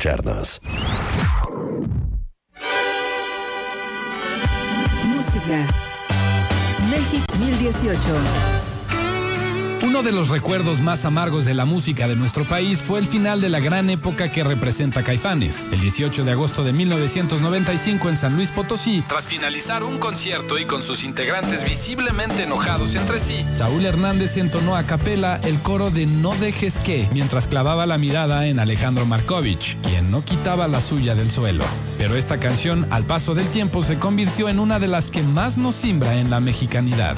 escucharnos. Música. México 2018. Uno de los recuerdos más amargos de la música de nuestro país fue el final de la gran época que representa Caifanes. El 18 de agosto de 1995 en San Luis Potosí, tras finalizar un concierto y con sus integrantes visiblemente enojados entre sí, Saúl Hernández entonó a capela el coro de No dejes que, mientras clavaba la mirada en Alejandro Markovich, quien no quitaba la suya del suelo. Pero esta canción, al paso del tiempo, se convirtió en una de las que más nos simbra en la mexicanidad.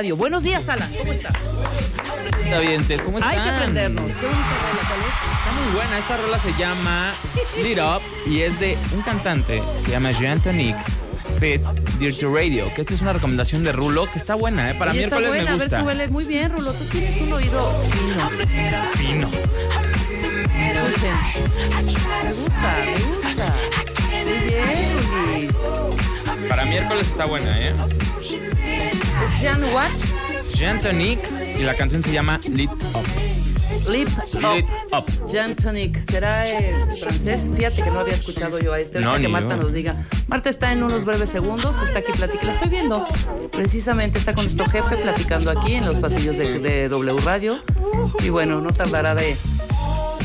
Radio. Buenos días, Alan, ¿cómo estás? Está ¿cómo están? Hay que aprendernos. Qué bonita Está muy buena, esta rola se llama Lit Up y es de un cantante, se llama Jean Tonic Fit Dirty Radio, que esta es una recomendación de Rulo que está buena, ¿eh? Para está buena. me gusta. A ver, súbele. Muy bien, Rulo, tú tienes un oído fino. Fino. Me gusta, me gusta. Muy bien, Luis. Para miércoles está buena, ¿eh? ¿Es Jean what? Jean Tonic y la canción se llama Lit Up. Lip Up. Jean Tonic. ¿Será francés? Fíjate que no había escuchado yo a este. No, que Marta nos diga. Marta está en unos breves segundos. Está aquí platicando. La estoy viendo. Precisamente está con nuestro jefe platicando aquí en los pasillos de, W Radio. Y bueno, no tardará de,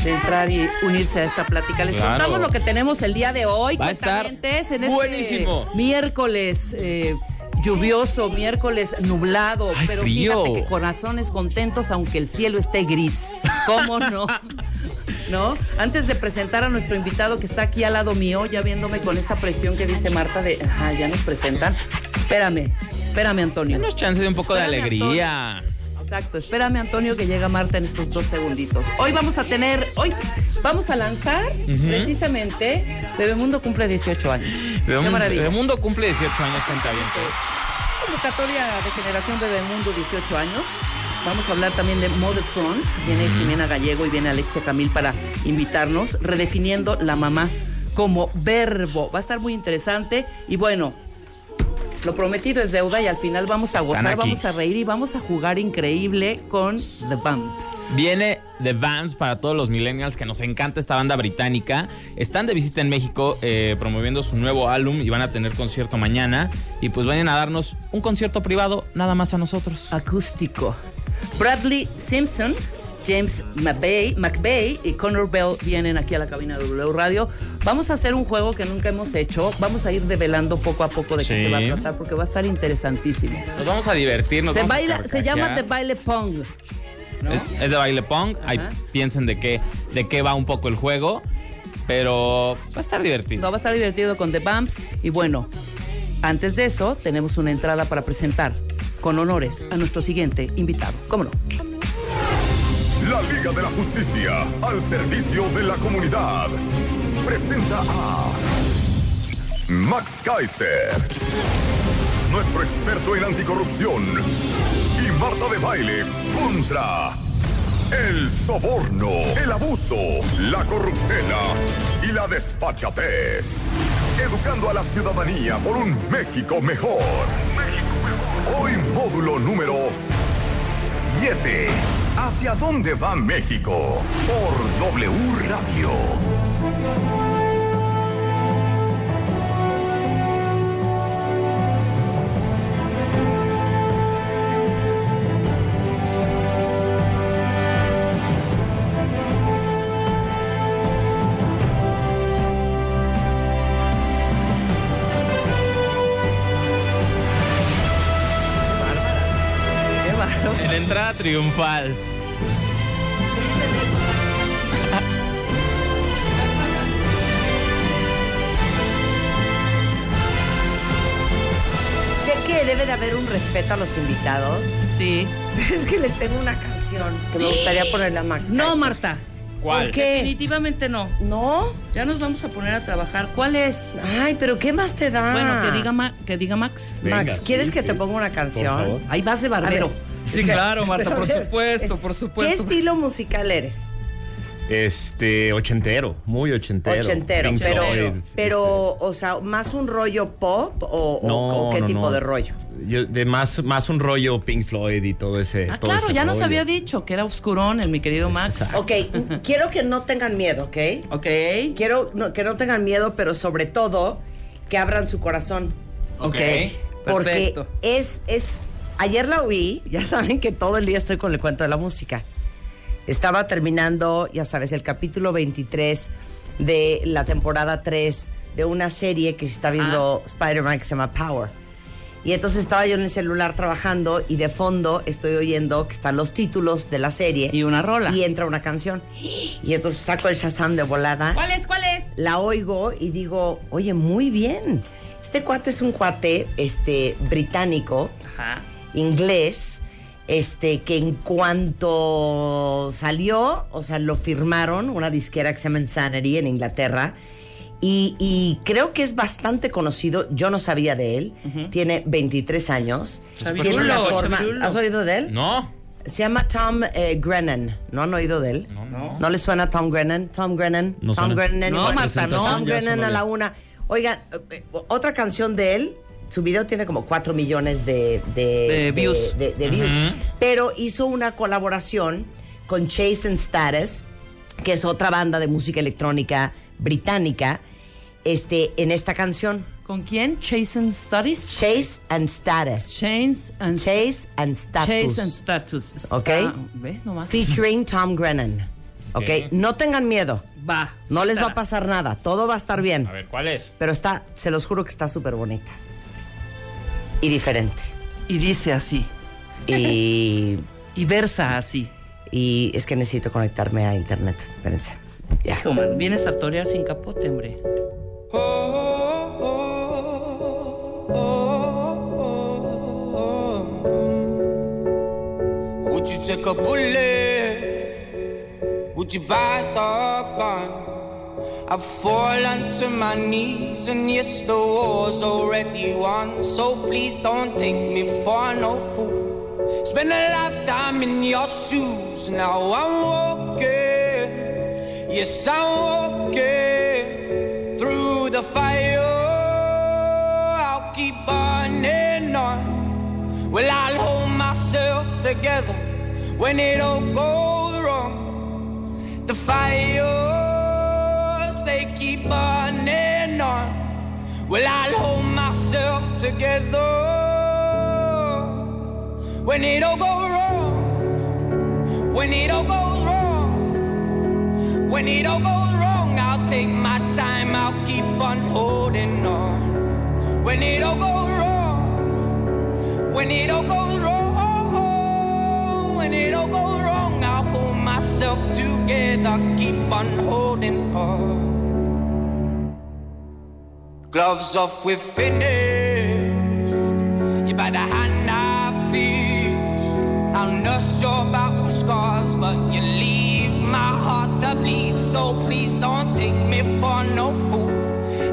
entrar y unirse a esta plática. Les contamos lo que tenemos el día de hoy. Va a estar en este buenísimo. miércoles. Eh, lluvioso, miércoles nublado, pero fíjate que corazones contentos aunque el cielo esté gris. ¿Cómo no? ¿No? Antes de presentar a nuestro invitado que está aquí al lado mío, ya viéndome con esa presión que dice Marta de, ajá, ya nos presentan. Espérame, espérame, Antonio. Danos chance de un poco de alegría. Exacto, espérame Antonio que llega Marta en estos dos segunditos. Hoy vamos a tener, hoy vamos a lanzar precisamente Bebemundo cumple 18 años. Bebemundo, cumple 18 años, cuenta bien Convocatoria de generación Bebemundo 18 años. Vamos a hablar también de Mother Front. Viene Jimena Gallego y viene Alexia Camil para invitarnos, redefiniendo la mamá como verbo. Va a estar muy interesante. Y bueno, lo prometido es deuda y al final vamos a gozar, vamos a reír y vamos a jugar increíble con The Bumps. Viene The Vamps para todos los millennials que nos encanta esta banda británica. Están de visita en México eh, promoviendo su nuevo álbum y van a tener concierto mañana. Y pues vayan a darnos un concierto privado nada más a nosotros. Acústico. Bradley Simpson James McVeigh, y Connor Bell vienen aquí a la cabina de W Radio. Vamos a hacer un juego que nunca hemos hecho. Vamos a ir develando poco a poco de qué se va a tratar porque va a estar interesantísimo. Nos vamos a divertir. se, baila, se llama The Baile Pong. Es, de baile pong. Ahí piensen de qué, de qué va un poco el juego. Pero va a estar divertido. No, va a estar divertido con The Bumps. Y bueno, antes de eso, tenemos una entrada para presentar con honores a nuestro siguiente invitado. ¿Cómo no? La Liga de la Justicia al servicio de la comunidad presenta a Max Kaiser, nuestro experto en anticorrupción, y Marta de Baile contra el soborno, el abuso, la corruptela y la despachatez. Educando a la ciudadanía por un México mejor. México mejor. Hoy módulo número 7. ¿Hacia dónde va México? Por W Radio. Triunfal. Sé que debe de haber un respeto a los invitados. Sí. es que les tengo una canción que me gustaría ponerle a Max. No, Marta. ¿Cuál? qué? Definitivamente no. ¿No? Ya nos vamos a poner a trabajar. ¿Cuál es? Ay, pero ¿qué más te da? Bueno, que diga, que diga Max. Max, ¿quieres que te ponga una canción? Ahí vas de barbero. Sí, claro, Marta, por supuesto, por supuesto. ¿Qué estilo musical eres? Este, ochentero, muy ochentero. Ochentero, pero, pero, o sea, ¿más un rollo pop o, qué tipo de rollo? Yo, de más, más un rollo Pink Floyd y todo ese. Ah, claro, ya nos había dicho que era oscurón el mi querido Max. Ok, quiero que no tengan miedo, ¿ok? Ok. Quiero que no tengan miedo, pero sobre todo que abran su corazón. Ok. Porque es, es Ayer la oí, ya saben que todo el día estoy con el cuento de la música. Estaba terminando, ya sabes, el capítulo 23 de la temporada 3 de una serie que se está viendo ah. Spider-Man que se llama Power. Y entonces estaba yo en el celular trabajando y de fondo estoy oyendo que están los títulos de la serie. Y una rola. Y entra una canción. Y entonces saco el Shazam de volada. ¿Cuál es? ¿Cuál es? La oigo y digo, oye, muy bien. Este cuate es un cuate este, británico. Ajá inglés, este, que en cuanto salió, o sea, lo firmaron, una disquera que se llama Insanity en Inglaterra, y, creo que es bastante conocido, yo no sabía de él, tiene 23 años, tiene una forma... ¿Has oído de él? No. Se llama Tom eh, Grennan. ¿No han oído de él? No, no. ¿No le suena Tom Grennan? Tom Grennan. Tom Grennan. No, Marta, no. Tom Grennan a la una. Oigan, eh, otra canción de él su video tiene como 4 millones de, views. Pero hizo una colaboración con Chase and Status, que es otra banda de música electrónica británica, este, en esta canción. ¿Con quién? Chase and Status. Chase and Status. Chase and, Chase and Status. Chase and Status. ok. Featuring Tom Grennan. Ok. No tengan miedo. Va. No les va a pasar nada. Todo va a estar bien. A ver, ¿cuál es? Pero está, se los juro que está súper bonita y diferente. Y dice así. Y. y versa así. Y es que necesito conectarme a internet. Espérense. Ya. vienes a torear sin capote, hombre. Would you take a bullet? Would you buy the gun? I fall onto my knees, and yes, the war's already won. So please don't take me for no fool. Spend a lifetime in your shoes. Now I'm walking, yes, I'm walking through the fire. I'll keep burning on. Well, I'll hold myself together when it all goes wrong. The fire keep burning on. Well, I'll hold myself together when it all goes wrong. When it all goes wrong. When it all goes wrong, I'll take my time, I'll keep on holding on. When it all goes wrong, when it all goes wrong, when it all goes wrong, I'll pull myself together, keep on holding on. Gloves off, we're finished. You better hand our feet. I'll nurse your battle scars, but you leave my heart to bleed. So please don't take me for no fool.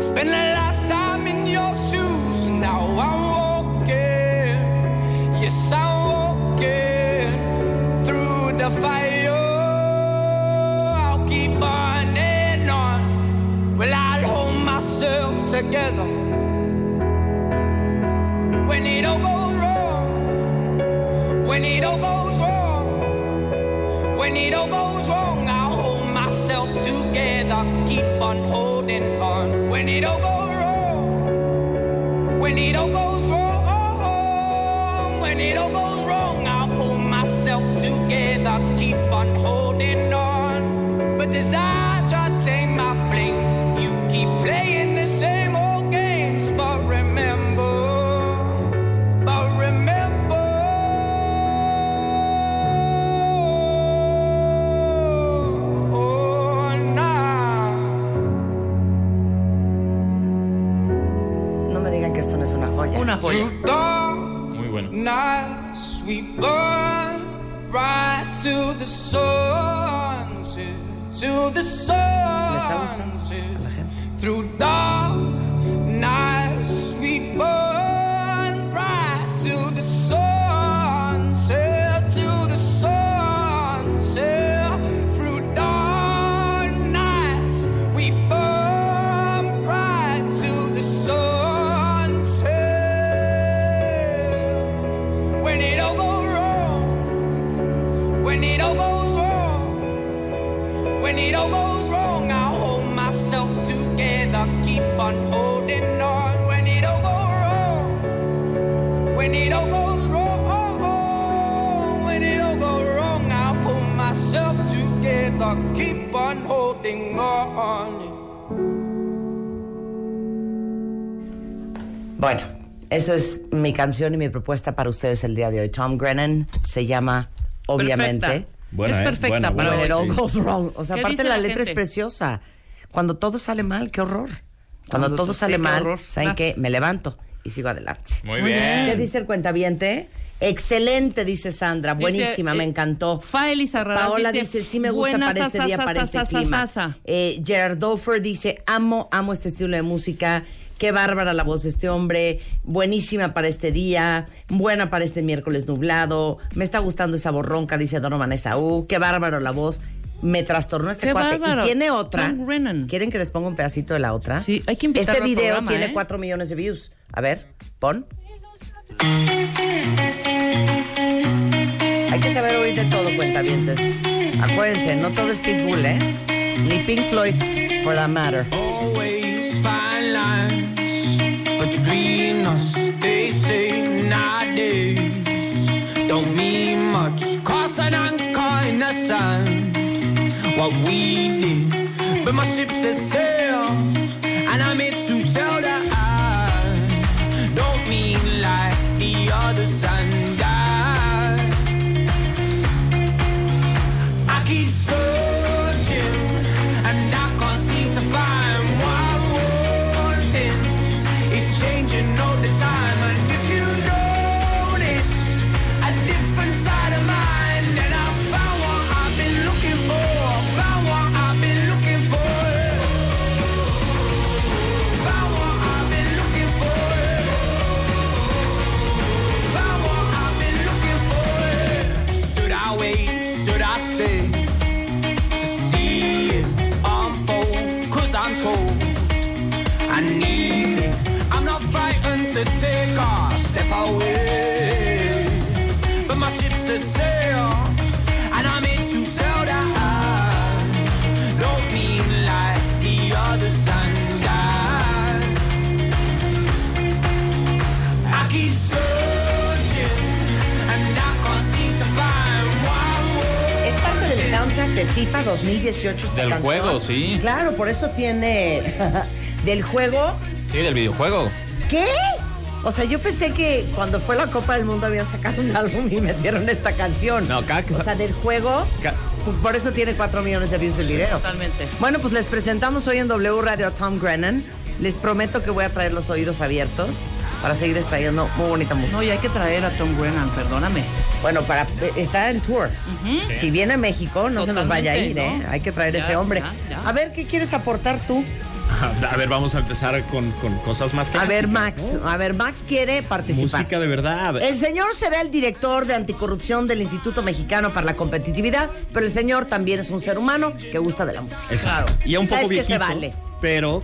Spend a lifetime in your shoes. Now I'm walking. Yes, I'm walking through the fire. Together. When it all goes wrong, when it all goes wrong, when it all goes wrong, I'll hold myself together, keep on holding on. When it all goes wrong, when it all goes wrong, when it all goes wrong, I'll pull myself together, keep on holding on. But desire to the sunset, to the está gustando sunset. a la gente. Through dark nights we burn eso es mi canción y mi propuesta para ustedes el día de hoy. Tom Grennan se llama, obviamente. Perfecta. Buena, es ¿eh? perfecta Buena, para When hoy. it all goes wrong. O sea, ¿Qué aparte dice la la letra es preciosa. Cuando todo sale mal, qué horror. Cuando, Cuando todo sale mal, horror. ¿saben Va. qué? Me levanto y sigo adelante. Muy, Muy bien. ¿Qué dice el cuentaviente? Excelente, dice Sandra. Dice, Buenísima, eh, me encantó. Faeli Paola dice, sí me gusta buena para este sa, día, sa, para sa, este sa, sa, clima. sa, sa. Eh, Gerard Dofer dice, amo, amo este estilo de música. Qué bárbara la voz de este hombre. Buenísima para este día. Buena para este miércoles nublado. Me está gustando esa borronca, dice Donovan Esaú. Qué bárbaro la voz. Me trastornó este Qué cuate. bárbaro. Y tiene otra. ¿Quieren que les ponga un pedacito de la otra? Sí, hay que Este video programa, tiene ¿eh? 4 millones de views. A ver, pon. Hay que saber oír de todo, cuentavientes. Acuérdense, no todo es Pitbull, ¿eh? Ni Pink Floyd, for that matter. What we. But my ship set sail, FIFA 2018 esta Del canción. juego, sí. Claro, por eso tiene del juego. Sí, del videojuego. ¿Qué? O sea, yo pensé que cuando fue la Copa del Mundo habían sacado un álbum y metieron esta canción. No, cada que O sea, del juego, por eso tiene 4 millones de views el video. Totalmente. Bueno, pues les presentamos hoy en W Radio a Tom Grennan. Les prometo que voy a traer los oídos abiertos para seguir extrayendo muy bonita música. No, y hay que traer a Tom Grennan, perdóname. Bueno, para está en tour. Si viene a México, no se nos vaya a ir, ¿eh? ¿no? Hay que traer Ya, ese hombre. ya, ya. A ver, ¿qué quieres aportar tú? A ver, vamos a empezar con, con cosas más A clásicas. ver, Max. A ver, Max quiere participar. Música de verdad. El señor será el director de anticorrupción del Instituto Mexicano para la Competitividad, pero el señor también es un ser humano que gusta de la música. Exacto. Y un ¿Sabes poco que se viejito, vale? pero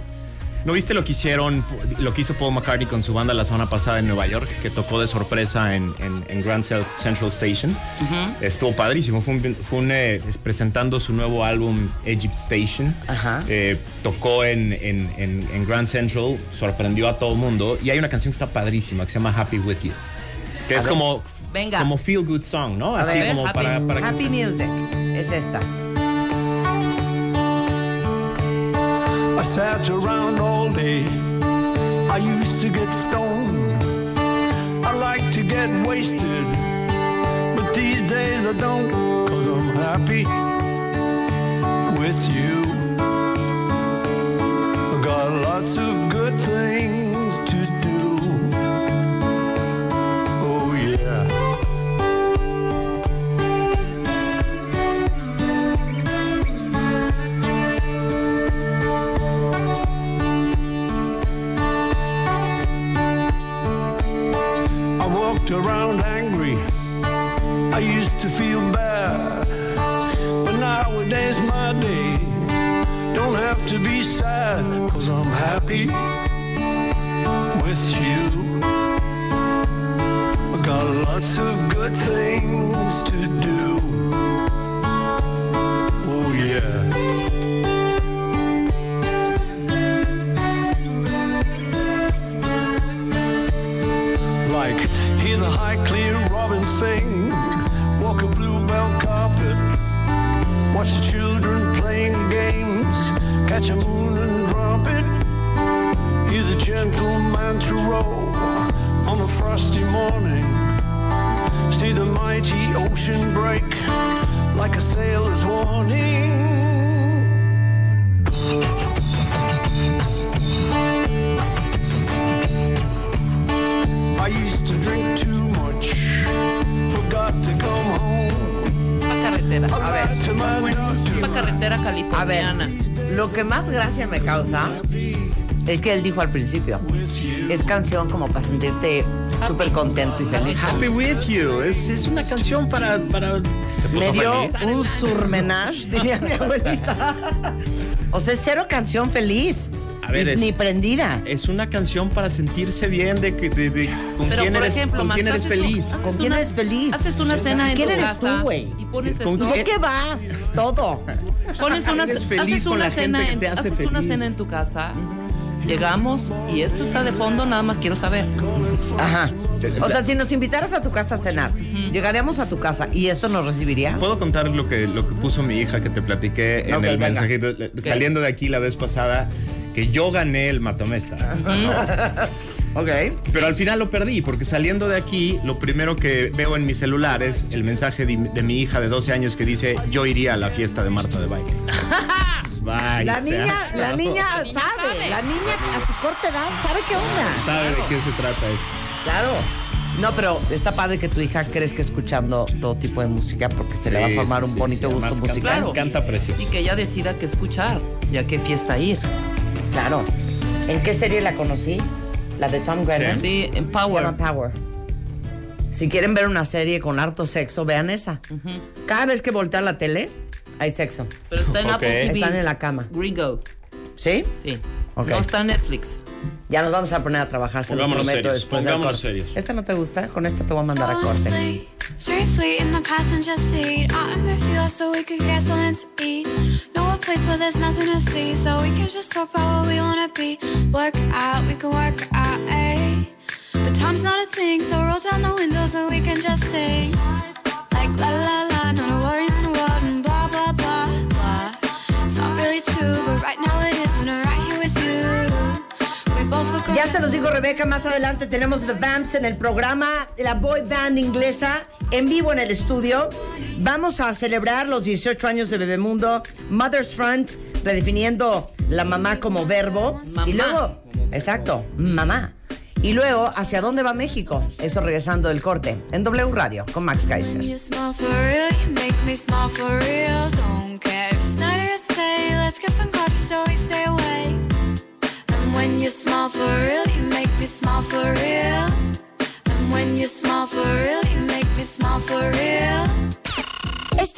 ¿no viste lo que hicieron, lo que hizo Paul McCartney con su banda la semana pasada en Nueva York, que tocó de sorpresa en, en- en Grand Central Station? Estuvo padrísimo, fue, un, fue un, eh, es presentando su nuevo álbum Egypt Station. Eh, tocó en, en- Grand Central, sorprendió a todo el mundo y hay una canción que está padrísima que se llama Happy With You, que es ver. como, Venga. como feel good song, ¿no? A Así ver, como happy- para, para Happy Music es esta. Sat around all day. I used to get stoned. I like to get wasted. But these days I don't, cause I'm happy with you. I got lots of good things dijo al principio, es canción como para sentirte súper contento y feliz. Happy With You. Es, es una canción para... para Me dio feliz? un surmenage, diría mi abuelita. O sea, cero canción feliz. A ver, ni, es- ni prendida. Es una canción para sentirse bien de, que- de, de- con Pero, quién por eres, ejemplo, con Max, quién eres haces un- feliz. haces ¿Con quién una- eres feliz? Haces una cena en ¿Quién tu eres casa tú, güey? y pones ¿Con esto. ¿Y de qué va? Todo. Pones una, Eres feliz haces con una la gente cena que en, te hace haces una feliz. cena en tu casa. Llegamos y esto está de fondo, nada más quiero saber. Ajá. O sea, si nos invitaras a tu casa a cenar, llegaríamos a tu casa y esto nos recibiría. ¿Puedo contar lo que, lo que puso mi hija que te platiqué en el venga. mensajito? Saliendo de aquí la vez pasada, que yo gané el matamesta. Ok. Pero al final lo perdí, porque saliendo de aquí, lo primero que veo en mi celular es el mensaje de, de mi hija de 12 años que dice: Yo iría a la fiesta de Marta de baile. La niña, la niña sabe, sabe. la niña a su corta edad sabe qué onda. ¿Sabe de qué se trata esto? Claro. No, pero está padre que tu hija crezca escuchando todo tipo de música porque se le va a formar sí, un bonito sí, gusto musical. Claro. Canta precioso. Y que ella decida qué escuchar, ya qué fiesta ir. Claro. ¿En qué serie la conocí? La de Tom Grennan. Sí, en Se llama Power. Power. Si quieren ver una serie con harto sexo, vean esa. Cada vez que voltea la tele, hay sexo. Pero está en Ok. Apple TV. Están en la cama. Gringo. ¿Sí? Sí. Ok. No está en Netflix. Ya nos vamos a poner a trabajar, se los Pongámonos prometo serios, después del pongámonos corte. serios. ¿Esta no te gusta? Con esta te voy a mandar a corte. Honestly, seriously, in the passenger seat, I'm with you so we could get something to eat. Know a place where there's nothing to see, so we can just talk about what we wanna be. Work out, we can work out, eh? But time's not a thing, so roll down the windows and we can just sing. Like la la nos dijo Rebeca, más adelante tenemos The Vamps en el programa, la boy band inglesa, en vivo en el estudio. Vamos a celebrar los 18 años de Bebemundo, Mother's Front, redefiniendo la mamá como verbo. Y luego, exacto, mamá. Y luego, ¿hacia dónde va México? Eso regresando del corte, en W Radio, con Max Kaiser. When you smile for real, you make me smile for real. And when you smile for real, you make me smile for real.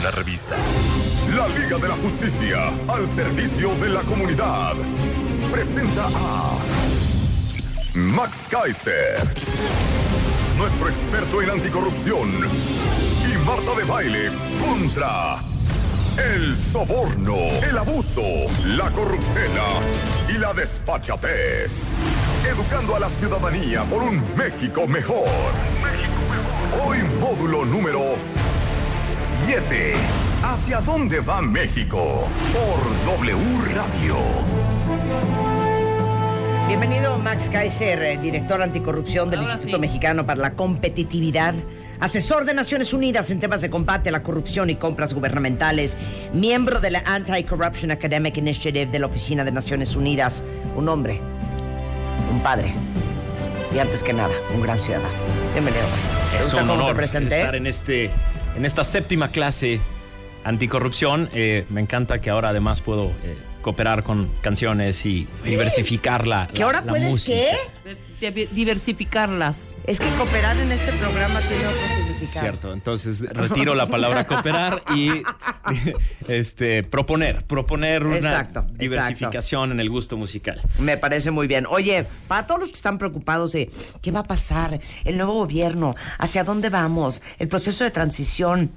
Una revista. La Liga de la Justicia, al servicio de la comunidad. Presenta a Max Kaiser, nuestro experto en anticorrupción. Y Marta de Baile contra el soborno, el abuso, la corruptela y la despachatez. Educando a la ciudadanía por un México mejor. Hoy módulo número 7. ¿Hacia dónde va México? Por W Radio. Bienvenido Max Kaiser, eh, director anticorrupción del Instituto Mexicano para la Competitividad, asesor de Naciones Unidas en temas de combate a la corrupción y compras gubernamentales, miembro de la Anti-Corruption Academic Initiative de la Oficina de Naciones Unidas, un hombre, un padre y antes que nada, un gran ciudadano. Bienvenido Max. ¿Te Es un honor presenté? estar en, este, en esta séptima clase anticorrupción. Eh, me encanta que ahora además puedo eh, cooperar con canciones y diversificar la, ¿Que la- ahora la puedes música. qué? Di- Diversificarlas. Es que cooperar en este programa tiene otro significado. Cierto, entonces retiro la palabra cooperar y este proponer, proponer una Exacto, diversificación en el gusto musical. Me parece muy bien. Oye, para todos los que están preocupados de qué va a pasar, el nuevo gobierno, hacia dónde vamos, el proceso de transición,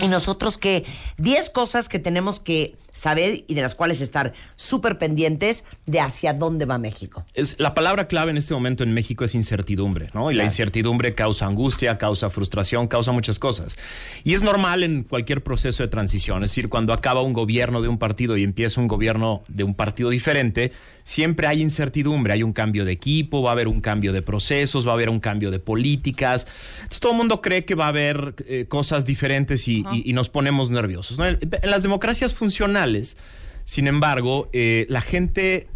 y nosotros que 10 cosas que tenemos que saber y de las cuales estar súper pendientes de hacia dónde va México. Es, la palabra clave en este momento en México es incertidumbre, ¿no? Y la Claro. Incertidumbre causa angustia, causa frustración, causa muchas cosas. Y es normal en cualquier proceso de transición, es decir, cuando acaba un gobierno de un partido y empieza un gobierno de un partido diferente, siempre hay incertidumbre, hay un cambio de equipo, va a haber un cambio de procesos, va a haber un cambio de políticas. Entonces todo el mundo cree que va a haber eh, cosas diferentes y, y- y nos ponemos nerviosos. ¿no? En, en las democracias funcionales, sin embargo, eh, la gente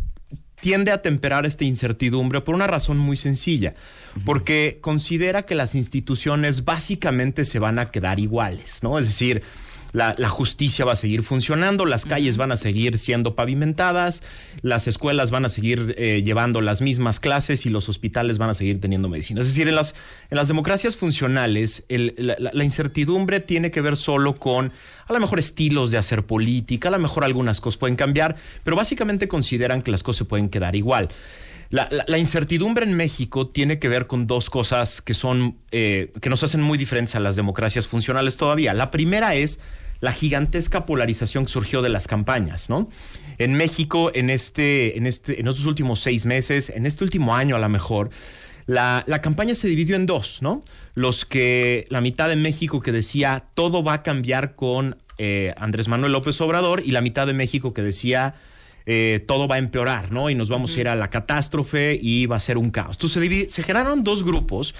tiende a temperar esta incertidumbre por una razón muy sencilla, porque considera que las instituciones básicamente se van a quedar iguales, ¿no? Es decir, la, la justicia va a seguir funcionando, las calles van a seguir siendo pavimentadas, las escuelas van a seguir eh, llevando las mismas clases y los hospitales van a seguir teniendo medicina. Es decir, en las, en las democracias funcionales, el- la, la- la incertidumbre tiene que ver solo con a lo mejor estilos de hacer política, a lo mejor algunas cosas pueden cambiar, pero básicamente consideran que las cosas se pueden quedar igual. La, incertidumbre en México tiene que ver con dos cosas que son eh, que nos hacen muy diferentes a las democracias funcionales todavía. La primera es la gigantesca polarización que surgió de las campañas, ¿no? En México, en este, en este, en estos últimos seis meses, en este último año a lo mejor, la, la campaña se dividió en dos, ¿no? Los que, la mitad de México que decía todo va a cambiar con eh, Andrés Manuel López Obrador y la mitad de México que decía eh, todo va a empeorar, ¿no? Y nos vamos a ir a la catástrofe y va a ser un caos. Entonces se, se generaron dos grupos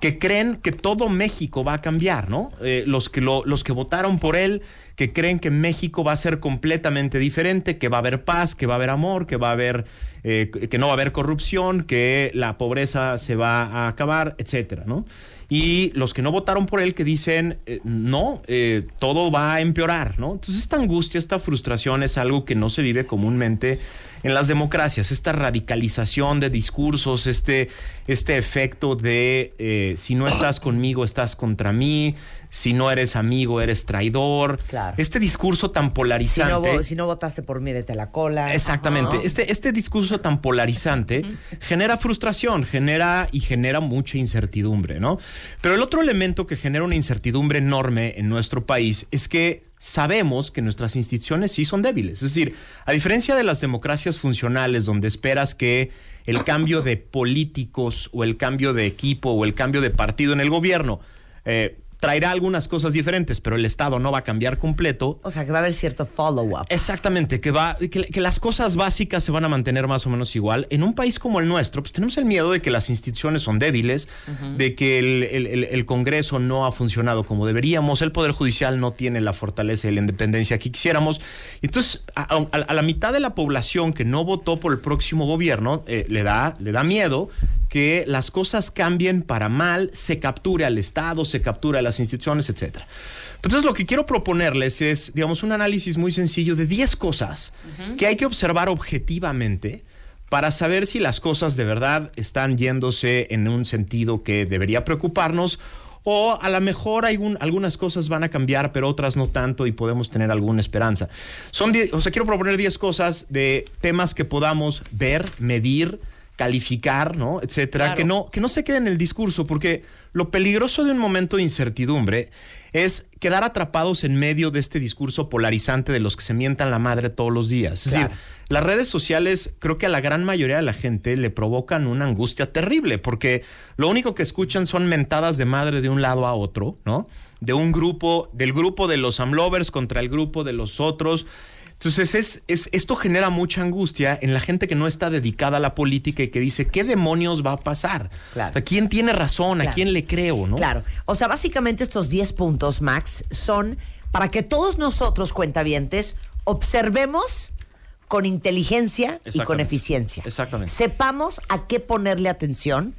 que creen que todo México va a cambiar, ¿no? Eh, los, que lo- los que votaron por él, que creen que México va a ser completamente diferente, que va a haber paz, que va a haber amor, que va a haber, eh, que no va a haber corrupción, que la pobreza se va a acabar, etcétera, ¿no? Y los que no votaron por él que dicen, eh, no, eh, todo va a empeorar, ¿no? Entonces esta angustia, esta frustración es algo que no se vive comúnmente en las democracias, esta radicalización de discursos, este, este efecto de eh, si no estás conmigo, estás contra mí, si no eres amigo, eres traidor. Claro. Este discurso tan Si polarizante. no, vo- si no votaste por mí, vete la cola. Exactamente. Ajá. Este, este discurso tan polarizante genera frustración, genera y genera mucha incertidumbre, ¿no? Pero el otro elemento que genera una incertidumbre enorme en nuestro país es que sabemos que nuestras instituciones sí son débiles. Es decir, a diferencia de las democracias funcionales donde esperas que el cambio de políticos o el cambio de equipo o el cambio de partido en el gobierno eh, traerá algunas cosas diferentes, pero el Estado no va a cambiar completo. O sea, que va a haber cierto follow-up. Exactamente, que, va, que, que las cosas básicas se van a mantener más o menos igual. En un país como el nuestro, pues tenemos el miedo de que las instituciones son débiles, de que el, el- el- el Congreso no ha funcionado como deberíamos, el Poder Judicial no tiene la fortaleza y la independencia que quisiéramos. Entonces, a, a- a la mitad de la población que no votó por el próximo gobierno, eh, le, da, le da miedo que las cosas cambien para mal, se capture al Estado, se capture a las instituciones, etcétera. Entonces lo que quiero proponerles es, digamos, un análisis muy sencillo de 10 cosas que hay que observar objetivamente para saber si las cosas de verdad están yéndose en un sentido que debería preocuparnos o a lo mejor hay un- algunas cosas van a cambiar, pero otras no tanto y podemos tener alguna esperanza. Son, die- o sea, quiero proponer 10 cosas de temas que podamos ver, medir, calificar, ¿no? Etcétera, Claro. que no que no se quede en el discurso, porque lo peligroso de un momento de incertidumbre es quedar atrapados en medio de este discurso polarizante de los que se mientan la madre todos los días. Es Claro. decir, las redes sociales creo que a la gran mayoría de la gente le provocan una angustia terrible, porque lo único que escuchan son mentadas de madre de un lado a otro, ¿no? De un grupo, del grupo de los amlovers contra el grupo de los otros. Entonces, es, es, esto genera mucha angustia en la gente que no está dedicada a la política y que dice, ¿qué demonios va a pasar? Claro. ¿A quién tiene razón? ¿A quién le creo? ¿no? Claro. O sea, básicamente estos 10 puntos, Max, son para que todos nosotros, cuentavientes, observemos con inteligencia y con eficiencia. Exactamente. Sepamos a qué ponerle atención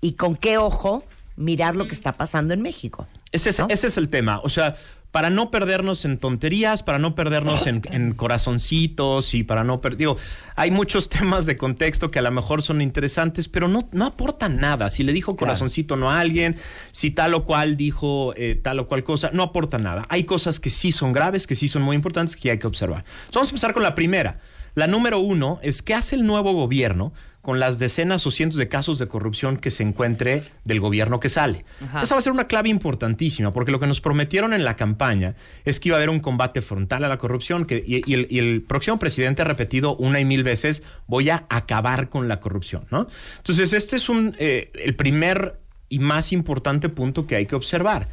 y con qué ojo mirar lo que está pasando en México. Ese es, ese es el tema. O sea, para no perdernos en tonterías, para no perdernos en, en corazoncitos y para no perder. Digo, hay muchos temas de contexto que a lo mejor son interesantes, pero no, no aportan nada. Si le dijo corazoncito no a alguien, si tal o cual dijo eh, tal o cual cosa, no aporta nada. Hay cosas que sí son graves, que sí son muy importantes, que hay que observar. Entonces, vamos a empezar con la primera. La número uno es qué hace el nuevo gobierno con las decenas o cientos de casos de corrupción que se encuentre del gobierno que sale. Ajá. Esa va a ser una clave importantísima, porque lo que nos prometieron en la campaña es que iba a haber un combate frontal a la corrupción, que, y, y el, y el próximo presidente ha repetido una y mil veces, voy a acabar con la corrupción, ¿no? Entonces, este es un, eh, el primer y más importante punto que hay que observar.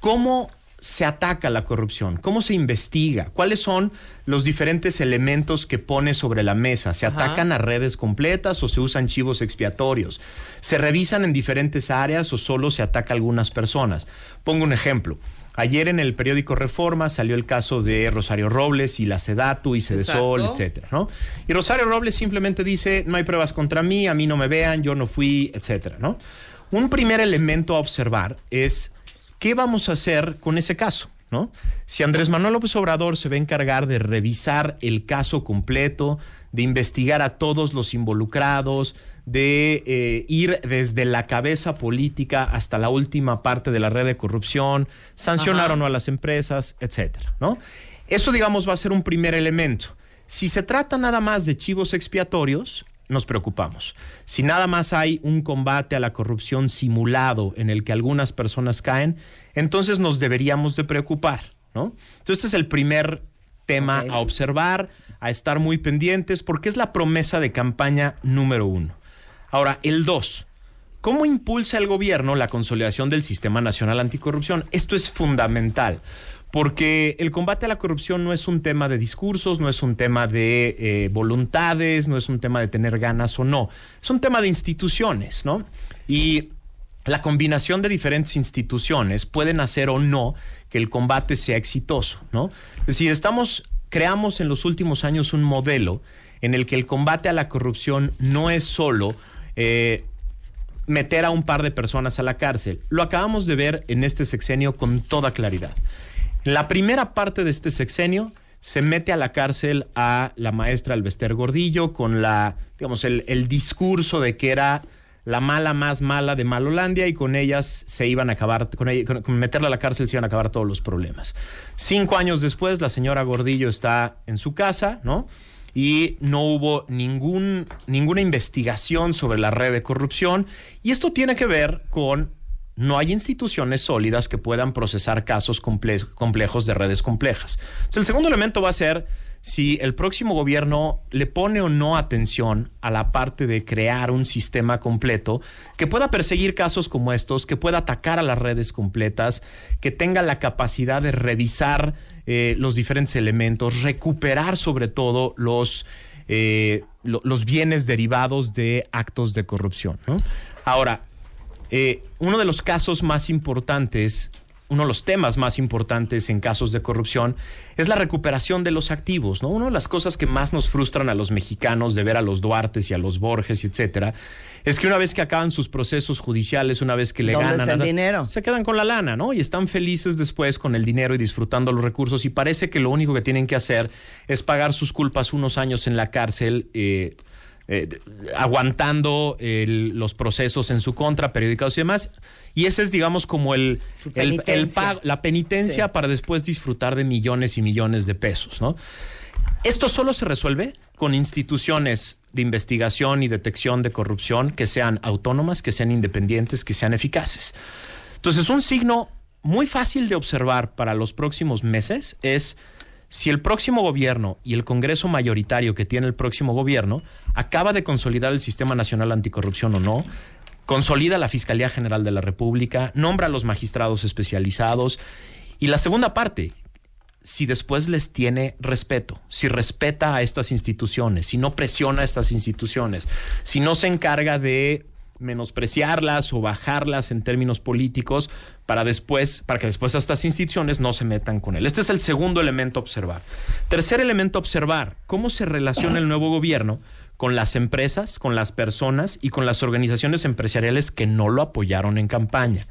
¿Cómo se ataca la corrupción? ¿Cómo se investiga? ¿Cuáles son los diferentes elementos que pone sobre la mesa? ¿Se Ajá. atacan a redes completas o se usan chivos expiatorios? ¿Se revisan en diferentes áreas o solo se ataca a algunas personas? Pongo un ejemplo. Ayer en el periódico Reforma salió el caso de Rosario Robles y la Sedatu y Sedesol, etcétera, ¿no? Y Rosario Robles simplemente dice, no hay pruebas contra mí, a mí no me vean, yo no fui, etcétera, ¿no? Un primer elemento a observar es ¿qué vamos a hacer con ese caso? ¿no? Si Andrés Manuel López Obrador se va a encargar de revisar el caso completo, de investigar a todos los involucrados, de eh, ir desde la cabeza política hasta la última parte de la red de corrupción, sancionar o no a las empresas, etcétera, ¿no? Eso, digamos, va a ser un primer elemento. Si se trata nada más de chivos expiatorios, nos preocupamos. Si nada más hay un combate a la corrupción simulado en el que algunas personas caen, entonces nos deberíamos de preocupar, ¿no? Entonces este es el primer tema a observar, a estar muy pendientes, porque es la promesa de campaña número uno. Ahora, el dos. ¿Cómo impulsa el gobierno la consolidación del Sistema Nacional Anticorrupción? Esto es fundamental, porque el combate a la corrupción no es un tema de discursos, no es un tema de eh, voluntades, no es un tema de tener ganas o no, es un tema de instituciones, ¿no? Y la combinación de diferentes instituciones pueden hacer o no que el combate sea exitoso, ¿no? Es decir, estamos, creamos en los últimos años un modelo en el que el combate a la corrupción no es solo eh, meter a un par de personas a la cárcel. Lo acabamos de ver en este sexenio con toda claridad. La primera parte de este sexenio se mete a la cárcel a la maestra Alvester Gordillo con la, digamos, el, el discurso de que era la mala más mala de Malolandia y con ellas se iban a acabar, con, ella- con meterla a la cárcel se iban a acabar todos los problemas. Cinco años después, la señora Gordillo está en su casa, ¿no? Y no hubo ningún, ninguna investigación sobre la red de corrupción. Y esto tiene que ver con no hay instituciones sólidas que puedan procesar casos comple- complejos de redes complejas. Entonces, el segundo elemento va a ser si el próximo gobierno le pone o no atención a la parte de crear un sistema completo que pueda perseguir casos como estos, que pueda atacar a las redes completas, que tenga la capacidad de revisar eh, los diferentes elementos, recuperar sobre todo los, eh, lo- los bienes derivados de actos de corrupción. Ahora, eh, uno de los casos más importantes, uno de los temas más importantes en casos de corrupción es la recuperación de los activos, ¿no? Una de las cosas que más nos frustran a los mexicanos de ver a los Duartes y a los Borges, etcétera, es que una vez que acaban sus procesos judiciales, una vez que le ¿Dónde ganan, está el dinero? se quedan con la lana, ¿no? Y están felices después con el dinero y disfrutando los recursos y parece que lo único que tienen que hacer es pagar sus culpas unos años en la cárcel. eh, eh, aguantando el- los procesos en su contra, periódicos y demás. Y ese es, digamos, como el, el- pago- la penitencia Sí. para después disfrutar de millones y millones de pesos, ¿no? Esto solo se resuelve con instituciones de investigación y detección de corrupción que sean autónomas, que sean independientes, que sean eficaces. Entonces, un signo muy fácil de observar para los próximos meses es si el próximo gobierno y el Congreso mayoritario que tiene el próximo gobierno acaba de consolidar el Sistema Nacional Anticorrupción o no, consolida la Fiscalía General de la República, nombra a los magistrados especializados y la segunda parte, si después les tiene respeto, si respeta a estas instituciones, si no presiona a estas instituciones, si no se encarga de menospreciarlas o bajarlas en términos políticos para después, para que después estas instituciones no se metan con él. Este es el segundo elemento a observar. Tercer elemento a observar, cómo se relaciona el nuevo gobierno con las empresas, con las personas y con las organizaciones empresariales que no lo apoyaron en campaña.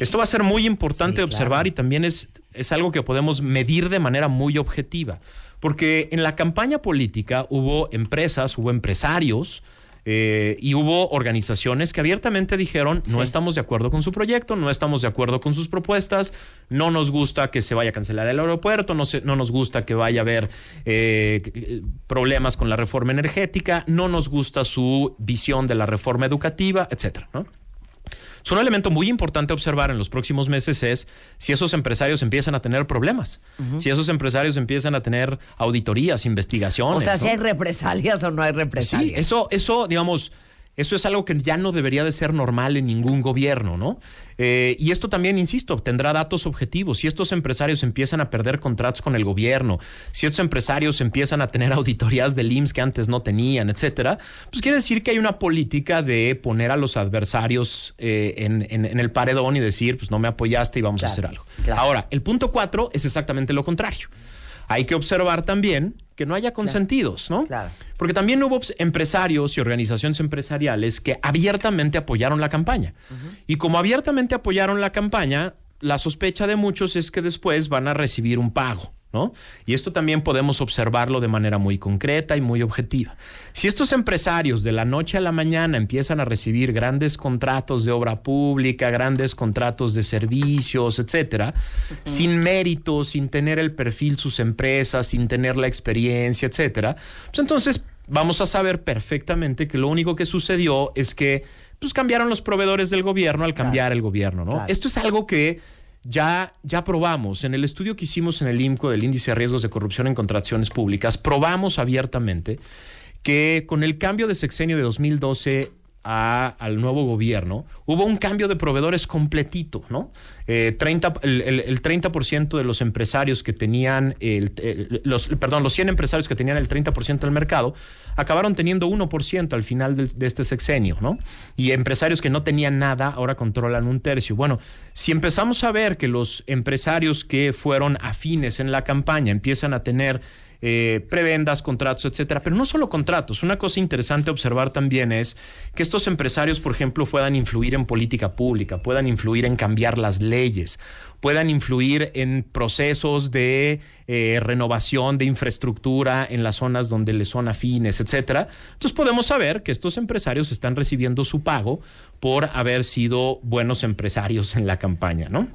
Esto va a ser muy importante observar y también es, es algo que podemos medir de manera muy objetiva. Porque en la campaña política hubo empresas, hubo empresarios eh, y hubo organizaciones que abiertamente dijeron no estamos de acuerdo con su proyecto, no estamos de acuerdo con sus propuestas, no nos gusta que se vaya a cancelar el aeropuerto, no, se- no nos gusta que vaya a haber eh, eh, problemas con la reforma energética, no nos gusta su visión de la reforma educativa, etcétera, ¿no? So, un elemento muy importante a observar en los próximos meses es si esos empresarios empiezan a tener problemas, si esos empresarios empiezan a tener auditorías, investigaciones. O sea, ¿no? si hay represalias o no hay Sí, represalias. eso, eso, digamos, eso es algo que ya no debería de ser normal en ningún gobierno, ¿no? Eh, y esto también, insisto, tendrá datos objetivos. Si estos empresarios empiezan a perder contratos con el gobierno, si estos empresarios empiezan a tener auditorías del IMSS que antes no tenían, etcétera, pues quiere decir que hay una política de poner a los adversarios eh, en, en- en el paredón y decir, pues no me apoyaste y vamos a hacer algo. Ahora, el punto cuatro es exactamente lo contrario. Hay que observar también que no haya consentidos, ¿no? Porque también hubo empresarios y organizaciones empresariales que abiertamente apoyaron la campaña. Y como abiertamente apoyaron la campaña, la sospecha de muchos es que después van a recibir un pago. ¿No? Y esto también podemos observarlo de manera muy concreta y muy objetiva. Si estos empresarios de la noche a la mañana empiezan a recibir grandes contratos de obra pública, grandes contratos de servicios, etcétera, sin mérito, sin tener el perfil sus empresas, sin tener la experiencia, etcétera, pues entonces vamos a saber perfectamente que lo único que sucedió es que pues cambiaron los proveedores del gobierno al cambiar el gobierno, ¿no? Claro. Esto es algo que ya, ya probamos. En el estudio que hicimos en el IMCO del índice de riesgos de corrupción en contrataciones públicas, probamos abiertamente que con el cambio de sexenio de 2012 al nuevo gobierno, hubo un cambio de proveedores completito, ¿no? Eh, 30, el, el- el 30% de los empresarios que tenían, el, los, perdón, los 100 empresarios que tenían el 30% del mercado, acabaron teniendo 1% al final del- de este sexenio, ¿no? Y empresarios que no tenían nada ahora controlan un tercio. Bueno, si empezamos a ver que los empresarios que fueron afines en la campaña empiezan a tener eh, prebendas, contratos, etcétera. Pero no solo contratos. Una cosa interesante observar también es que estos empresarios, por ejemplo, puedan influir en política pública, puedan influir en cambiar las leyes, puedan influir en procesos de eh, renovación de infraestructura en las zonas donde les son afines, etcétera. Entonces podemos saber que estos empresarios están recibiendo su pago por haber sido buenos empresarios en la campaña, ¿no?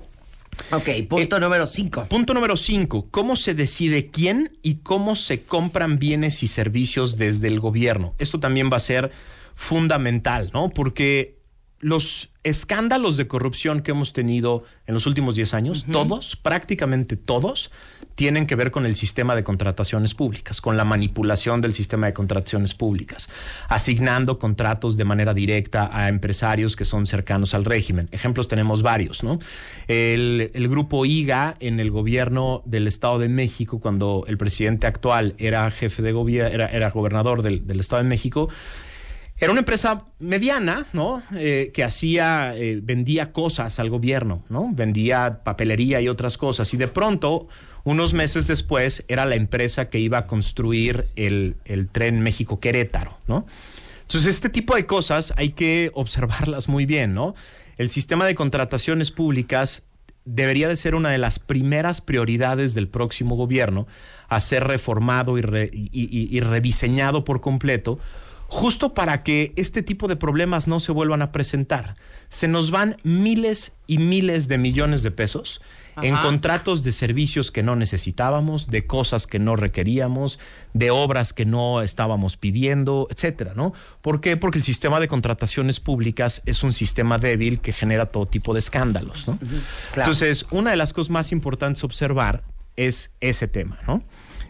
Ok, punto número cinco. Punto número cinco. ¿Cómo se decide quién y cómo se compran bienes y servicios desde el gobierno? Esto también va a ser fundamental, ¿no? Porque los escándalos de corrupción que hemos tenido en los últimos 10 años, todos, prácticamente todos, tienen que ver con el sistema de contrataciones públicas, con la manipulación del sistema de contrataciones públicas, asignando contratos de manera directa a empresarios que son cercanos al régimen. Ejemplos tenemos varios, ¿no? El, grupo IGA en el gobierno del Estado de México, cuando el presidente actual era jefe de gobierno, era, gobernador del, del Estado de México, era una empresa mediana, ¿no? Eh, que hacía, eh, vendía cosas al gobierno, ¿no? Vendía papelería y otras cosas. Y de pronto, unos meses después, era la empresa que iba a construir el, el tren México-Querétaro, ¿no? Entonces, este tipo de cosas hay que observarlas muy bien, ¿no? El sistema de contrataciones públicas debería de ser una de las primeras prioridades del próximo gobierno a ser reformado y, y rediseñado por completo justo para que este tipo de problemas no se vuelvan a presentar. Se nos van miles y miles de millones de pesos en contratos de servicios que no necesitábamos, de cosas que no requeríamos, de obras que no estábamos pidiendo, etcétera, ¿no? ¿Por qué? Porque el sistema de contrataciones públicas es un sistema débil que genera todo tipo de escándalos, ¿no? Entonces, una de las cosas más importantes a observar es ese tema, ¿no?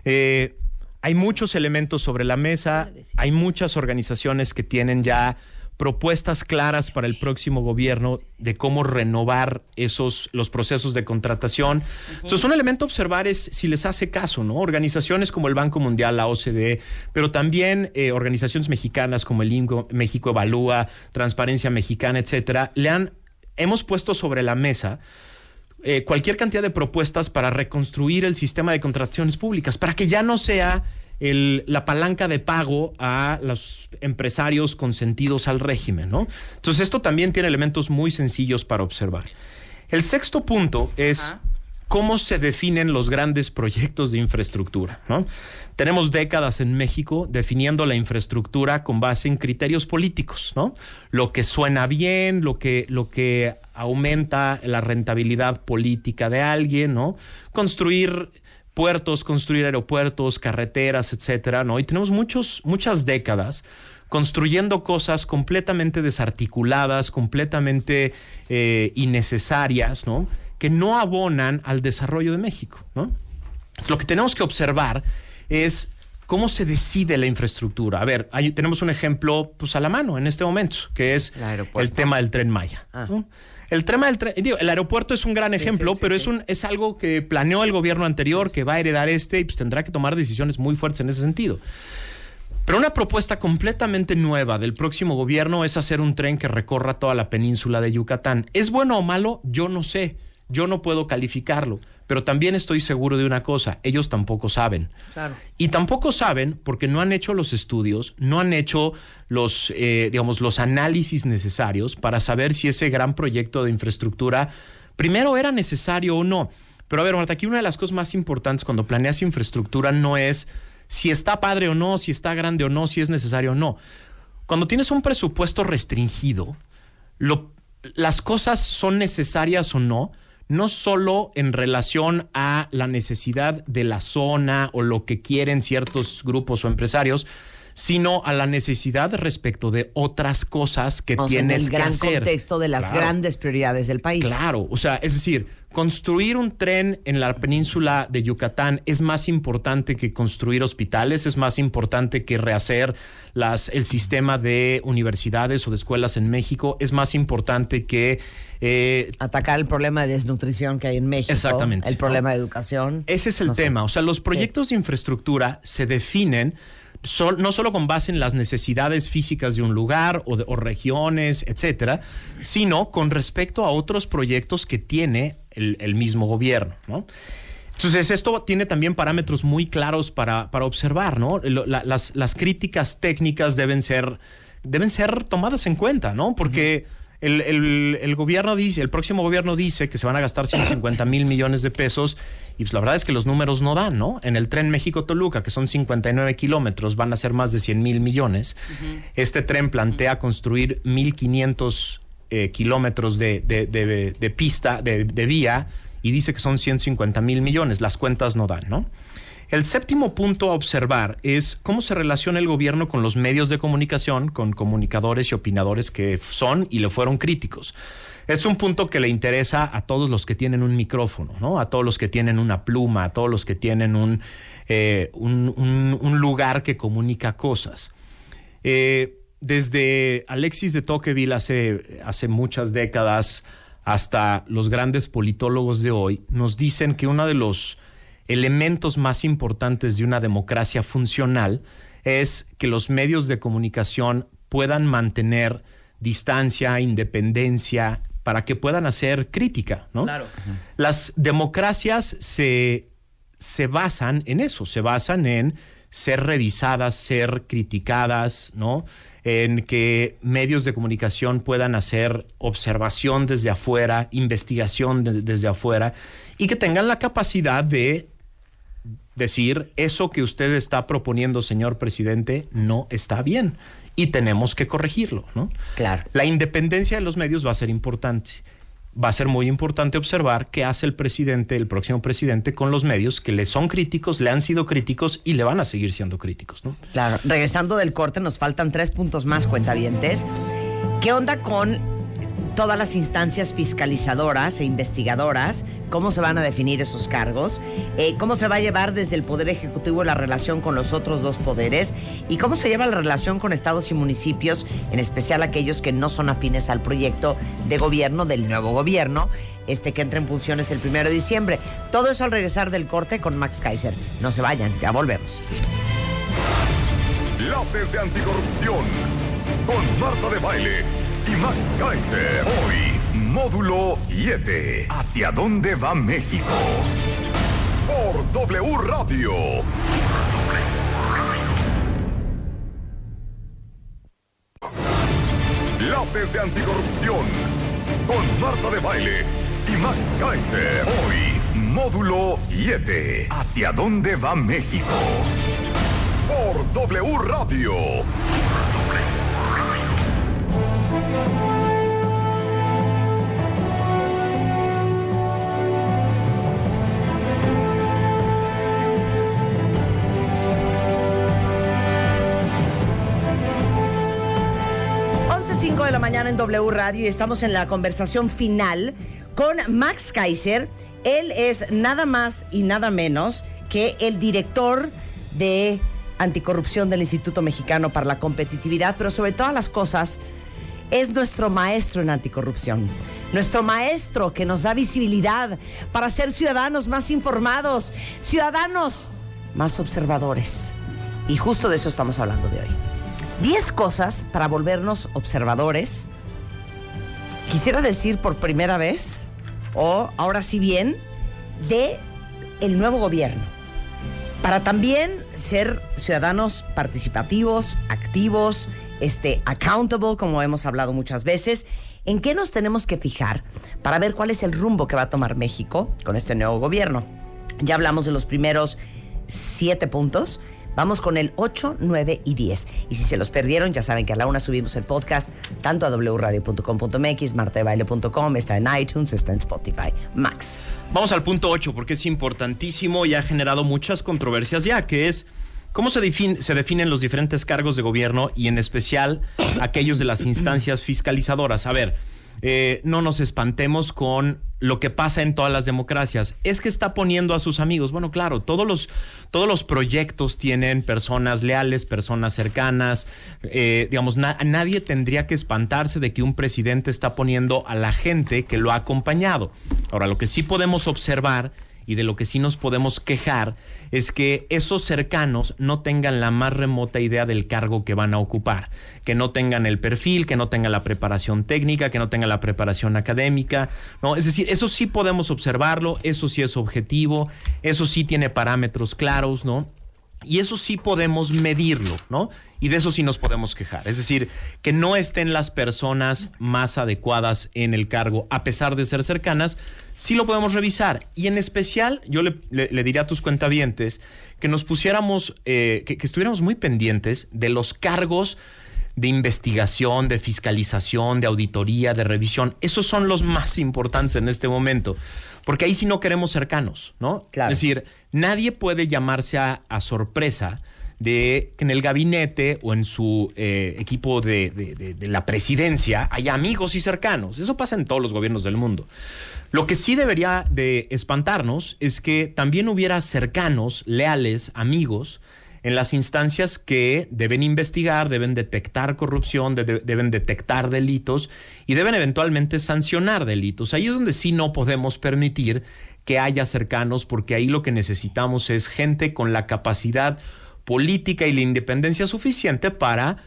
Eh, hay muchos elementos sobre la mesa, hay muchas organizaciones que tienen ya propuestas claras para el próximo gobierno de cómo renovar esos los procesos de contratación. Entonces, un elemento a observar es si les hace caso, ¿no? Organizaciones como el Banco Mundial, la OCDE, pero también eh, organizaciones mexicanas como el INCO, México Evalúa, Transparencia Mexicana, etcétera, le han hemos puesto sobre la mesa eh, cualquier cantidad de propuestas para reconstruir el sistema de contrataciones públicas, para que ya no sea la palanca de pago a los empresarios consentidos al régimen, ¿no? Entonces esto también tiene elementos muy sencillos para observar. El sexto punto es cómo se definen los grandes proyectos de infraestructura, ¿no? Tenemos décadas en México definiendo la infraestructura con base en criterios políticos, ¿no? Lo que suena bien, lo que, lo que aumenta la rentabilidad política de alguien, ¿no? Construir puertos, construir aeropuertos, carreteras, etcétera, ¿no? Y tenemos muchos, muchas décadas construyendo cosas completamente desarticuladas, completamente eh, innecesarias, ¿no? Que no abonan al desarrollo de México, ¿no? Lo que tenemos que observar es cómo se decide la infraestructura. A ver, tenemos un ejemplo pues, a la mano en este momento, que es el tema del tren Maya. Ah. El tema del tren, digo, el aeropuerto es un gran ejemplo, pero es un es algo que planeó el gobierno anterior, que va a heredar este y pues tendrá que tomar decisiones muy fuertes en ese sentido. Pero una propuesta completamente nueva del próximo gobierno es hacer un tren que recorra toda la península de Yucatán. ¿Es bueno o malo? Yo no sé. Yo no puedo calificarlo. Pero también estoy seguro de una cosa, ellos tampoco saben. Y tampoco saben porque no han hecho los estudios, no han hecho los, eh, digamos, los análisis necesarios para saber si ese gran proyecto de infraestructura primero era necesario o no. Pero a ver, Marta, aquí una de las cosas más importantes cuando planeas infraestructura no es si está padre o no, si está grande o no, si es necesario o no. Cuando tienes un presupuesto restringido, lo, las cosas son necesarias o no, no solo en relación a la necesidad de la zona o lo que quieren ciertos grupos o empresarios, sino a la necesidad respecto de otras cosas que tienes que hacer. En el gran contexto de las grandes prioridades del país. Claro, o sea, es decir, construir un tren en la península de Yucatán es más importante que construir hospitales, es más importante que rehacer las, el sistema de universidades o de escuelas en México, es más importante que... Eh, Atacar el problema de desnutrición que hay en México. Exactamente. El problema de educación. Ese es el tema. O sea, los proyectos de infraestructura se definen no solo con base en las necesidades físicas de un lugar o, de, regiones, etcétera, sino con respecto a otros proyectos que tiene el, mismo gobierno. Entonces, esto tiene también parámetros muy claros para, para observar, ¿no? Las, las críticas técnicas deben ser, deben ser tomadas en cuenta, ¿no? Porque el, el- el gobierno dice, el próximo gobierno dice que se van a gastar 150 mil millones de pesos y pues la verdad es que los números no dan, ¿no? En el tren México-Toluca, que son 59 kilómetros, van a ser más de 100 mil millones. Este tren plantea construir 1.500 eh, kilómetros de, de- de- de pista, de, de vía, y dice que son 150 mil millones. Las cuentas no dan, ¿no? El séptimo punto a observar es cómo se relaciona el gobierno con los medios de comunicación, con comunicadores y opinadores que son y le fueron críticos. Es un punto que le interesa a todos los que tienen un micrófono, ¿no? A todos los que tienen una pluma, a todos los que tienen un, eh, un- lugar que comunica cosas. Eh, desde Alexis de Tocqueville hace, hace muchas décadas hasta los grandes politólogos de hoy, nos dicen que uno de los elementos más importantes de una democracia funcional es que los medios de comunicación puedan mantener distancia, independencia, para que puedan hacer crítica, ¿no? Claro. Las democracias se, se basan en eso, se basan en ser revisadas, ser criticadas, ¿no? En que medios de comunicación puedan hacer observación desde afuera, investigación de- desde afuera, y que tengan la capacidad de decir, eso que usted está proponiendo, señor presidente, no está bien y tenemos que corregirlo, ¿no? Claro. La independencia de los medios va a ser importante. Va a ser muy importante observar qué hace el presidente, el próximo presidente, con los medios que le son críticos, le han sido críticos y le van a seguir siendo críticos, ¿no? Claro, regresando del corte, nos faltan tres puntos más, cuentavientes. ¿Qué onda con todas las instancias fiscalizadoras e investigadoras? ¿Cómo se van a definir esos cargos? Eh, ¿Cómo se va a llevar desde el Poder Ejecutivo la relación con los otros dos poderes? ¿Y cómo se lleva la relación con estados y municipios, en especial aquellos que no son afines al proyecto de gobierno del nuevo gobierno? Este que entra en funciones el primero de diciembre. Todo eso al regresar del corte con Max Kaiser. No se vayan, ya volvemos. De anticorrupción con Marta de Baile Kaiser. Hoy, módulo 7. ¿Hacia dónde va México? Por W Radio. Clases de anticorrupción con Marta de Baile y Kaiser. Hoy, módulo 7. ¿Hacia dónde va México? Por W Radio. Once cinco de la mañana en W Radio y estamos en la conversación final con Max Kaiser. Él es nada más y nada menos que el director de anticorrupción del Instituto Mexicano para la Competitividad, pero sobre todas las cosas es nuestro maestro en anticorrupción. Nuestro maestro que nos da visibilidad para ser ciudadanos más informados, ciudadanos más observadores. Y justo de eso estamos hablando de hoy. 10 cosas para volvernos observadores. Quisiera decir por primera vez, o ahora sí bien, de el nuevo gobierno. Para también ser ciudadanos participativos, activos, este, accountable, como hemos hablado muchas veces. ¿En qué nos tenemos que fijar para ver cuál es el rumbo que va a tomar México con este nuevo gobierno? Ya hablamos de los primeros siete puntos. Vamos con el 8, 9 y 10. Y si se los perdieron, ya saben que a la una subimos el podcast tanto a wradio.com.mx, martadebaile.com, está en iTunes, está en Spotify. Max. Vamos al punto 8 porque es importantísimo y ha generado muchas controversias ya, que es cómo se, defin- se definen los diferentes cargos de gobierno y en especial aquellos de las instancias fiscalizadoras. A ver, eh, no nos espantemos con lo que pasa en todas las democracias. Es que está poniendo a sus amigos. Bueno, claro, todos los, todos los proyectos tienen personas leales, personas cercanas. Eh, digamos, na- nadie tendría que espantarse de que un presidente está poniendo a la gente que lo ha acompañado. Ahora, lo que sí podemos observar y de lo que sí nos podemos quejar es que esos cercanos no tengan la más remota idea del cargo que van a ocupar, que no tengan el perfil, que no tengan la preparación técnica, que no tengan la preparación académica, ¿no? Es decir, eso sí podemos observarlo, eso sí es objetivo, eso sí tiene parámetros claros, ¿no? Y eso sí podemos medirlo, ¿no? Y de eso sí nos podemos quejar. Es decir, que no estén las personas más adecuadas en el cargo, a pesar de ser cercanas, sí lo podemos revisar. Y en especial, yo le, le, diría a tus cuentavientes que nos pusiéramos, eh, que, que estuviéramos muy pendientes de los cargos de investigación, de fiscalización, de auditoría, de revisión. Esos son los más importantes en este momento porque ahí sí no queremos cercanos, ¿no? Claro. Es decir, nadie puede llamarse a, a sorpresa de que en el gabinete o en su eh, equipo de, de, de, la presidencia haya amigos y cercanos. Eso pasa en todos los gobiernos del mundo. Lo que sí debería de espantarnos es que también hubiera cercanos, leales, amigos, en las instancias que deben investigar, deben detectar corrupción, de, de, deben detectar delitos y deben eventualmente sancionar delitos. Ahí es donde sí no podemos permitir que haya cercanos, porque ahí lo que necesitamos es gente con la capacidad política y la independencia suficiente para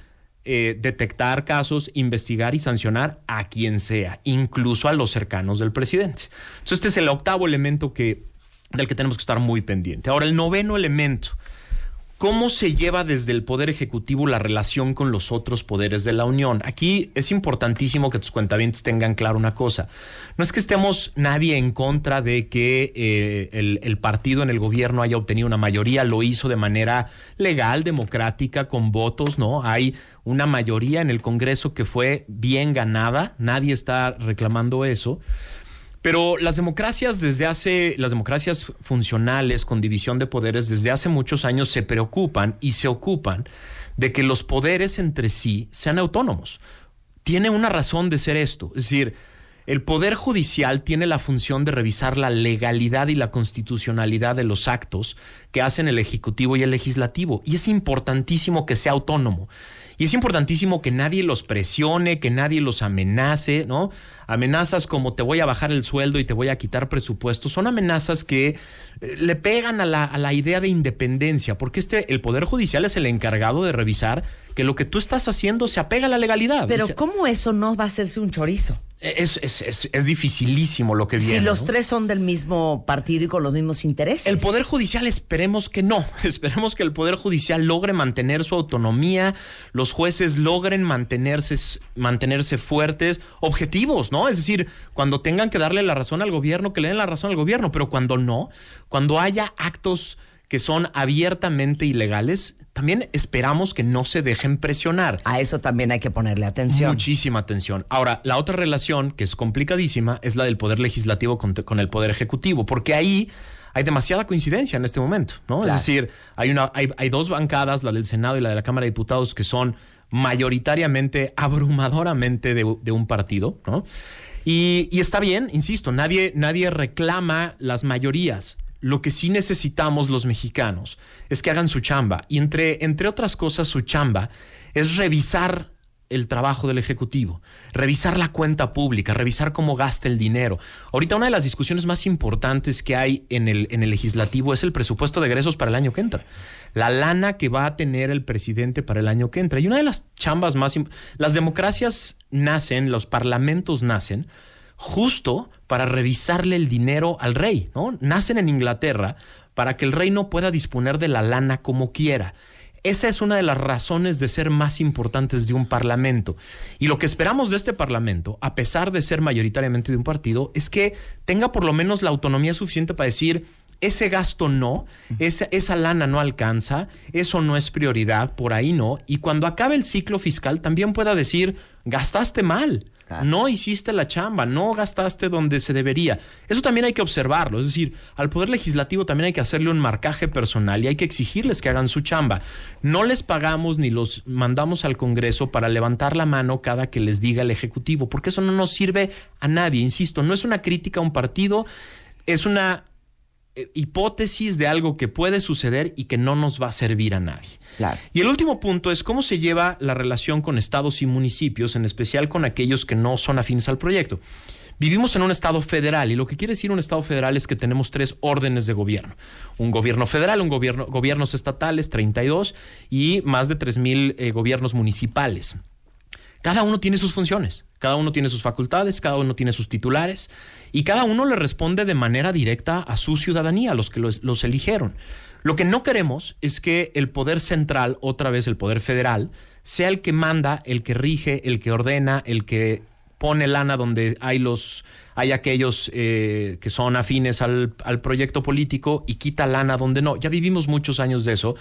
eh, detectar casos, investigar y sancionar a quien sea, incluso a los cercanos del presidente. Entonces, este es el octavo elemento que, del que tenemos que estar muy pendiente. Ahora, el noveno elemento ¿Cómo se lleva desde el Poder Ejecutivo la relación con los otros poderes de la Unión? Aquí es importantísimo que tus cuentavientes tengan claro una cosa. No es que estemos nadie en contra de que eh, el, el, partido en el gobierno haya obtenido una mayoría, lo hizo de manera legal, democrática, con votos, ¿no? Hay una mayoría en el Congreso que fue bien ganada, nadie está reclamando eso. Pero las democracias desde hace, las democracias funcionales con división de poderes desde hace muchos años se preocupan y se ocupan de que los poderes entre sí sean autónomos. Tiene una razón de ser esto. Es decir, el Poder Judicial tiene la función de revisar la legalidad y la constitucionalidad de los actos que hacen el Ejecutivo y el Legislativo. Y es importantísimo que sea autónomo. Y es importantísimo que nadie los presione, que nadie los amenace, ¿no? Amenazas como te voy a bajar el sueldo y te voy a quitar presupuesto, son amenazas que eh, le pegan a la, a la idea de independencia, porque este, el Poder Judicial es el encargado de revisar que lo que tú estás haciendo se apega a la legalidad. Pero ¿cómo eso no va a hacerse un chorizo? Es, es, es, es, dificilísimo lo que viene. Si los ¿no? tres son del mismo partido y con los mismos intereses. El Poder Judicial esperemos que no. Esperemos que el Poder Judicial logre mantener su autonomía, los jueces logren mantenerse, mantenerse fuertes, objetivos, ¿no? Es decir, cuando tengan que darle la razón al gobierno, que le den la razón al gobierno, pero cuando no, cuando haya actos que son abiertamente ilegales, también esperamos que no se dejen presionar. A eso también hay que ponerle atención. Muchísima atención. Ahora, la otra relación, que es complicadísima, es la del Poder Legislativo con, con el Poder Ejecutivo, porque ahí hay demasiada coincidencia en este momento, ¿no? Claro. Es decir, hay, una, hay, hay dos bancadas, la del Senado y la de la Cámara de Diputados, que son mayoritariamente, abrumadoramente de, de un partido, ¿no? Y, y, está bien, insisto, nadie, nadie reclama las mayorías. Lo que sí necesitamos los mexicanos es que hagan su chamba. Y entre, entre otras cosas, su chamba es revisar el trabajo del Ejecutivo, revisar la cuenta pública, revisar cómo gasta el dinero. Ahorita una de las discusiones más importantes que hay en el, en el legislativo es el presupuesto de egresos para el año que entra. La lana que va a tener el presidente para el año que entra. Y una de las chambas más... Las democracias nacen, los parlamentos nacen justo para revisarle el dinero al rey, ¿no? Nacen en Inglaterra para que el rey no pueda disponer de la lana como quiera. Esa es una de las razones de ser más importantes de un parlamento. Y lo que esperamos de este parlamento, a pesar de ser mayoritariamente de un partido, es que tenga por lo menos la autonomía suficiente para decir, ese gasto no, esa, esa lana no alcanza, eso no es prioridad, por ahí no. Y cuando acabe el ciclo fiscal también pueda decir, gastaste mal. No hiciste la chamba, no gastaste donde se debería. Eso también hay que observarlo. Es decir, al Poder Legislativo también hay que hacerle un marcaje personal y hay que exigirles que hagan su chamba. No les pagamos ni los mandamos al Congreso para levantar la mano cada que les diga el Ejecutivo, porque eso no nos sirve a nadie. Insisto, no es una crítica a un partido, es una hipótesis de algo que puede suceder y que no nos va a servir a nadie. Claro. Y el último punto es cómo se lleva la relación con estados y municipios, en especial con aquellos que no son afines al proyecto. Vivimos en un Estado federal y lo que quiere decir un Estado federal es que tenemos tres órdenes de gobierno. Un gobierno federal, un gobierno, gobiernos estatales, 32, y más de 3.000 eh, gobiernos municipales. Cada uno tiene sus funciones, cada uno tiene sus facultades, cada uno tiene sus titulares y cada uno le responde de manera directa a su ciudadanía, a los que los, eligieron. Lo que no queremos es que el poder central, otra vez el poder federal, sea el que manda, el que rige, el que ordena, el que pone lana donde hay los hay aquellos eh, que son afines al, proyecto político y quita lana donde no. Ya vivimos muchos años de eso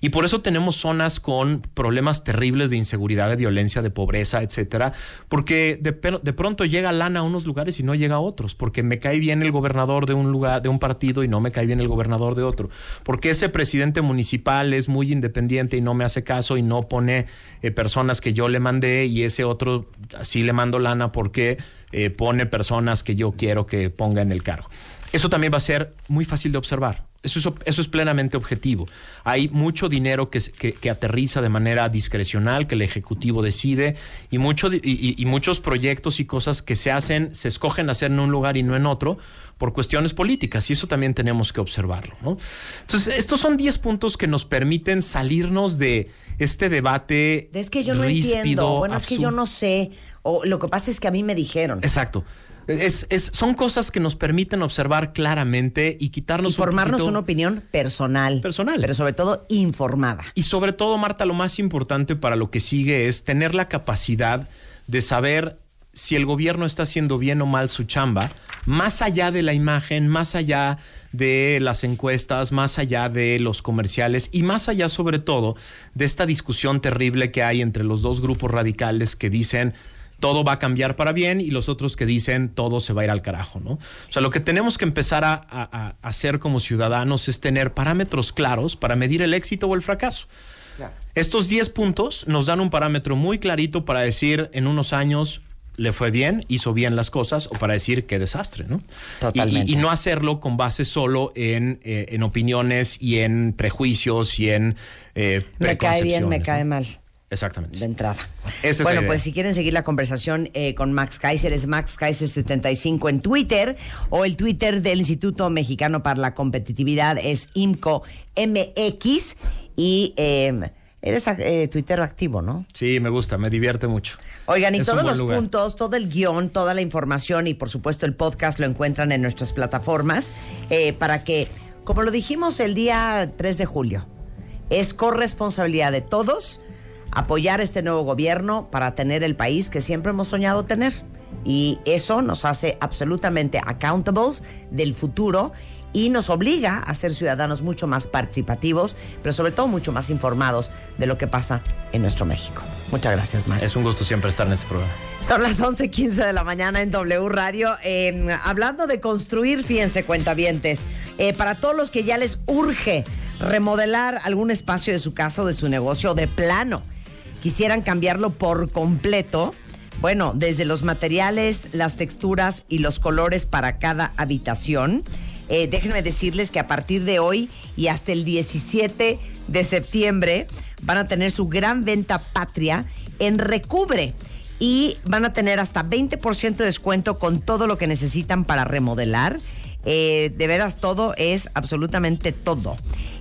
y por eso tenemos zonas con problemas terribles de inseguridad, de violencia, de pobreza, etcétera, porque de, pronto llega lana a unos lugares y no llega a otros, porque me cae bien el gobernador de un lugar, de un partido y no me cae bien el gobernador de otro, porque ese presidente municipal es muy independiente y no me hace caso y no pone eh, personas que yo le mandé y ese otro sí le mando lana porque eh, pone personas que yo quiero que ponga en el cargo. Eso también va a ser muy fácil de observar. Eso, eso es plenamente objetivo. Hay mucho dinero que, que, aterriza de manera discrecional, que el Ejecutivo decide, y, mucho, y, y, muchos proyectos y cosas que se hacen, se escogen hacer en un lugar y no en otro, por cuestiones políticas, y eso también tenemos que observarlo. ¿no? Entonces, estos son 10 puntos que nos permiten salirnos de este debate. Es que yo no entiendo. Bueno, es que yo no sé. O lo que pasa es que a mí me dijeron. Exacto. Es, es, son cosas que nos permiten observar claramente y quitarnos y formarnos un una opinión personal. Personal. Pero sobre todo informada. Y sobre todo, Marta, lo más importante para lo que sigue es tener la capacidad de saber si el gobierno está haciendo bien o mal su chamba, más allá de la imagen, más allá de las encuestas, más allá de los comerciales y más allá sobre todo de esta discusión terrible que hay entre los dos grupos radicales que dicen todo va a cambiar para bien y los otros que dicen todo se va a ir al carajo, ¿no? O sea, lo que tenemos que empezar a, a, a hacer como ciudadanos es tener parámetros claros para medir el éxito o el fracaso. Claro. Estos 10 puntos nos dan un parámetro muy clarito para decir en unos años le fue bien, hizo bien las cosas, o para decir qué desastre, ¿no? Totalmente. Y, y, y no hacerlo con base solo en, eh, en, opiniones y en prejuicios y en eh, Me cae bien, me ¿no? cae mal. Exactamente. De entrada. Esa bueno, es pues si quieren seguir la conversación eh, con Max Kaiser, es Max Kaiser75 en Twitter o el Twitter del Instituto Mexicano para la Competitividad es IMCO MX y eh, eres eh, Twitter activo, ¿no? Sí, me gusta, me divierte mucho. Oigan, y Es todos los lugar. puntos, todo el guion, toda la información y por supuesto el podcast lo encuentran en nuestras plataformas eh, para que, como lo dijimos el día 3 de julio, es corresponsabilidad de todos apoyar este nuevo gobierno para tener el país que siempre hemos soñado tener. Y eso nos hace absolutamente accountables del futuro y nos obliga a ser ciudadanos mucho más participativos, pero sobre todo mucho más informados de lo que pasa en nuestro México. Muchas gracias, Max. Es un gusto siempre estar en este programa. Son las 11:15 de la mañana en W Radio. Eh, hablando de construir, fíjense, cuentavientes, eh, para todos los que ya les urge remodelar algún espacio de su casa o de su negocio de plano, quisieran cambiarlo por completo. Bueno, desde los materiales, las texturas y los colores para cada habitación. Eh, déjenme decirles que a partir de hoy y hasta el 17 de septiembre van a tener su gran venta patria en Recubre y van a tener hasta 20% de descuento con todo lo que necesitan para remodelar. Eh, de veras, todo es absolutamente todo.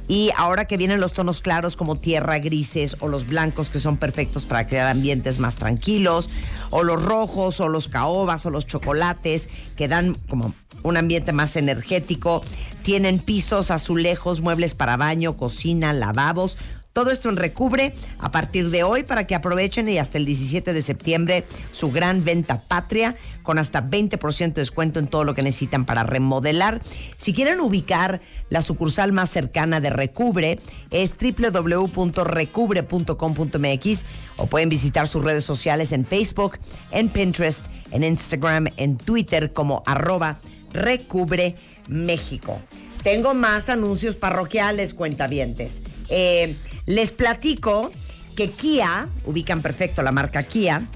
Y ahora que vienen los tonos claros como tierra, grises o los blancos que son perfectos para crear ambientes más tranquilos, o los rojos o los caobas o los chocolates que dan como un ambiente más energético, tienen pisos, azulejos, muebles para baño, cocina, lavabos, todo esto en Recubre a partir de hoy para que aprovechen y hasta el 17 de septiembre su gran venta patria con hasta 20% de descuento en todo lo que necesitan para remodelar. Si quieren ubicar la sucursal más cercana de Recubre es www.recubre.com.mx o pueden visitar sus redes sociales en Facebook, en Pinterest, en Instagram, en Twitter como arroba Recubre México. Tengo más anuncios parroquiales, cuentavientes. Eh, les platico que Kia, ubican perfecto la marca Kia,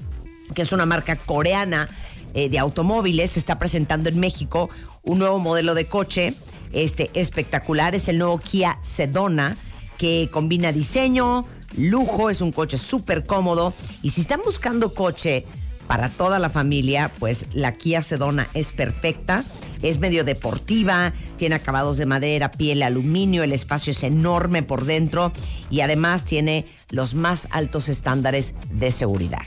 que es una marca coreana eh, de automóviles, está presentando en México un nuevo modelo de coche este, espectacular. Es el nuevo Kia Sedona, que combina diseño, lujo, es un coche súper cómodo. Y si están buscando coche para toda la familia, pues la Kia Sedona es perfecta. Es medio deportiva, tiene acabados de madera, piel, aluminio, el espacio es enorme por dentro y además tiene los más altos estándares de seguridad.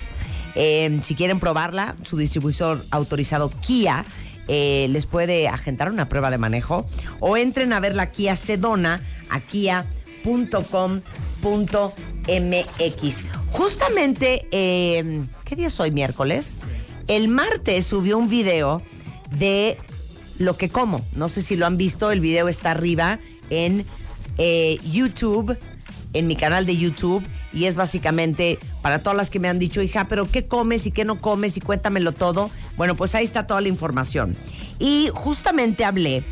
Eh, si quieren probarla, su distribuidor autorizado Kia eh, les puede agendar una prueba de manejo o entren a ver la Kia Sedona a kia.com.mx. Justamente, eh, ¿qué día es hoy? Miércoles. El martes subió un video de lo que como. No sé si lo han visto, el video está arriba en eh, YouTube, en mi canal de YouTube, y es básicamente para todas las que me han dicho, hija, pero ¿qué comes y qué no comes y cuéntamelo todo? Bueno, pues ahí está toda la información. Y justamente hablé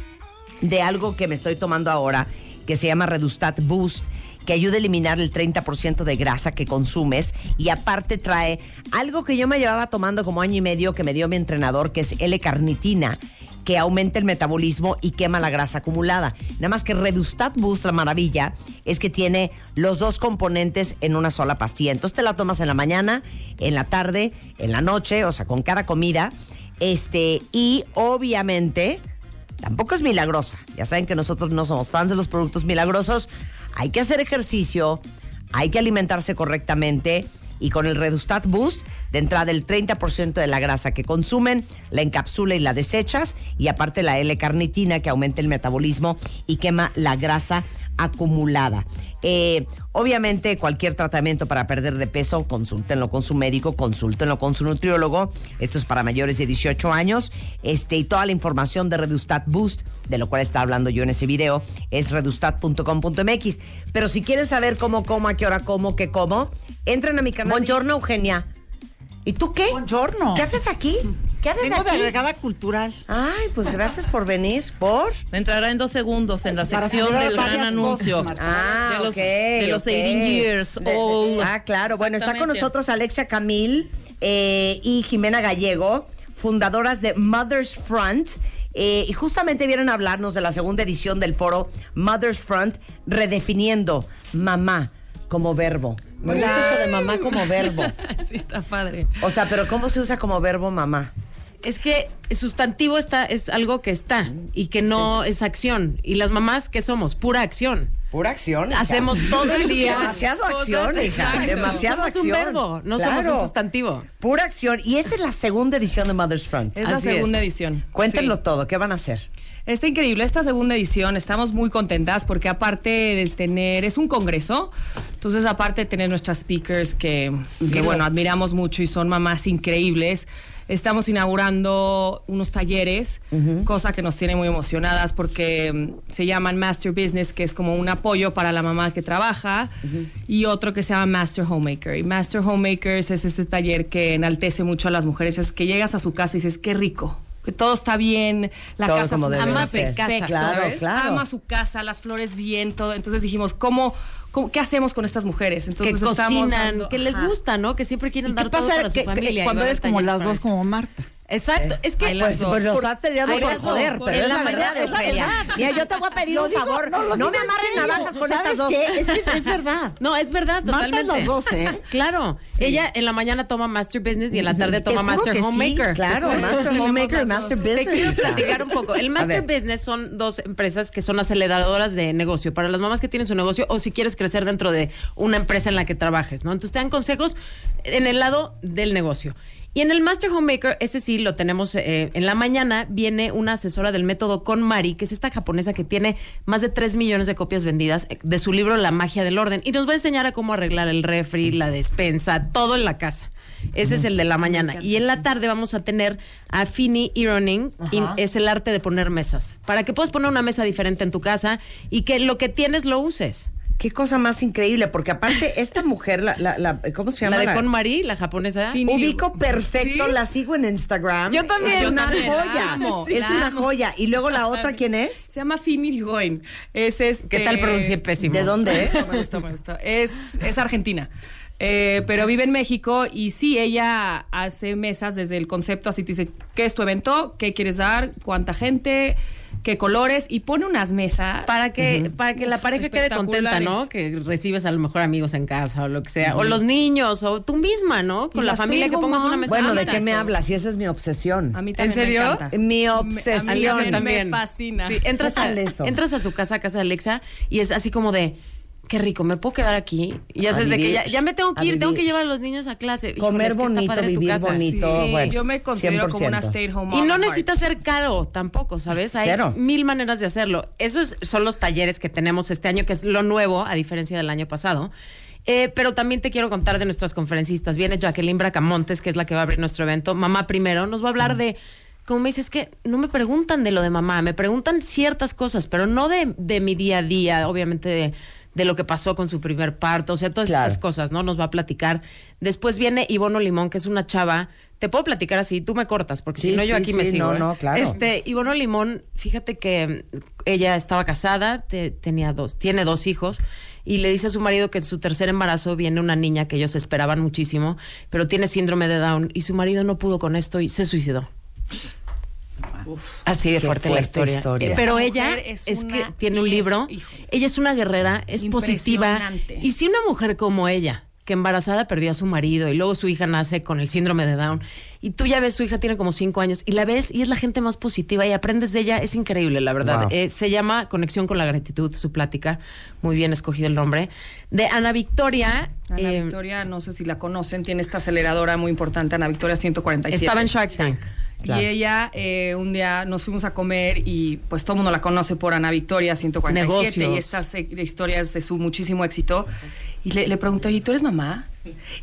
de algo que me estoy tomando ahora, que se llama Redustat Boost que ayuda a eliminar el 30% de grasa que consumes y aparte trae algo que yo me llevaba tomando como año y medio que me dio mi entrenador, que es L-carnitina que aumenta el metabolismo y quema la grasa acumulada. Nada más que Redustat Boost, la maravilla, es que tiene los dos componentes en una sola pastilla. Entonces te la tomas en la mañana, en la tarde, en la noche, o sea, con cada comida. Este, y obviamente, tampoco es milagrosa. Ya saben que nosotros no somos fans de los productos milagrosos. Hay que hacer ejercicio, hay que alimentarse correctamente y con el Redustat Boost, de entrada el 30% de la grasa que consumen, la encapsula y la desechas, y aparte la L-carnitina que aumenta el metabolismo y quema la grasa acumulada. Eh, obviamente, cualquier tratamiento para perder de peso, consúltenlo con su médico, consúltenlo con su nutriólogo. Esto es para mayores de 18 años. Este, y toda la información de Redustat Boost, de lo cual está hablando yo en ese video, es redustat.com.mx. Pero si quieres saber cómo como, a qué hora como, qué como, entren a mi canal. Buongiorno, Eugenia. ¿Y tú qué? Buongiorno. ¿Qué haces aquí? ¿Qué haces Vengo de agregada cultural. Ay, pues gracias por venir. ¿Por? Entrará en dos segundos en la Para sección del gran anuncio. cosas. Ah, de los, ok, de los ok. 18 years De- de- old. Ah, claro. Bueno, está con nosotros Alexia Camil eh, y Jimena Gallego, fundadoras de Mother's Front. eh, y justamente vienen a hablarnos de la segunda edición del foro Mother's Front, redefiniendo mamá como verbo. Me gusta eso de mamá como verbo. sí, está padre. O sea, pero ¿cómo se usa como verbo mamá? Es que sustantivo está, es algo que está y que no es acción. Y las mamás, ¿qué somos? Pura acción. Pura acción. hija. Hacemos todo el día. Demasiado acción, hija. exacto. Demasiado somos acción. un verbo, no somos un sustantivo. Pura acción. Y esa es la segunda edición de Mother's Front. Es la segunda es. edición. Cuéntenlo Sí. todo. ¿Qué van a hacer? Está increíble esta segunda edición, estamos muy contentas porque aparte de tener, es un congreso, entonces aparte de tener nuestras speakers que, que, bueno, admiramos mucho y son mamás increíbles, estamos inaugurando unos talleres, cosa que nos tiene muy emocionadas porque mm, se llaman Master Business, que es como un apoyo para la mamá que trabaja, y otro que se llama Master Homemaker. Y Master Homemakers es este taller que enaltece mucho a las mujeres, es que llegas a su casa y dices, qué rico. Que todo está bien, la Todo casa ama perfecta, Claro, claro. Ama su casa, las flores bien, todo. Entonces dijimos, ¿cómo, cómo- qué hacemos con estas mujeres? Que Entonces estamos cocinan, dando- que les ajá. gusta, ¿no? Que siempre quieren ¿Y dar qué todo pasa para su que- que familia. y cuando eres como las dos, esto? como Marta? Exacto, es que Pues, pues lo estás teniendo por joder, pero es la ¿verdad? verdad, Es la Eugenia. verdad. Mira, yo te voy a pedir Lo un digo- favor. no, me en amarren serio. navajas con ¿Sabes estas dos. qué? Es verdad. No, es verdad, Marta totalmente. es las dos, ¿eh? Claro. Ella en la mañana toma Master Business y en la tarde toma Master Homemaker. claro, Master Homemaker y Master Te quiero Business. platicar un poco. El Master. Business son dos empresas que son aceleradoras de negocio para las mamás que tienen su negocio o si quieres crecer dentro de una empresa en la que trabajes, ¿no? Entonces te dan consejos en el lado del negocio. Y en el Master Homemaker, ese sí lo tenemos eh, en la mañana, viene una asesora del método Con Mari, que es esta japonesa que tiene más de 3 millones de copias vendidas eh, de su libro La magia del orden. Y nos va a enseñar a cómo arreglar el refri, la despensa, todo en la casa. Ese es el de la mañana. Y en la tarde vamos a tener a Fini Ironing, y es el arte de poner mesas. Para que puedas poner una mesa diferente en tu casa y que lo que tienes lo uses. Qué cosa más increíble, porque aparte esta mujer, la, la, la- ¿cómo se llama? La de Con Mari, la japonesa. Ubico perfecto, Sí. la sigo en Instagram. Yo también. Es Yo una también, joya. amo, es una amo. joya. Y luego la otra, ¿quién es? Se llama Fini Ligoen. Es este... ¿Qué tal pronuncié pésimo? ¿De dónde es? Me gusta, me gusta. Es, es argentina. Eh, pero vive en México y sí, ella hace mesas desde el concepto, así te dice, ¿qué es tu evento? ¿Qué quieres dar? ¿Cuánta gente? Qué colores y pone unas mesas. Para que, para que la pareja quede contenta, ¿no? Que recibes a lo mejor amigos en casa o lo que sea. O los niños, o tú misma, ¿no? Con la familia que pongas una mesa. Bueno, ¿de Ándale. qué me hablas? Y esa es mi obsesión. A mí ¿En también serio? me encanta. Mi Me- a obsesión. mí también me fascina. Sí, entras, a, entras a su casa, a casa de Alexa, y es así como de, qué rico, ¿me puedo quedar aquí? Y ya A sabes de que ya, me tengo que ir, tengo que llevar a los niños a clase. Híjole, Comer es que bonito, tu vivir casa. bonito. Sí, bueno, yo me considero como una 100%. stay-at-home mom Y no necesita ser caro tampoco, ¿sabes? Hay Cero. mil maneras de hacerlo. Esos son los talleres que tenemos este año, que es lo nuevo, a diferencia del año pasado. Eh, pero también te quiero contar de nuestras conferencistas. Viene Jacqueline Bracamontes, que es la que va a abrir nuestro evento. Mamá primero, nos va a hablar de... Como me dices, que no me preguntan de lo de mamá, me preguntan ciertas cosas, pero no de, de mi día a día, obviamente de, de lo que pasó con su primer parto, o sea, todas Claro. estas cosas, ¿no? Nos va a platicar. Después viene Ivono Limón, que es una chava. Te puedo platicar así, tú me cortas, porque Sí, si no yo sí, aquí me sigo. no, ¿eh? no, claro. Este, Ivono Limón, fíjate que ella estaba casada, te- tenía dos, tiene dos hijos, y le dice a su marido que en su tercer embarazo viene una niña que ellos esperaban muchísimo, pero tiene síndrome de Down, y su marido no pudo con esto y se suicidó. Así de fuerte, la historia. historia. Pero ella es, es que tiene un es- libro. ella es una guerrera, es positiva. Y si una mujer como ella, que embarazada perdió a su marido y luego su hija nace con el síndrome de Down, y tú ya ves, su hija tiene como cinco años, y la ves y es la gente más positiva y aprendes de ella, es increíble, la verdad. Wow. Eh, se llama Conexión con la Gratitud, su plática. Muy bien escogido el nombre. De Ana Victoria. Ana eh, Victoria, no sé si la conocen, tiene esta aceleradora muy importante, Ana Victoria 147. estaba en Shark Tank. Claro. Y ella, eh, un día nos fuimos a comer y pues todo el mundo la conoce por Ana Victoria 147 y estas eh, historias de su muchísimo éxito. Y le, le pregunté, oye, ¿tú eres mamá?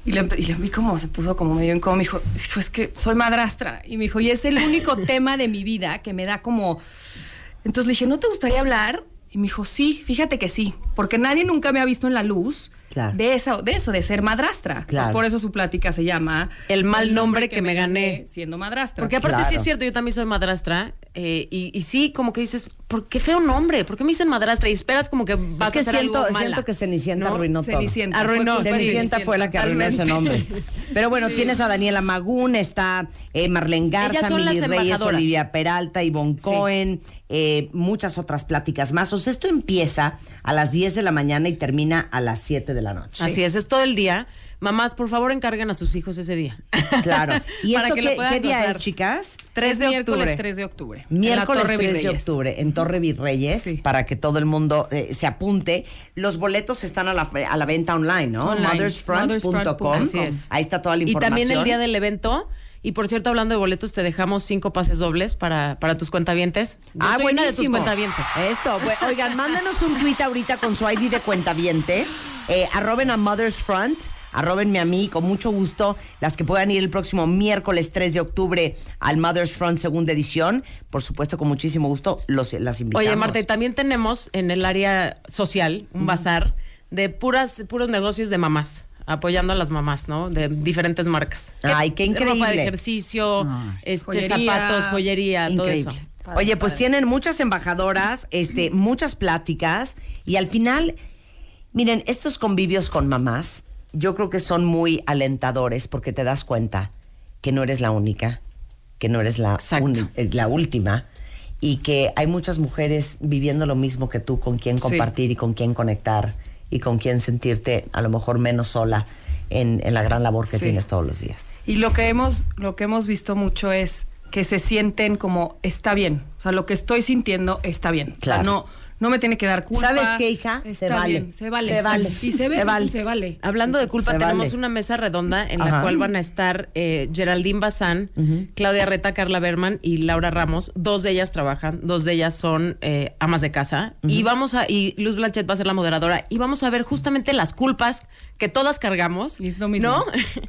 Y le, y le vi como se puso como medio incómodo. Me dijo, "Hijo, es que soy madrastra. Y me dijo, y es el único tema de mi vida que me da como... Entonces le dije, ¿no te gustaría hablar? Y me dijo, sí, fíjate que sí, porque nadie nunca me ha visto en la luz Claro. de, eso, de eso, de ser madrastra. Claro. por eso su plática se llama El mal nombre que me gané. siendo madrastra. Porque aparte sí es cierto, yo también soy madrastra. eh, y, y sí, como que dices, ¿por qué feo nombre? ¿Por qué me dicen madrastra? Y esperas como que vas Es que a hacer siento, algo mala. siento que Cenicienta ¿no? arruinó todo. Cenicienta. Arruinó. Fue Cenicienta fue la que arruinó ese nombre. Pero bueno, tienes a Daniela Magún, está eh, Marlene Garza, Mili Reyes. Olivia Peralta, Ivonne Cohen, eh, muchas otras pláticas más. O sea, esto empieza a las 10 de la mañana y termina a las 7 de la noche. Así es, es todo el día. Mamás, por favor, encarguen a sus hijos ese día. Claro. ¿Y Para esto que qué, qué día gozar. es, chicas? 3 de miércoles octubre. 3 de octubre. Miércoles Torre 3 de octubre en Torre Virreyes Sí. para que todo el mundo eh, se apunte. Los boletos están a la, a la venta online, ¿no? Mothersfront.com. Es. Ahí está toda la Y información. también el día del evento. Y por cierto, hablando de boletos, te dejamos cinco pases dobles para, para tus cuentavientes. Yo Ah, soy una de tus buenísimo. cuentavientes. Eso, bu- oigan, mándanos un tweet ahorita con su ID de cuentaviente. Eh, arroben a Mother's Front, arrobenme a mí, con mucho gusto. Las que puedan ir el próximo miércoles 3 de octubre al Mother's Front segunda edición. Por supuesto, con muchísimo gusto los, las invitamos. Oye, Marta, y también tenemos en el área social un bazar de puras, puros negocios de mamás, apoyando a las mamás, ¿no? De diferentes marcas. Ay, qué Ropa de increíble. ejercicio, este, Joyería. zapatos, joyería, todo Increíble. eso. Oye, pues tienen muchas embajadoras, este, muchas pláticas y al final, miren, estos convivios con mamás, yo creo que son muy alentadores porque te das cuenta que no eres la única, que no eres la, uni- eh, la última y que hay muchas mujeres viviendo lo mismo que tú, con quien Sí. compartir y con quien conectar y con quien sentirte a lo mejor menos sola en, en la gran labor que Sí. tienes todos los días. Y lo que hemos, lo que hemos visto mucho es que se sienten como está bien. O sea, lo que estoy sintiendo está bien. O sea, Claro. no, no me tiene que dar culpa. ¿Sabes qué, hija? Está Se vale. bien, se vale. Se vale. Y se ve, Se vale. se vale. Hablando de culpa, Se tenemos vale. una mesa redonda en Ajá. la cual van a estar eh, Geraldine Bazán, Claudia Reta, Carla Berman y Laura Ramos. Dos de ellas trabajan, dos de ellas son eh, amas de casa. Y vamos a, y Luz Blanchet va a ser la moderadora. Y vamos a ver justamente las culpas que todas cargamos. Y es lo mismo. ¿No?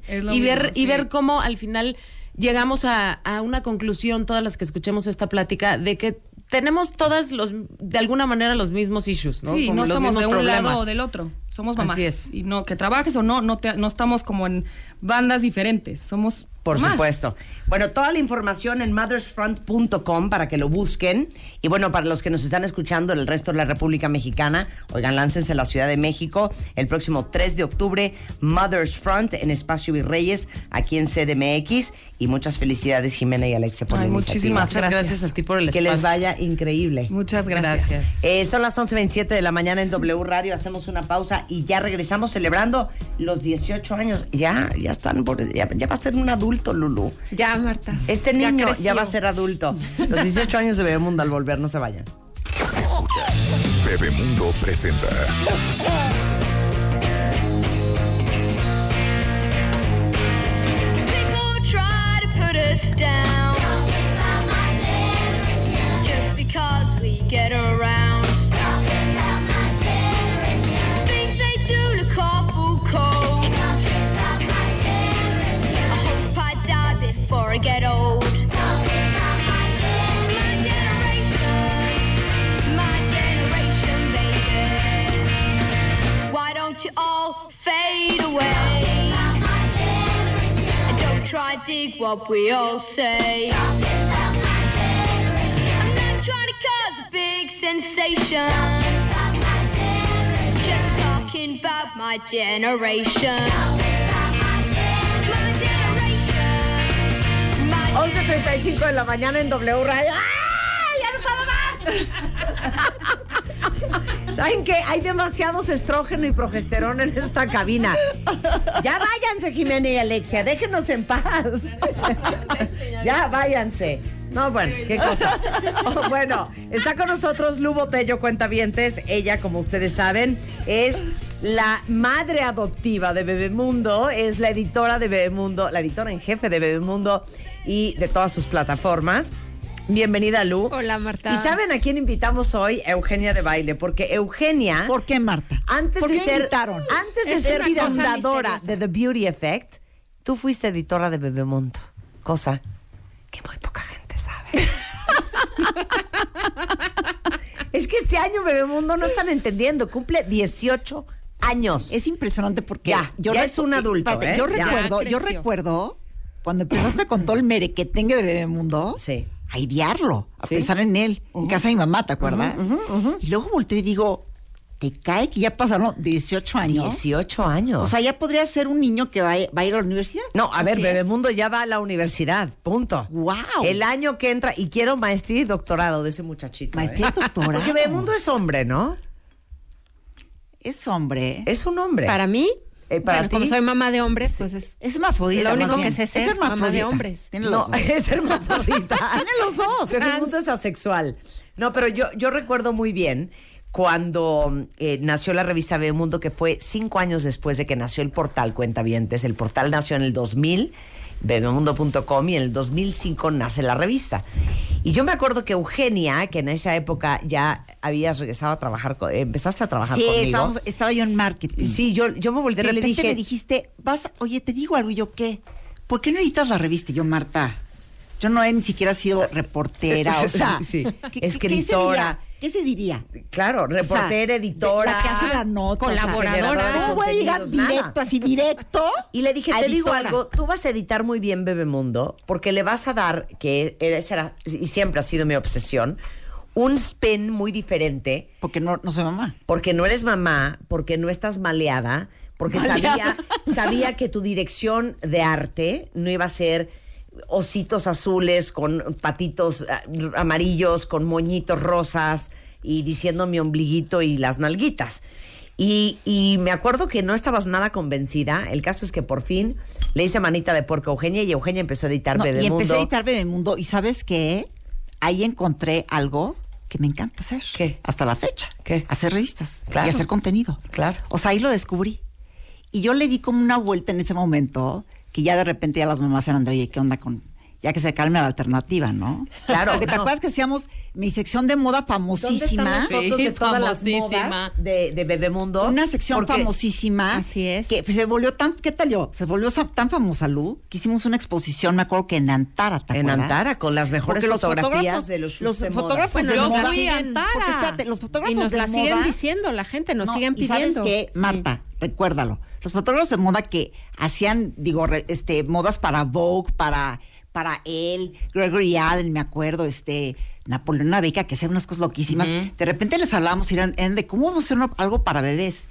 Es lo y ver, mismo, y ver cómo al final llegamos a, a una conclusión, todas las que escuchemos esta plática, de que tenemos todas los, de alguna manera, los mismos issues, ¿no? Sí, Como no estamos de un problemas. lado o del otro. Somos mamás. Así es. Y no, que trabajes o no, no, te- no estamos como en bandas diferentes. Somos Por Más. supuesto. Bueno, toda la información en mothersfront.com para que lo busquen. Y bueno, para los que nos están escuchando en el resto de la República Mexicana, oigan, láncense a la Ciudad de México el próximo 3 de octubre, Mothers Front en Espacio Virreyes, aquí en CDMX. Y muchas felicidades, Jimena y Alexia, por Ay, la muchísimas iniciativa. Gracias. gracias a ti por el Que les espacio. vaya increíble. Muchas gracias. Eh, son las 11.27 de la mañana en W Radio. Hacemos una pausa y ya regresamos celebrando los 18 años. Ya, ya están, por- ya, ya va a ser un adulto, Lulu. Ya, Marta. Este niño ya, va a ser adulto. Los 18 años de Bebemundo al volver, no se vayan. Bebemundo presenta. People try to put us down. Try to dig what we all say. I'm not trying to cause a big sensation. Just talking about my generation. My generation. My 11.35 de la mañana en W Radio. ¡Ah! ¡Ya no puedo más! ¿Saben qué? Hay demasiados estrógeno y progesterona en esta cabina. Ya váyanse, Jimena y Alexia. Déjenos en paz. ya váyanse. No, bueno, qué cosa. Oh, bueno, está con nosotros Lu Botello, cuentavientes. Ella, como ustedes saben, es la madre adoptiva de Bebemundo, es la editora de Bebemundo, la editora en jefe de Bebemundo y de todas sus plataformas. Bienvenida, Lu. Hola, Marta. ¿Y saben a quién invitamos hoy? Eugenia de Baile, porque Eugenia... ¿Por qué, Marta? Antes ¿Por de qué ser, invitaron? antes de Es ser fundadora misteriosa. de The Beauty Effect, tú fuiste editora de Bebemundo. Cosa que muy poca gente sabe. es que este año Bebemundo no están entendiendo, cumple 18 años. Es impresionante porque Ya, yo ya es un adulto, Espérate, ¿eh? Yo Ya. recuerdo, yo recuerdo cuando empezaste con todo el merequetengue de Bebemundo. Sí. A idearlo, a Sí. pensar en él, en casa de mi mamá, ¿te acuerdas? Y luego volteo y digo, ¿te cae que ya pasaron 18 años? 18 años. O sea, ya podría ser un niño que va, a- va a ir a la universidad. No, a ver, Así es. Bebemundo ya va a la universidad, punto. ¡Wow! El año que entra, y quiero maestría y doctorado de ese muchachito. ¿eh? Maestría y doctorado. Porque Bebemundo es hombre, ¿no? Es hombre. Es un hombre. Para mí, Eh, para bueno, ti. como soy mamá de hombres, pues es Es hermafrodita. lo único que sé Es ser, mamá de hermafrodita. hombres. Tiene los No, dos. es hermafrodita. Tiene los dos. Bebemundo es asexual. No, pero yo, yo recuerdo muy bien cuando eh, nació la revista Bebemundo, que fue cinco años después de que nació el portal Cuentavientes. El portal nació en el 2000, bebemundo.com, y en el 2005 nace la revista. Y yo me acuerdo que Eugenia, que en esa época ya habías regresado a trabajar, co- eh, empezaste a trabajar Sí, conmigo. estábamos- estaba yo en marketing. Sí, yo, yo me volteé y le dije... me dijiste, vas, oye, te digo algo, y yo, ¿qué? ¿Por qué no editas la revista? Y yo, Marta, yo no he ni siquiera sido reportera, o sea, Sí, ¿qué- qué- escritora. ¿Qué se diría? Claro, reportera, editora. La que hace la nota. Colaboradora o sea, de ¿Cómo voy a llegar contenidos, nada. directo, así directo? Y le dije, te digo editora? algo, tú vas a editar muy bien Bebemundo, porque le vas a dar, que esa era, y siempre ha sido mi obsesión, un spin muy diferente. Porque no, no soy mamá. Porque no eres mamá, porque no estás maleada, porque Maleada. sabía, sabía que tu dirección de arte no iba a ser ositos azules con patitos ah, amarillos, con moñitos rosas y diciendo mi ombliguito y las nalguitas. Y, y me acuerdo que no estabas nada convencida. El caso es que por fin le hice manita de porco a Eugenia y Eugenia empezó a editar No, y Bebemundo. empecé a editar Bebemundo. ¿Y sabes qué? Ahí encontré algo que me encanta hacer. ¿Qué? Hasta la fecha. ¿Qué? Hacer revistas. Claro. Y hacer contenido. Claro. O sea, ahí lo descubrí. Y yo le di como una vuelta en ese momento, que ya de repente ya las mamás eran de, oye, ¿qué onda con...? Ya que se calme la alternativa, ¿no? Claro, Porque te no. acuerdas que hacíamos mi sección de moda ¿Dónde están famosísima. las fotos Sí, de todas las modas de, de Bebemundo? Una sección Porque- famosísima. Así es. Que se volvió tan, ¿qué tal yo? Se volvió tan famosa, Lu, que hicimos una exposición, me acuerdo que en Antara, ¿te En? Antara, con las mejores Porque los fotografías fotógrafos de los Los de fotógrafos de nos moda. siguen, Porque espérate, los fotógrafos y nos de la moda- siguen diciendo, la gente nos No, siguen y sabes pidiendo. qué, Sí. Marta, recuérdalo. Los fotógrafos de moda que hacían, digo, re- este, modas para Vogue, para, para él, Gregory Allen, me acuerdo, este, Napoleón Beca, que hacían unas cosas loquísimas. De repente les hablábamos y eran, eran de cómo vamos a hacer una- algo para bebés.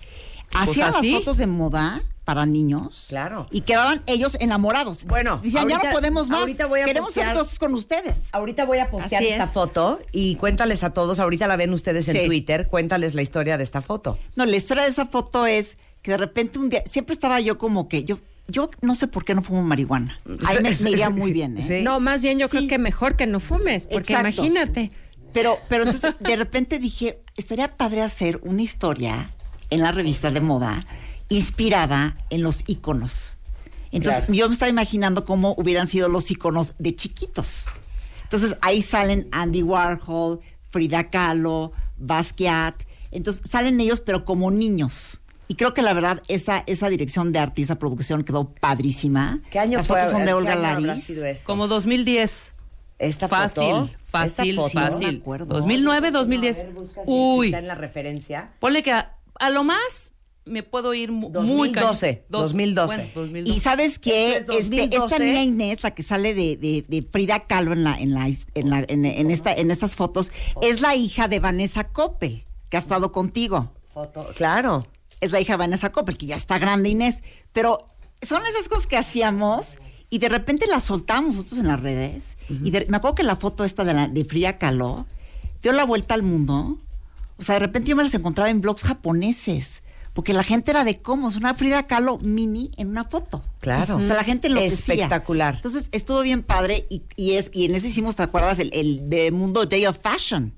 Pues Hacían las fotos de moda para niños. Claro. Y quedaban ellos enamorados. Bueno, ya ahorita- no podemos más. ahorita voy a Queremos hacer postear- cosas con ustedes. Ahorita voy a postear Así esta es. foto y cuéntales a todos, ahorita la ven ustedes en Sí. Twitter, cuéntales la historia de esta foto. No, la historia de esa foto es que de repente un día, siempre estaba yo como que, yo, yo no sé por qué no fumo marihuana. Ahí me, me iría muy bien, ¿eh? No, más bien yo creo que mejor que no fumes, porque Exacto. imagínate. Pero, pero entonces de repente dije, estaría padre hacer una historia en la revista de moda inspirada en los íconos. Entonces Claro. yo me estaba imaginando cómo hubieran sido los íconos de chiquitos. Entonces ahí salen Andy Warhol, Frida Kahlo, Basquiat. Entonces salen ellos pero como niños. Y creo que la verdad esa, esa dirección de arte y esa producción quedó padrísima. ¿Qué año Las fue? fotos son de ¿Qué Olga esto? Como 2010. Esta fácil, foto, fácil, esta foto, fácil. no me acuerdo. 2009, 2010. Uy. Está en la referencia. Ponle que a, a lo más me puedo ir mu- muy 2012, cañón. Dos- 2012. bueno, 2012. Y sabes es Este, 2012. esta niña Inés, la que sale de, de- de Frida Kahlo en la, en la, en la- en- en esta, en estas fotos, es la hija de Vanessa Coppel, que ha estado contigo. Foto, claro. Es la hija de Vanessa Coppel, que ya está grande Inés. Pero son esas cosas que hacíamos y de repente las soltamos nosotros en las redes. Y de- me acuerdo que la foto esta de, la, de Frida Kahlo dio la vuelta al mundo. O sea, de repente yo me las encontraba en blogs japoneses. Porque la gente era de cómo, es una Frida Kahlo mini en una foto. Claro. O sea, la gente lo Espectacular. Entonces estuvo bien padre y, y es, y en eso hicimos, ¿te acuerdas? El, el de Mundo Day of Fashion.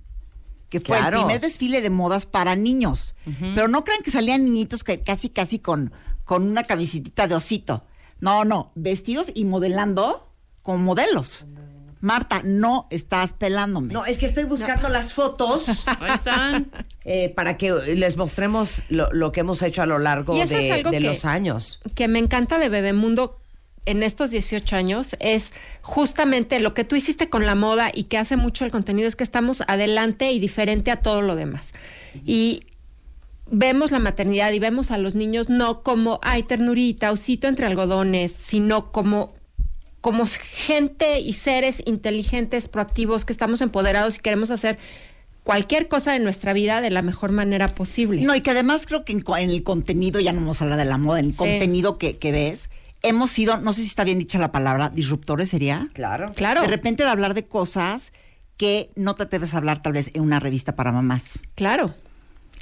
Que fue Claro. el primer desfile de modas para niños. Pero no crean que salían niñitos que casi, casi con, con una camisitita de osito. No, no, vestidos y modelando como modelos. Marta, no estás pelándome. No, es que estoy buscando las fotos. Ahí están. eh, para que les mostremos lo, lo que hemos hecho a lo largo Y eso de, es algo de que- los años. que me encanta de Bebemundo en estos 18 años es justamente lo que tú hiciste con la moda y que hace mucho el contenido es que estamos adelante y diferente a todo lo demás. Y vemos la maternidad y vemos a los niños no como, ay, ternurita, osito entre algodones, sino como como gente y seres inteligentes, proactivos, que estamos empoderados y queremos hacer cualquier cosa de nuestra vida de la mejor manera posible. No, y que además creo que en, en el contenido, ya no vamos a hablar de la moda, en el Sí. contenido que, que ves, hemos sido, no sé si está bien dicha la palabra, disruptores sería. Claro. Claro. De repente de hablar de cosas que no te debes hablar tal vez en una revista para mamás. Claro.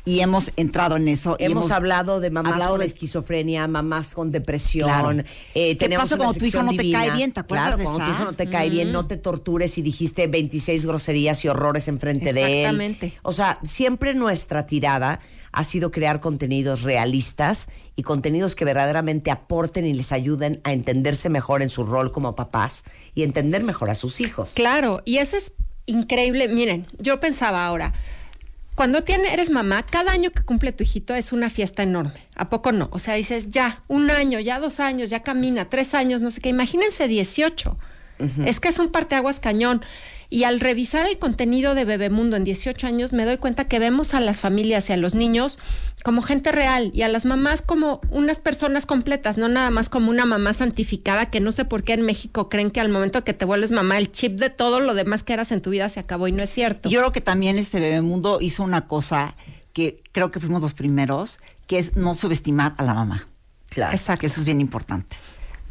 Y hemos entrado en eso. y Hemos, hablado de mamás hablado con de- esquizofrenia, mamás con depresión. Claro. Eh, ¿Qué pasa cuando tu hijo no te divina. cae bien? ¿Te acuerdas Claro, de cuando tu hijo no te cae bien, no te tortures y dijiste 26 groserías y horrores enfrente de él. Exactamente. O sea, siempre nuestra tirada ha sido crear contenidos realistas y contenidos que verdaderamente aporten y les ayuden a entenderse mejor en su rol como papás y entender mejor a sus hijos. Claro, y eso es increíble. Miren, yo pensaba ahora, cuando tiene, eres mamá, cada año que cumple tu hijito es una fiesta enorme. ¿A poco no? O sea, dices, ya, un año, ya dos años, ya camina, tres años, no sé qué. Imagínense 18. Es que es un parteaguas cañón. Y al revisar el contenido de Bebemundo en 18 años, me doy cuenta que vemos a las familias y a los niños como gente real y a las mamás como unas personas completas, no nada más como una mamá santificada que no sé por qué en México creen que al momento que te vuelves mamá, el chip de todo lo demás que eras en tu vida se acabó y no es cierto. Yo creo que también este Bebemundo hizo una cosa que creo que fuimos los primeros, que es no subestimar a la mamá. Claro. Exacto. Que eso es bien importante.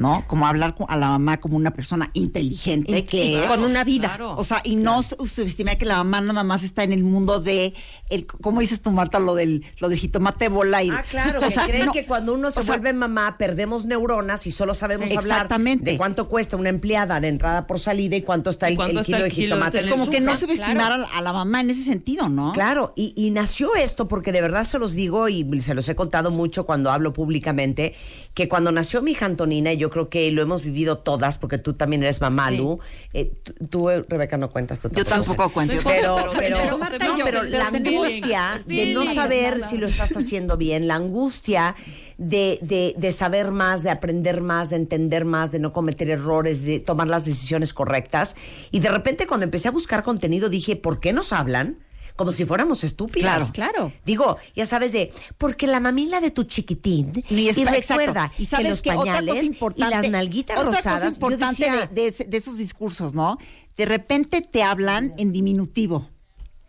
¿No? Como hablar con- a la mamá como una persona inteligente, Y- que y es. con una vida. Claro. O sea, y no su- subestimar que la mamá nada más está en el mundo de, el, ¿cómo dices tú, Marta? Lo del, lo del jitomate bola y. Ah, claro, o que sea, creen no, que cuando uno se sea, vuelve mamá perdemos neuronas y solo sabemos Sí. hablar Exactamente. de cuánto cuesta una empleada de entrada por salida y cuánto está el, cuánto el está kilo el de kilo de jitomate. Es como que no subestimar claro. a, la, a la mamá en ese sentido, ¿no? Claro, y, y nació esto porque de verdad se los digo y se los he contado mucho cuando hablo públicamente, que cuando nació mi hija Antonina, y yo creo que lo hemos vivido todas, porque tú también eres mamá, Lu, eh, tú, tú, Rebeca, no cuentas tú Yo tampoco cuento. Pero, tampoco. pero, pero yo, pero la angustia de no feeling. saber si lo estás haciendo bien, la angustia de, de, de saber más, de aprender más, de entender más, de no cometer errores, de tomar las decisiones correctas. Y de repente cuando empecé a buscar contenido dije, ¿por qué nos hablan? Como si fuéramos estúpidas. Claro, claro. Digo, ya sabes de, porque la mamila de tu chiquitín y, es- exacto. recuerda y que los que pañales y las nalguitas otra rosadas, cosa importante yo decía, de, de esos discursos, ¿no? De repente te hablan en diminutivo.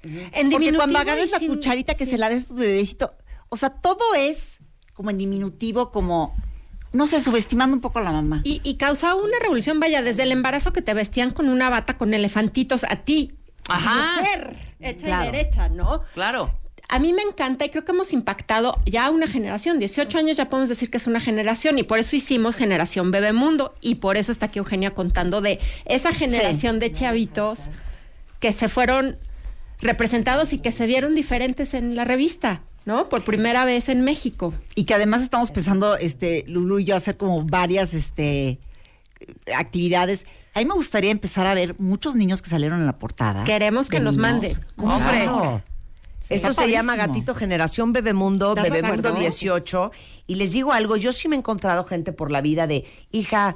En Porque diminutivo cuando y agarras la sin- cucharita que se la des a tu bebecito, o sea, todo es como en diminutivo, como, no sé, subestimando un poco a la mamá. Y, y causaba una revolución, vaya, desde el embarazo que te vestían con una bata con elefantitos a ti. Ajá. Mujer, hecha Claro. y derecha, ¿no? Claro. A mí me encanta y creo que hemos impactado ya una generación. 18 años ya podemos decir que es una generación y por eso hicimos Generación Bebemundo y por eso está aquí Eugenia contando de esa generación de chavitos que se fueron representados y que se vieron diferentes en la revista, ¿no? Por primera vez en México. Y que además estamos pensando, este, Lulu y yo, hacer como varias, este, actividades. A mí me gustaría empezar a ver muchos niños que salieron en la portada. Queremos que nos niños. manden. ¿Cómo Hombre. se llama? Claro. Esto Está se llama. Gatito Generación Bebemundo, ¿Estás de Bebemundo acuerdo? 18. Y les digo algo, yo sí me he encontrado gente por la vida de, hija,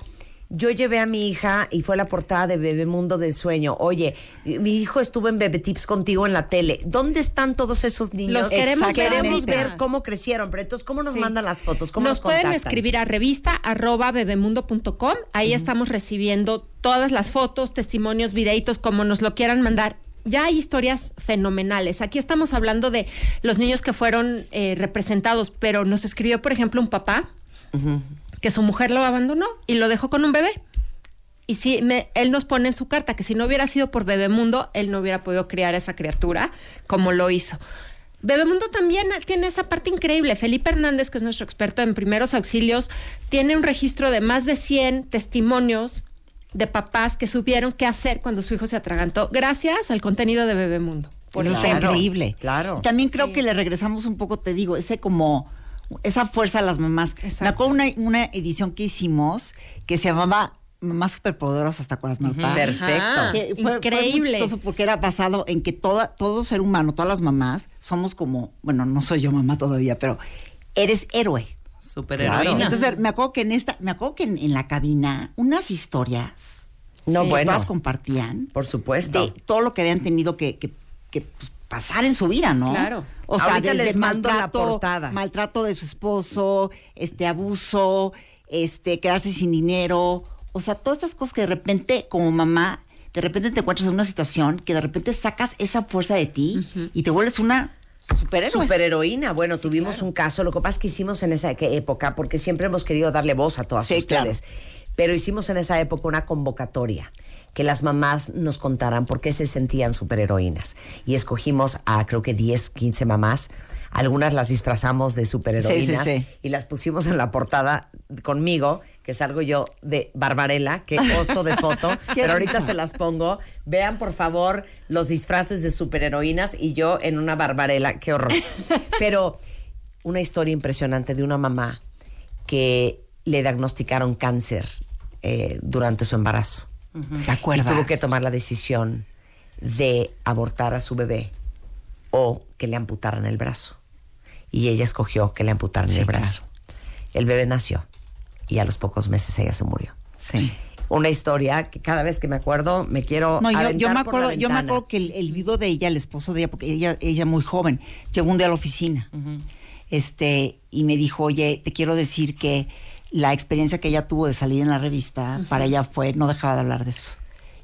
yo llevé a mi hija y fue la portada de Bebemundo del Sueño. Oye, mi hijo estuvo en Bebe Tips contigo en la tele. ¿Dónde están todos esos niños? Los queremos ver Queremos ver cómo crecieron. Pero entonces, ¿cómo nos Sí. mandan las fotos? ¿Cómo nos, Nos pueden escribir a revista arroba bebemundo.com. Ahí estamos recibiendo todas las fotos, testimonios, videitos, como nos lo quieran mandar. Ya hay historias fenomenales. Aquí estamos hablando de los niños que fueron eh, representados, pero nos escribió, por ejemplo, un papá que su mujer lo abandonó y lo dejó con un bebé. Y sí, me- él nos pone en su carta que si no hubiera sido por Bebemundo, él no hubiera podido criar a esa criatura como lo hizo. Bebemundo también tiene esa parte increíble. Felipe Hernández, que es nuestro experto en primeros auxilios, tiene un registro de más de 100 testimonios de papás que supieron qué hacer cuando su hijo se atragantó, gracias al contenido de Bebemundo. Por eso está increíble. Claro. También creo que le regresamos un poco, te digo, ese como esa fuerza a las mamás. Me acuerdo una, una edición que hicimos que se llamaba Mamás Superpoderosas hasta con las malpadas. Perfecto. Que fue- fue muy Increíble. chistoso porque era basado en que toda, todo ser humano, todas las mamás, somos como, bueno, no soy yo mamá todavía, pero eres héroe. Superheroína. Entonces me acuerdo que en esta, me acuerdo que en, en la cabina, unas historias No, que bueno. todas compartían Por supuesto. de todo lo que habían tenido que, que- que, pues, pasar en su vida, ¿no? Claro. O sea, Ahorita desde les mando la portada. maltrato de su esposo, este abuso, este quedarse sin dinero, o sea, todas estas cosas que de repente como mamá de repente te encuentras en una situación que de repente sacas esa fuerza de ti y te vuelves una superhéroe. Superheroína. Bueno, tuvimos un caso. Lo que pasa es que hicimos en esa época, porque siempre hemos querido darle voz a todas Sí, ustedes, pero hicimos en esa época una convocatoria que las mamás nos contaran por qué se sentían superheroínas. Y escogimos a creo que 10, 15 mamás. Algunas las disfrazamos de superheroínas Sí, sí, sí. y las pusimos en la portada conmigo, que salgo yo de Barbarella, que oso de foto, pero ahorita se las pongo. Vean, por favor, los disfraces de superheroínas y yo en una Barbarella, qué horror. Pero una historia impresionante de una mamá que le diagnosticaron cáncer eh, durante su embarazo. ¿Te acuerdas? Y tuvo que tomar la decisión de abortar a su bebé o que le amputaran el brazo. Y ella escogió que le amputaran Sí, el claro. brazo. El bebé nació y a los pocos meses ella se murió. Sí. Una historia que cada vez que me acuerdo me quiero No, yo, me acuerdo, yo me acuerdo que el, el viudo de ella, el esposo de ella, porque ella, ella muy joven, llegó un día a la oficina, este, y me dijo, oye, te quiero decir que la experiencia que ella tuvo de salir en la revista, para ella fue, no dejaba de hablar de eso.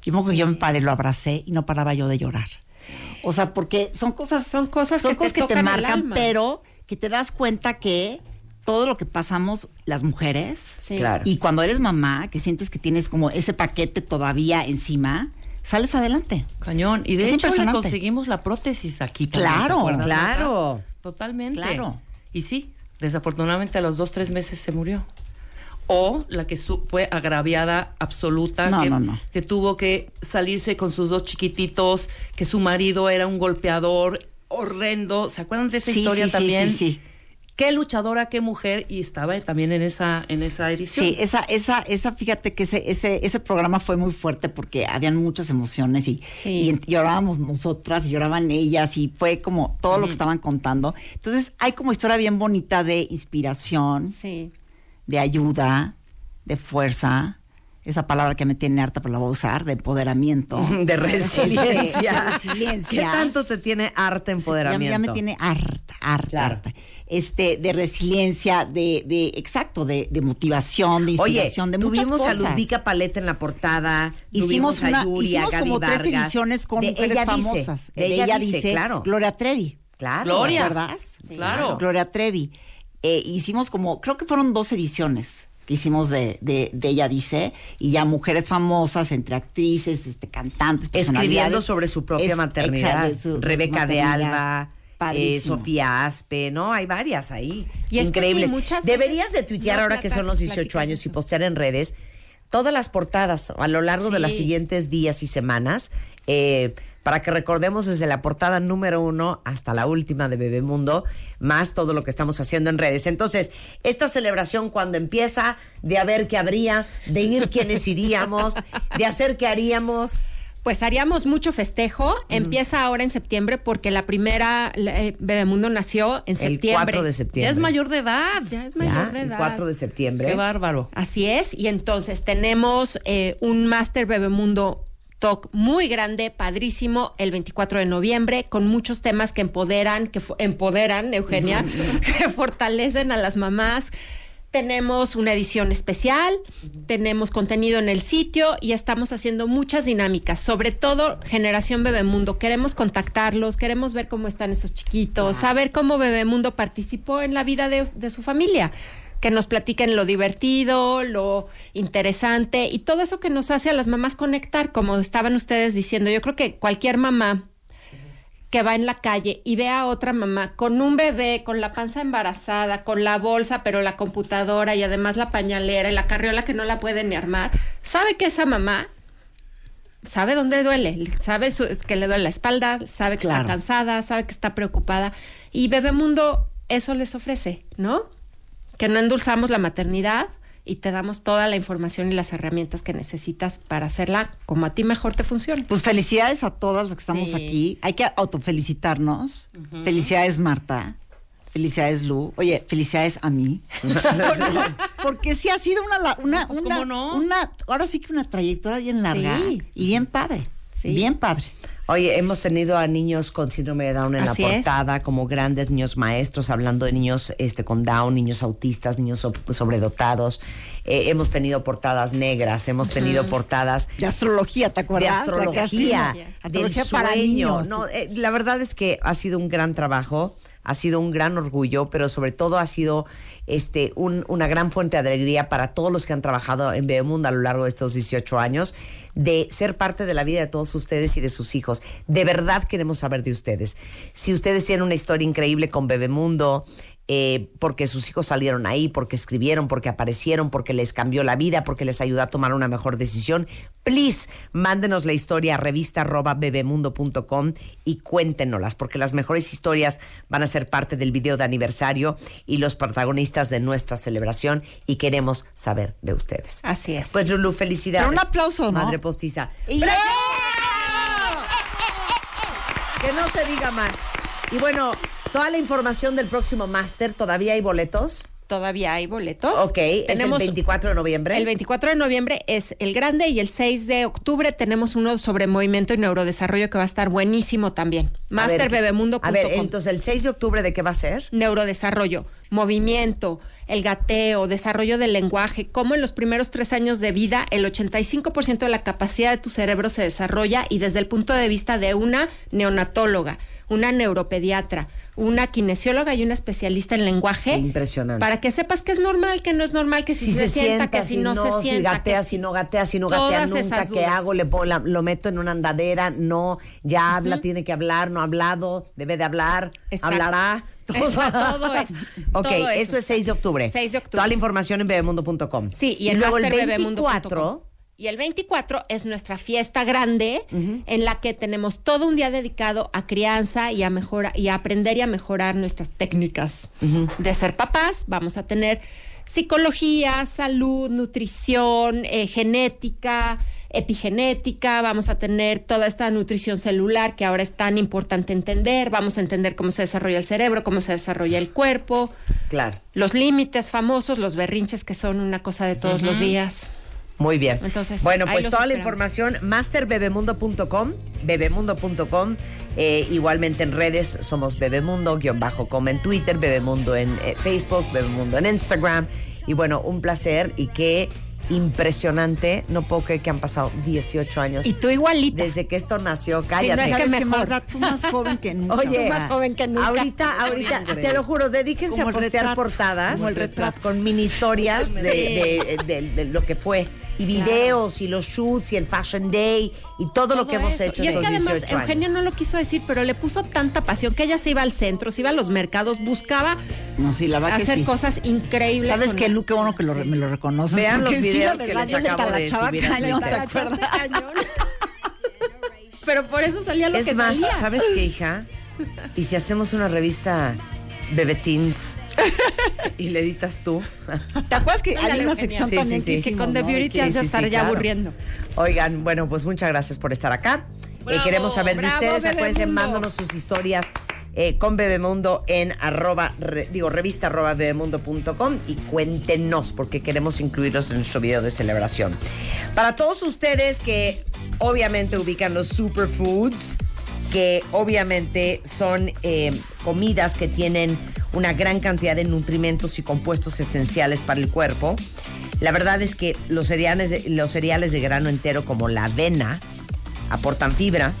Y me que yo me paré, lo abracé y no paraba yo de llorar. O sea, porque son cosas, son cosas son que te cosas que te tocan el marcan, pero que te das cuenta que todo lo que pasamos las mujeres, Sí. Claro. y cuando eres mamá, que sientes que tienes como ese paquete todavía encima, sales adelante. Cañón. Y de Es hecho le conseguimos la prótesis aquí. también, Claro, ¿te claro. Totalmente. Claro. Y sí, desafortunadamente a los dos, tres meses se murió. O la que su- fue agraviada absoluta, No, que, no, no. que tuvo que salirse con sus dos chiquititos, que su marido era un golpeador horrendo. ¿Se acuerdan de esa Sí, historia sí, sí, también? sí, sí. Qué luchadora, qué mujer, y estaba también en esa, en esa edición. Sí, esa, esa, esa, fíjate que ese, ese, ese programa fue muy fuerte porque habían muchas emociones y, y ent- llorábamos nosotras y lloraban ellas y fue como todo lo que estaban contando. Entonces hay como historia bien bonita de inspiración, Sí. De ayuda, de fuerza, esa palabra que me tiene harta, pero la voy a usar, de empoderamiento. De resiliencia. De resiliencia. ¿Qué tanto te tiene harta Ya, empoderamiento? ya me tiene harta, harta, Claro. harta. Este, de resiliencia, de, de exacto, de, de motivación, de Oye, inspiración, de muchas tuvimos cosas. a Ludvika Paleta en la portada, Hicimos, tuvimos a una, a hicimos Gaby como tres ediciones con mujeres ella famosas. Dice, de ella, dice, claro. Gloria Trevi. Claro. Gloria. Sí. Claro. Gloria Trevi. Eh, hicimos como, creo que fueron dos ediciones que hicimos de, de, de ella dice, y ya mujeres famosas, entre actrices, este, cantantes, Escribiendo sobre su propia Es- maternidad. exacto, su- su Rebeca de. Alba, eh. Sofía Aspe, ¿no? Hay varias ahí. Y es que Increíbles. sí, muchas Deberías de tuitear no ahora que son los 18 platicas años y postear en redes todas las portadas a lo largo de los siguientes días y semanas. eh, para que recordemos desde la portada número uno hasta la última de Bebemundo, más todo lo que estamos haciendo en redes. Entonces, esta celebración cuando empieza de a ver qué habría, de ir quienes iríamos, de hacer qué haríamos. Pues haríamos mucho festejo. Empieza ahora en septiembre porque la primera eh, Bebemundo nació en El septiembre. 4 de septiembre. Ya es mayor de edad. Ya es Ya, mayor de el edad. 4 de septiembre. Qué bárbaro. Así es. Y entonces tenemos eh, un Master Bebemundo Talk muy grande, padrísimo, el 24 de noviembre, con muchos temas que empoderan, que empoderan, Eugenia, que fortalecen a las mamás. Tenemos una edición especial, tenemos contenido en el sitio y estamos haciendo muchas dinámicas, sobre todo Generación Bebemundo. Queremos contactarlos, queremos ver cómo están esos chiquitos, saber cómo Bebemundo participó en la vida de, de su familia que nos platiquen lo divertido, lo interesante y todo eso que nos hace a las mamás conectar, como estaban ustedes diciendo. Yo creo que cualquier mamá que va en la calle y ve a otra mamá con un bebé, con la panza embarazada, con la bolsa, pero la computadora y además la pañalera y la carriola que no la puede ni armar, sabe que esa mamá sabe dónde duele, sabe su- que le duele la espalda, sabe que Claro. está cansada, sabe que está preocupada y Bebemundo eso les ofrece, ¿no? Que no endulzamos la maternidad y te damos toda la información y las herramientas que necesitas para hacerla como a ti mejor te funcione. Pues felicidades a todas las que estamos Sí. aquí. Hay que autofelicitarnos. Felicidades, Marta. Felicidades, Lu. Oye, felicidades a mí. Porque sí ha sido una, la- una, Pues, una, ¿cómo no? una- ahora sí que una trayectoria bien larga Sí. y bien padre. Sí. Bien padre. Oye, hemos tenido a niños con síndrome de Down en Así la es. portada, como grandes niños maestros, hablando de niños este, con Down, niños autistas, niños so- sobredotados. Eh, hemos tenido portadas negras, hemos tenido portadas De astrología, ¿te de acuerdas? Que astrología, hacía. del Astrología para sueño. niños. No, eh, la verdad es que ha sido un gran trabajo, ha sido un gran orgullo, pero sobre todo ha sido este un- una gran fuente de alegría para todos los que han trabajado en Bebemundo a lo largo de estos 18 años, de ser parte de la vida de todos ustedes y de sus hijos. De verdad queremos saber de ustedes. Si ustedes tienen una historia increíble con Bebemundo, eh, porque sus hijos salieron ahí, porque escribieron, porque aparecieron, porque les cambió la vida, porque les ayudó a tomar una mejor decisión, please, mándenos la historia a revista.bebemundo.com y cuéntenoslas, porque las mejores historias van a ser parte del video de aniversario y los protagonistas de nuestra celebración y queremos saber de ustedes. Así es. Pues Lulu, felicidades. Pero un aplauso, ¿no? Madre postiza. Que no se diga más. Y bueno, toda la información del próximo máster, ¿todavía hay boletos? Todavía hay boletos. Ok, es el 24 de noviembre. El 24 de noviembre es el grande y el 6 de octubre tenemos uno sobre movimiento y neurodesarrollo que va a estar buenísimo también. Masterbebemundo.com. A ver, entonces el 6 de octubre, ¿de qué va a ser? neurodesarrollo, movimiento, el gateo, desarrollo del lenguaje, cómo en los primeros tres años de vida el 85% de la capacidad de tu cerebro se desarrolla y desde el punto de vista de una neonatóloga, una neuropediatra, una kinesióloga y una especialista en lenguaje. Impresionante. Para que sepas que es normal, que no es normal, que si, si se, sienta, que si, no, se si sienta. gatea, que si no gatea, si no gatea nunca, esas ¿qué dudas. hago? Le pongo la- lo meto en una andadera, no, ya habla, tiene que hablar, no ha hablado, debe de hablar, Exacto. hablará. Todo eso, Ok, todo eso. eso. es 6 de octubre. 6 de octubre. Toda la información en bebemundo.com. Sí, y, en luego el masterbebemundo.com. 24, Y el 24 es nuestra fiesta grande en la que tenemos todo un día dedicado a crianza y a mejora y a aprender y a mejorar nuestras técnicas de ser papás. Vamos a tener psicología, salud, nutrición, eh, genética, epigenética, vamos a tener toda esta nutrición celular que ahora es tan importante entender, vamos a entender cómo se desarrolla el cerebro, cómo se desarrolla el cuerpo, claro. los límites famosos, los berrinches que son una cosa de todos los días. Muy bien. Entonces, bueno, pues toda la información, masterbebemundo.com, bebemundo.com. eh, igualmente en redes somos bebemundo-com en Twitter, bebemundo en eh, Facebook, bebemundo en Instagram. Y bueno, un placer y qué impresionante. No puedo creer que han pasado 18 años. Y tú igualita. Desde que esto nació, cállate. no es que ¿Sabes qué, mejor. Marta? Tú más joven que nunca. Oye, Tú más joven que nunca. ahorita, ahorita, te lo juro, dedíquense Como a postear retrato. portadas Como el retrato. con mini historias de, de- de- de lo que fue. Y videos, y los shoots, y el Fashion Day, y todo, lo que hemos hecho Y es que además 18 Eugenia años. no lo quiso decir, pero le puso tanta pasión que ella se iba al centro, se iba a los mercados, buscaba No, sí, la verdad que hacer sí. cosas increíbles. ¿Sabes qué, Lu? Qué bueno que lo, me lo reconoces. Vean los sí, videos que les acabo de subir cañón. ¿te acuerdas? Pero por eso salía lo Es que más, salía. ¿sabes qué, hija? Y si hacemos una revista Bebe Teens y le editas tú. ¿Te acuerdas que hay una sección Sí, también sí, sí. que Que con The. Beauty te hace estar ya aburriendo. Oigan, bueno, pues muchas gracias por estar acá. Eh, queremos saber de ustedes. Acuérdense, Bebemundo. mándanos sus historias eh, con Bebemundo en arroba, re- digo, revista arroba bebemundo.com y cuéntenos porque queremos incluirlos en nuestro video de celebración. Para todos ustedes que obviamente ubican los superfoods, que obviamente son eh, comidas que tienen una gran cantidad de nutrimentos y compuestos esenciales para el cuerpo. La verdad es que los cereales de, los cereales de grano entero como la avena aportan fibra,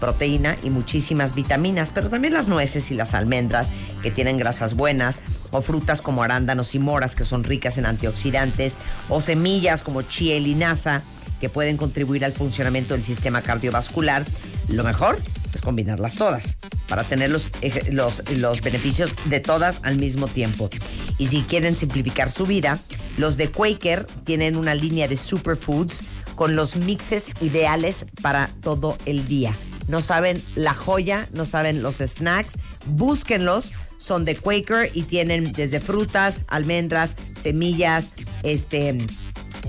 proteína y muchísimas vitaminas, pero también las nueces y las almendras que tienen grasas buenas, o frutas como arándanos y moras que son ricas en antioxidantes, o semillas como chía y linaza que pueden contribuir al funcionamiento del sistema cardiovascular. Lo mejor es combinarlas todas para tener los, los, los beneficios de todas al mismo tiempo. Y si quieren simplificar su vida, los de Quaker tienen una línea de superfoods con los mixes ideales para todo el día. No saben la joya, no saben los snacks, búsquenlos. Son de Quaker y tienen desde frutas, almendras, semillas, este,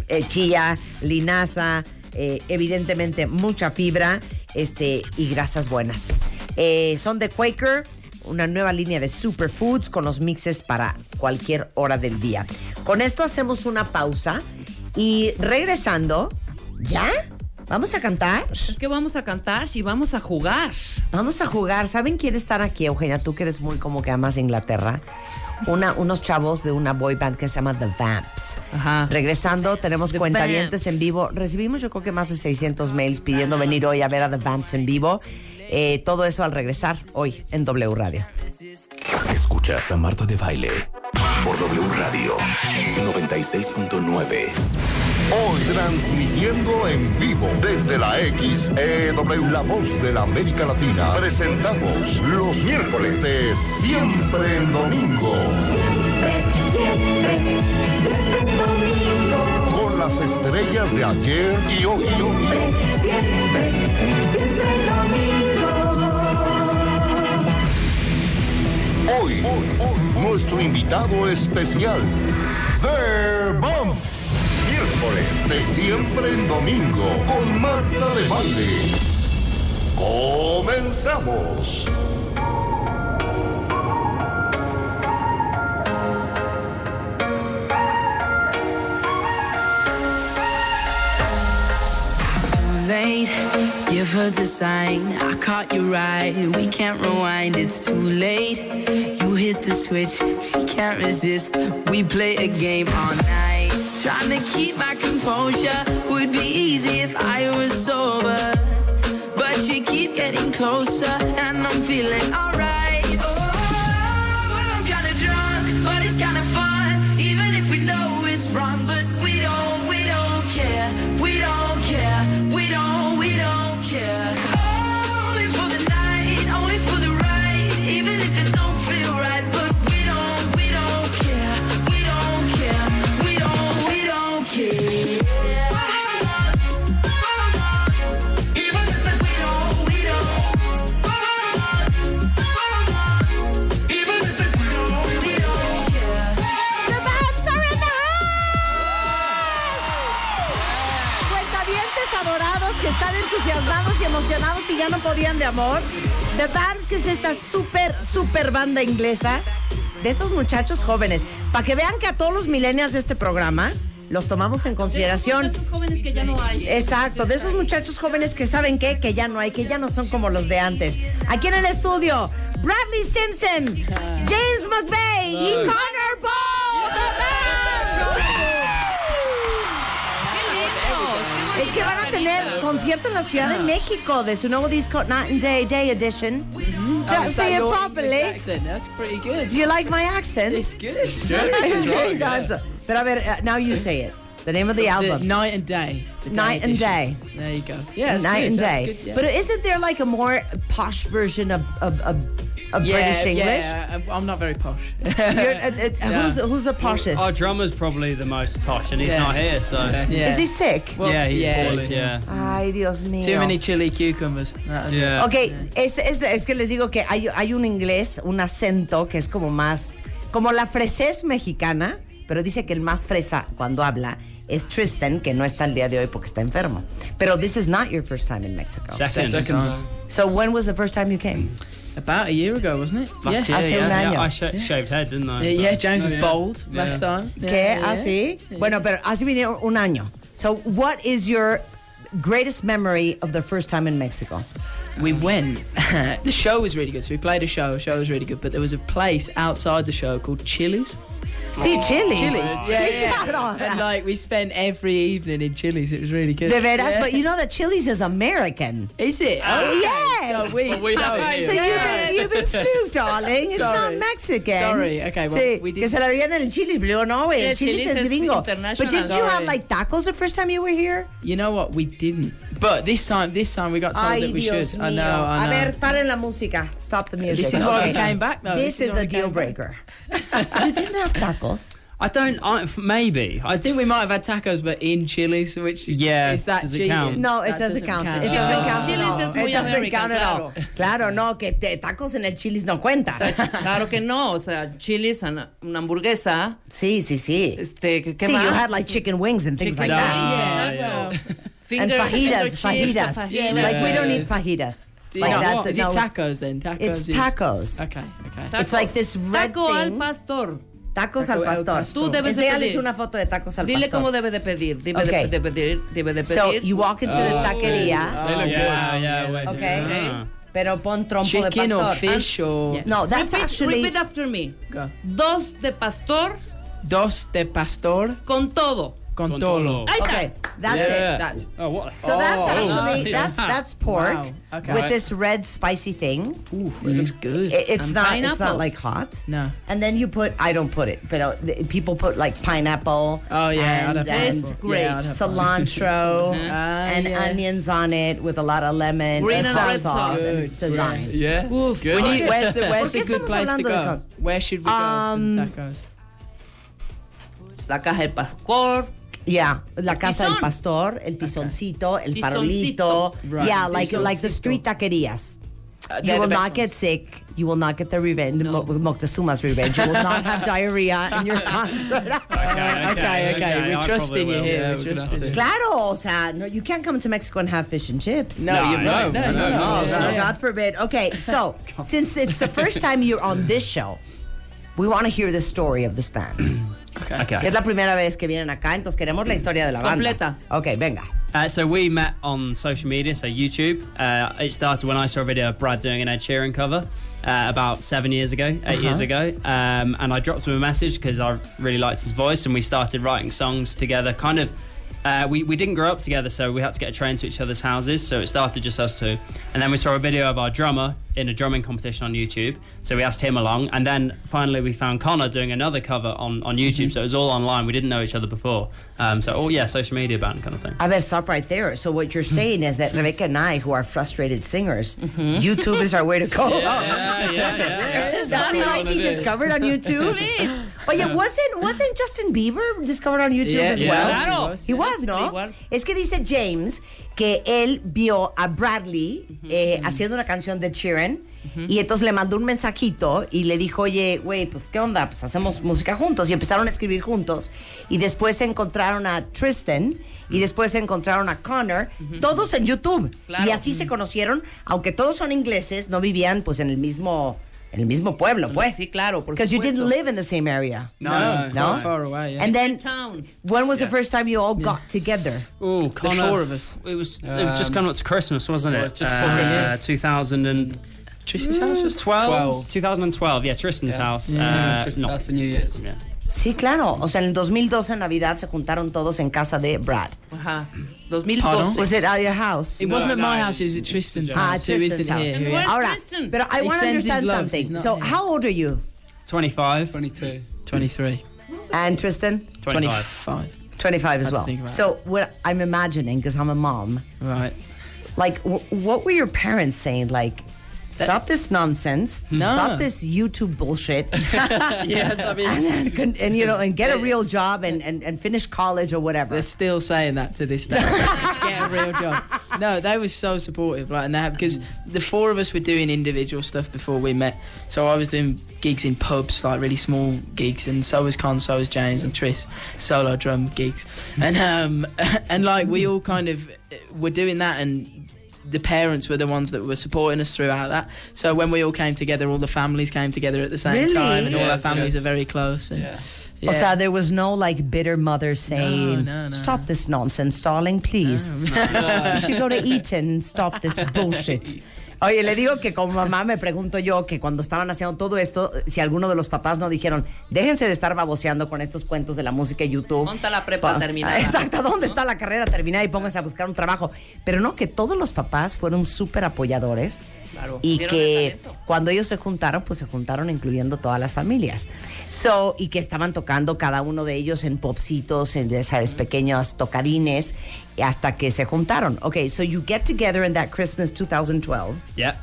eh, chía, linaza, eh, evidentemente mucha fibra este, y grasas buenas. Eh, son de Quaker, una nueva línea de superfoods con los mixes para cualquier hora del día. Con esto hacemos una pausa y regresando, ¿ya? ¿Vamos a cantar? Es que vamos a cantar y vamos a jugar. Vamos a jugar. ¿Saben quién están aquí, Eugenia? Tú que eres muy como que amas Inglaterra. Una, unos chavos de una boy band que se llama The Vamps. Regresando, tenemos The cuentavientes en vivo. Recibimos yo creo que más de 600 mails pidiendo venir hoy a ver a The Vamps en vivo. Eh, todo eso al regresar hoy en W Radio. Escuchas a Marta de Baile por W Radio 96.9. Hoy transmitiendo en vivo desde la XEW, la voz de la América Latina, presentamos los miércoles de Siempre en Domingo. Con las estrellas de ayer y hoy. Hoy, nuestro invitado especial, The Bumps. De siempre en domingo con Marta de Valle. Comenzamos. Give her the sign. I caught you right. We can't rewind, it's too late. You hit the switch, she can't resist. We play a game all night. Trying to keep my composure would be easy if I was sober. But you keep getting closer, and I'm feeling alright. Están entusiasmados y emocionados y ya no podían de amor. The Vamps, que es esta súper, súper banda inglesa de estos muchachos jóvenes. Para que vean que a todos los millennials de este programa los tomamos en consideración. Esos jóvenes que ya no hay. Exacto, de esos muchachos jóvenes que saben qué, que ya no hay, que ya no son como los de antes. Aquí en el estudio, Bradley Simpson, James McVeigh y Connor Paul. Concierto en la Ciudad de México de su nuevo disco Night and Day Day Edition. Is that Say it properly. accent? That's pretty good. Do you like my accent? It's good. Okay, that's- Pero a ver, uh, now you say it. The name of the album. Night and Day. The day Night and. Day. There you go. Yeah, it's Night good. and That's Day. good, yeah. But isn't there like a more posh version of of, of, of yeah, British English? Yeah, I'm- I'm not very posh. You're, uh, uh, who's, who's the poshest? Our drummer's probably the most posh, and he's Yeah. not here, so. Is he sick? yeah, he's yeah, poorly, yeah. yeah. Ay, Dios mío. Too many chili cucumbers. That is it. Yeah. Ok, es, es, es que les digo que hay, hay un inglés, un acento que es como más, como la fresez mexicana, pero dice que el más fresa cuando habla es Tristan, que no está el día de hoy porque está enfermo. Pero this is not your first time in Mexico. Second. Second time. So when was the first time you came? About a year ago, wasn't it? Last yeah. year, Hace un yeah, año. yeah. I sh- shaved head, didn't I? Yeah, yeah, James Oh, was yeah. bold Yeah. last time. ¿Qué? Yeah, ¿Ah, yeah. Bueno, pero hace venido un año. So what is your greatest memory of the first time in Mexico? We went. the show was really good. So we played a show. The show was really good. But there was a place outside the show called Chili's. Sí, oh, Chili's. Chili's. Yeah, Sí, yeah. claro. And like we spent every evening in Chili's. It was really good. De veras, Yeah. but you know that Chili's is American. Is it? Oh, Yes. So we, Well, we so, have it So here. you've been, you've been fluked, darling. It's not Sorry. Mexican. Sorry. Okay, well, sí, we did- que se la veían en el Chili's, blue yo no, güey. Yeah, Chili's, Chili's es es gringo. But did you have like tacos the first time you were here? You know what? We didn't. But this time, this time we got told Ay, that we Dios should. mío. I know. I A know. A ver, paren la música. Stop the music. This is why we came back, though. This, This is is a deal breaker. you didn't have tacos. I don't. I, f- maybe. I I think we might have had tacos, but in Chili's, which Yeah, is that does it count? No, it That doesn't count. It doesn't Oh. count at Chili's all. es muy It doesn't American, count at all. Claro, no, que te- tacos en el Chili's no cuenta. Claro que no, o sea, chilis, una una hamburguesa. Sí, sí, sí. Este, ¿qué See, más? you had like chicken wings and things Chicken like that. wings, Yeah, exacto. And Finger- fajitas, fajitas. fajitas. Like we don't eat fajitas. Like not? that's Is no. it tacos then? Tacos. It's is- tacos. Okay. Okay. It's like this red Taco al pastor. Tacos Taco al pastor. Tú debes de Enséñales pedir. una foto de tacos al Dile pastor. cómo debe de pedir. Debe Okay. de, de pedir. Debe de So pedir. you walk into the Oh, taqueria, They look yeah, good. yeah, wait, okay? yeah. pero pon trompo Chicken de or pastor. fish or Yeah. No, that's repeat, actually repeat after me. Go. Dos de pastor dos de pastor con todo. Con Con todo. todo. Ahí está. Okay, that's Yeah. it. That's Oh, what? So that's Oh. actually Oh. that's that's pork Wow. Okay. with this red spicy thing. Ooh, it looks good. It- it's And not it's pineapple. not like hot. No. And then you put I don't put it, but uh, the- people put like pineapple. Oh yeah, and, I'd have and pineapple. great. Yeah, I'd have cilantro Ah, and yeah. onions on it with a lot of lemon Green and and hot red sauce. sauce. And it's divine. Yeah. Uf, When you, where's the where's ¿Por qué good estamos place to hablando de go? Where should we go Um, for tacos? La caja del pastor. Yeah, la casa del pastor, el tizoncito, el Tizoncito. farolito. Right. Yeah, like like the street taquerias. Uh, You will the best not get sick. You will not get the revenge, Mo- Moctezuma's revenge. You will not have diarrhea in your concert. Okay, okay, okay. We I trust in you will. here. Yeah, we we're trust in. Claro, o sea, no, you can't come to Mexico and have fish and chips. No, No, you're no, right. No, no, no, no. No, no, no, no. God forbid. Okay, so since it's the first time you're on this show, we want to hear the story of this band. Okay. Es la primera vez que vienen acá, entonces queremos la historia de la banda. Completa. Ok, venga. Uh, so we met on social media, so YouTube. Uh, it started when I saw a video of Brad doing an Ed Sheeran cover uh, about seven years ago, 8 years Uh-huh. ago, um, and I dropped him a message because I really liked his voice, and we started writing songs together. Kind of, uh, we we didn't grow up together, so we had to get a train to each other's houses. So it started just us two, and then we saw a video of our drummer in a drumming competition on YouTube. So we asked him along, and then finally we found Connor doing another cover on on YouTube. So it was all online. We didn't know each other before. Um, so oh yeah, social media band kind of thing. I ver, stop right there. So what you're saying is that Rebecca and I, who are frustrated singers, YouTube is our way to go. yeah, yeah, yeah. Is that like he discovered on YouTube? Oye, wasn't wasn't Justin Bieber discovered on YouTube Yeah, as yeah, well? Claro. He was, ¿no? Igual. Es que dice James que él vio a Bradley eh, haciendo una canción de Sheeran y entonces le mandó un mensajito y le dijo, oye, güey, pues ¿qué onda? Pues hacemos música juntos y empezaron a escribir juntos y después se encontraron a Tristan y después se encontraron a Connor, todos en YouTube Claro. y así se conocieron, aunque todos son ingleses, no vivían pues en el mismo el mismo pueblo, pues. Sí, claro, por Because you didn't live in the same area. No, No? quite far away. Yeah. And then, Town. when was the first time you all got together? Oh, the four of us. It was, it was just coming up to Christmas, wasn't Well, it? it's just before uh, Christmas. 2000 and Tristan's house was 12? 12. 2012, yeah, Tristan's Yeah. house. Yeah, uh, Tristan's not- house for New Year's. Yeah. Sí, claro. O sea, en el 2012 en Navidad se juntaron todos en casa de Brad. Ajá. Pardon? 2012. Was it at your house? It wasn't at my house, it was at Tristan's Ah, house. who Tristan's house. here. who- Ahora, pero I He want to understand love, something. So, here. how old are you? 25. 22. 23. And Tristan? 25. 25. 25 as well. So, what I'm imagining, because I'm a mom, Right. like, w- what were your parents saying? Like, stop this nonsense. No. Stop this YouTube bullshit. yeah, I mean, and, and, you know, and get a real job and, and, and finish college or whatever. They're still saying that to this day. Get a real job. No, they were so supportive, like, and that because the four of us were doing individual stuff before we met. So I was doing gigs in pubs, like really small gigs, and so was Con, so was James and Tris, solo drum gigs, and um, and like we all kind of uh, were doing that, and the parents were the ones that were supporting us throughout that. So when we all came together, all the families came together at the same Really? time, and all our so families are very close. And, O sea, oh, there was no like bitter mother saying, no, no, "Stop this nonsense, darling, please. you should go to Eton and stop this bullshit." Oye, le digo que como mamá me pregunto yo que cuando estaban haciendo todo esto, si alguno de los papás no dijeron, déjense de estar baboseando con estos cuentos de la música y YouTube. ¿Dónde está la prepa Pa- terminada? Exacto, ¿dónde está la carrera terminada? Y pónganse a buscar un trabajo. Pero no, que todos los papás fueron súper apoyadores. Claro. Y que el cuando ellos se juntaron, pues se juntaron incluyendo todas las familias. So, y que estaban tocando cada uno de ellos en popsitos, en, ya sabes, pequeños tocadines, hasta que se juntaron. Okay, so you get together in that Christmas 2012. Yeah.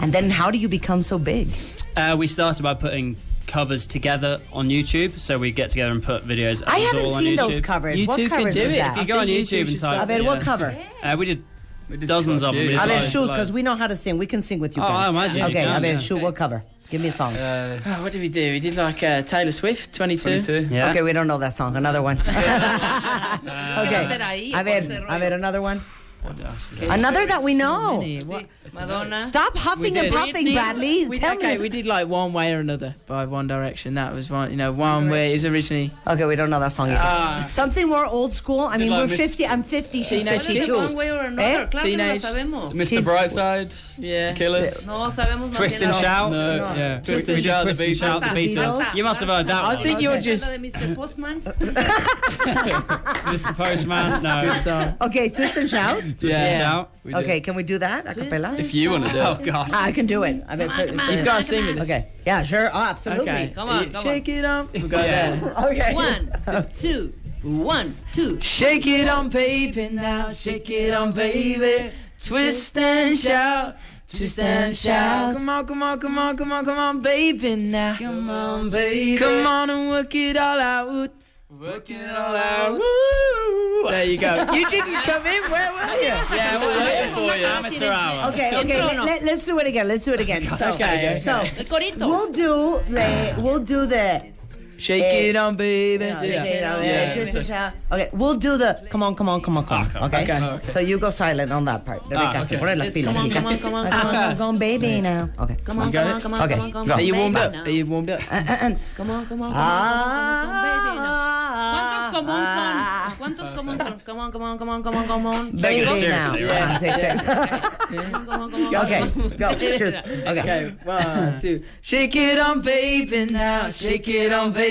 And then how do you become so big? Uh, we started by putting covers together on YouTube, so we get together and put videos. I haven't all on seen those YouTube. covers. What covers was that? If you go on YouTube and type, A ver, what cover? Uh, we did, dozens of them. I did A ver, shoot, because we know how to sing. We can sing with you Oh, guys. I imagine Okay, I a ver, yeah. shoot, what cover? Give me a song. Oh, what did we do? We did like uh, Taylor Swift, 22. yeah Okay, we don't know that song. Another one. okay. hacer ahí? A ¿Cuál ver, es el a another that we know. Madonna. Stop huffing and puffing, Bradley. We, Tell okay, me. we did like One Way or Another by One Direction. That was one, you know, one Way it was originally. Okay, we don't know that song either. Ah. Something more old school. I mean, we're 50. I'm 50. She's Teenage 52. One way or another. Eh? Claro Teenage- que sabemos. Mr. Brightside, yeah. Killers. No sabemos Twist and shout. No, Yeah. Twist and Shout, the Twist and Shout, Beatles. Beatles. You must have heard that one. I think you're just. Mr. Postman. Mr. Postman. No. Good song. Okay, twist and shout. Twist Yeah. and shout. We did. Okay, can we do that a cappella? If you want to do Oh it. God. I can do it. I bet, You've got to sing with us. Okay. Yeah, sure. Oh, absolutely. Okay. Come on, come on. Shake it on. We'll go Yeah. there. Okay. One, two, one, two. Shake it on, baby, now. Shake it on, baby. Twist and shout. Twist and shout. Come on, come on, come on, come on, come on, baby, now. Come on, baby. Come on and work it all out. Work it all out. Woo. There you go. You didn't come in. Where were you? Yeah, we're waiting for you. Amateur hour. Okay, okay. Intro, no. Let, us do it again. Let's do it again. Oh so, Okay, so we'll do the we'll do the Shake Eh, it on, baby. Yeah, Yeah. shake it on, Yeah. twist and. Okay, we'll do the come on, come on, come on, come on. Okay. Okay. So you go silent on that part. Rebeca, Ah, okay. poner las Yes, pilas. come on, come on, come on, Ah, come on. Come on, baby now. Okay. Come on, come on, come on, Okay, come on, come go. on. Are you warmed up? now. Are you warmed up? And, and, Come on, come on, come on, come on, ¿Cuántos como son? ¿Cuántos como son? Come on, come on, come on, come on, come on. baby now. right? Ah, sí, sí. Come on, come on, come on. Okay, go, shoot. Okay. Okay, one, two. Shake it on, baby, now. Shake it on, baby.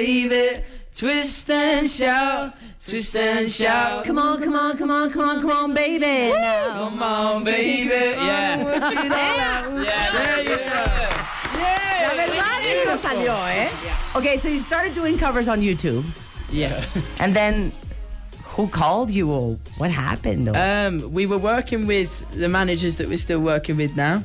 Twist and shout. Twist and shout. Come on, come on, come on, come on, come on, baby. Now. Come on, baby. Yeah. Yeah, yeah, there you go. La verdad es que no salió, eh? Okay, so you started doing covers on YouTube, Yes. and then who called you or what happened? Or- Um, we were working with the managers that we're still working with now.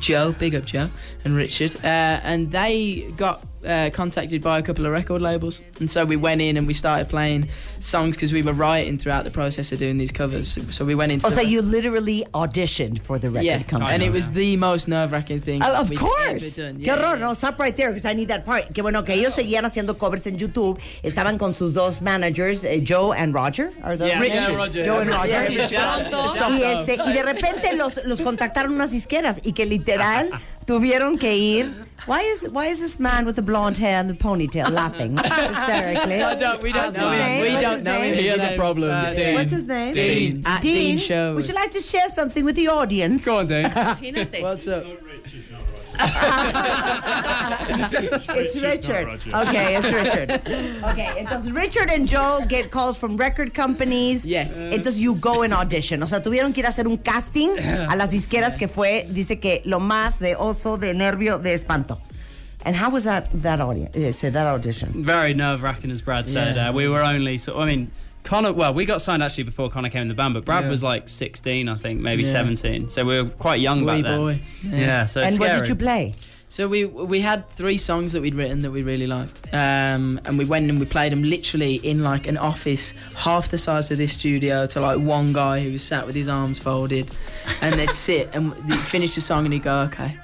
Joe, big up Joe, and Richard. Uh, and they got uh, contacted by a couple of record labels. And so we went in and we started playing songs because we were writing throughout the process of doing these covers. So we went into. oh, the- so you literally auditioned for the record yeah, company. and it was the most nerve wracking thing. Oh, of course. done. Qué horror. yeah. No, stop right there because I need that part. Qué bueno que ellos seguían haciendo covers en YouTube. Estaban con sus dos managers, eh, Joe and Roger. Are those Yeah, yeah, Roger. Joe and Roger. yeah, yeah. Y, este, y de repente los, los contactaron unas disqueras y que literal tuvieron que ir. Why is why is this man with the blonde hair and the ponytail laughing hysterically? I don't- we don't What's know his him. name? We What's don't his know name? him. He has a problem. Uh, Dean. What's his name? Dean. At Dean Show. Would you like to share something with the audience? Go on, Dean. What's up? It's Richard. Okay, it's Richard. Okay, entonces Richard and Joe get calls from record companies. Yes. Entonces you go and audition. O sea, tuvieron que ir a hacer un casting a las disqueras que fue, dice que lo más de oso, de nervio, de espanto. And how was that that audience? That audition? Very nerve wracking, as Brad said. Yeah. Uh, we were only, so, I mean, Connor, well, we got signed actually before Connor came in the band, but Brad Yeah. was like 16, I think, maybe Yeah. 17. So we were quite young Wee back then. boy. Yeah, so and scary. What did you play? So we we had three songs that we'd written that we really liked, um, and we went and we played them literally in like an office half the size of this studio to like one guy who was sat with his arms folded, and they'd sit and finish the song and he'd go okay,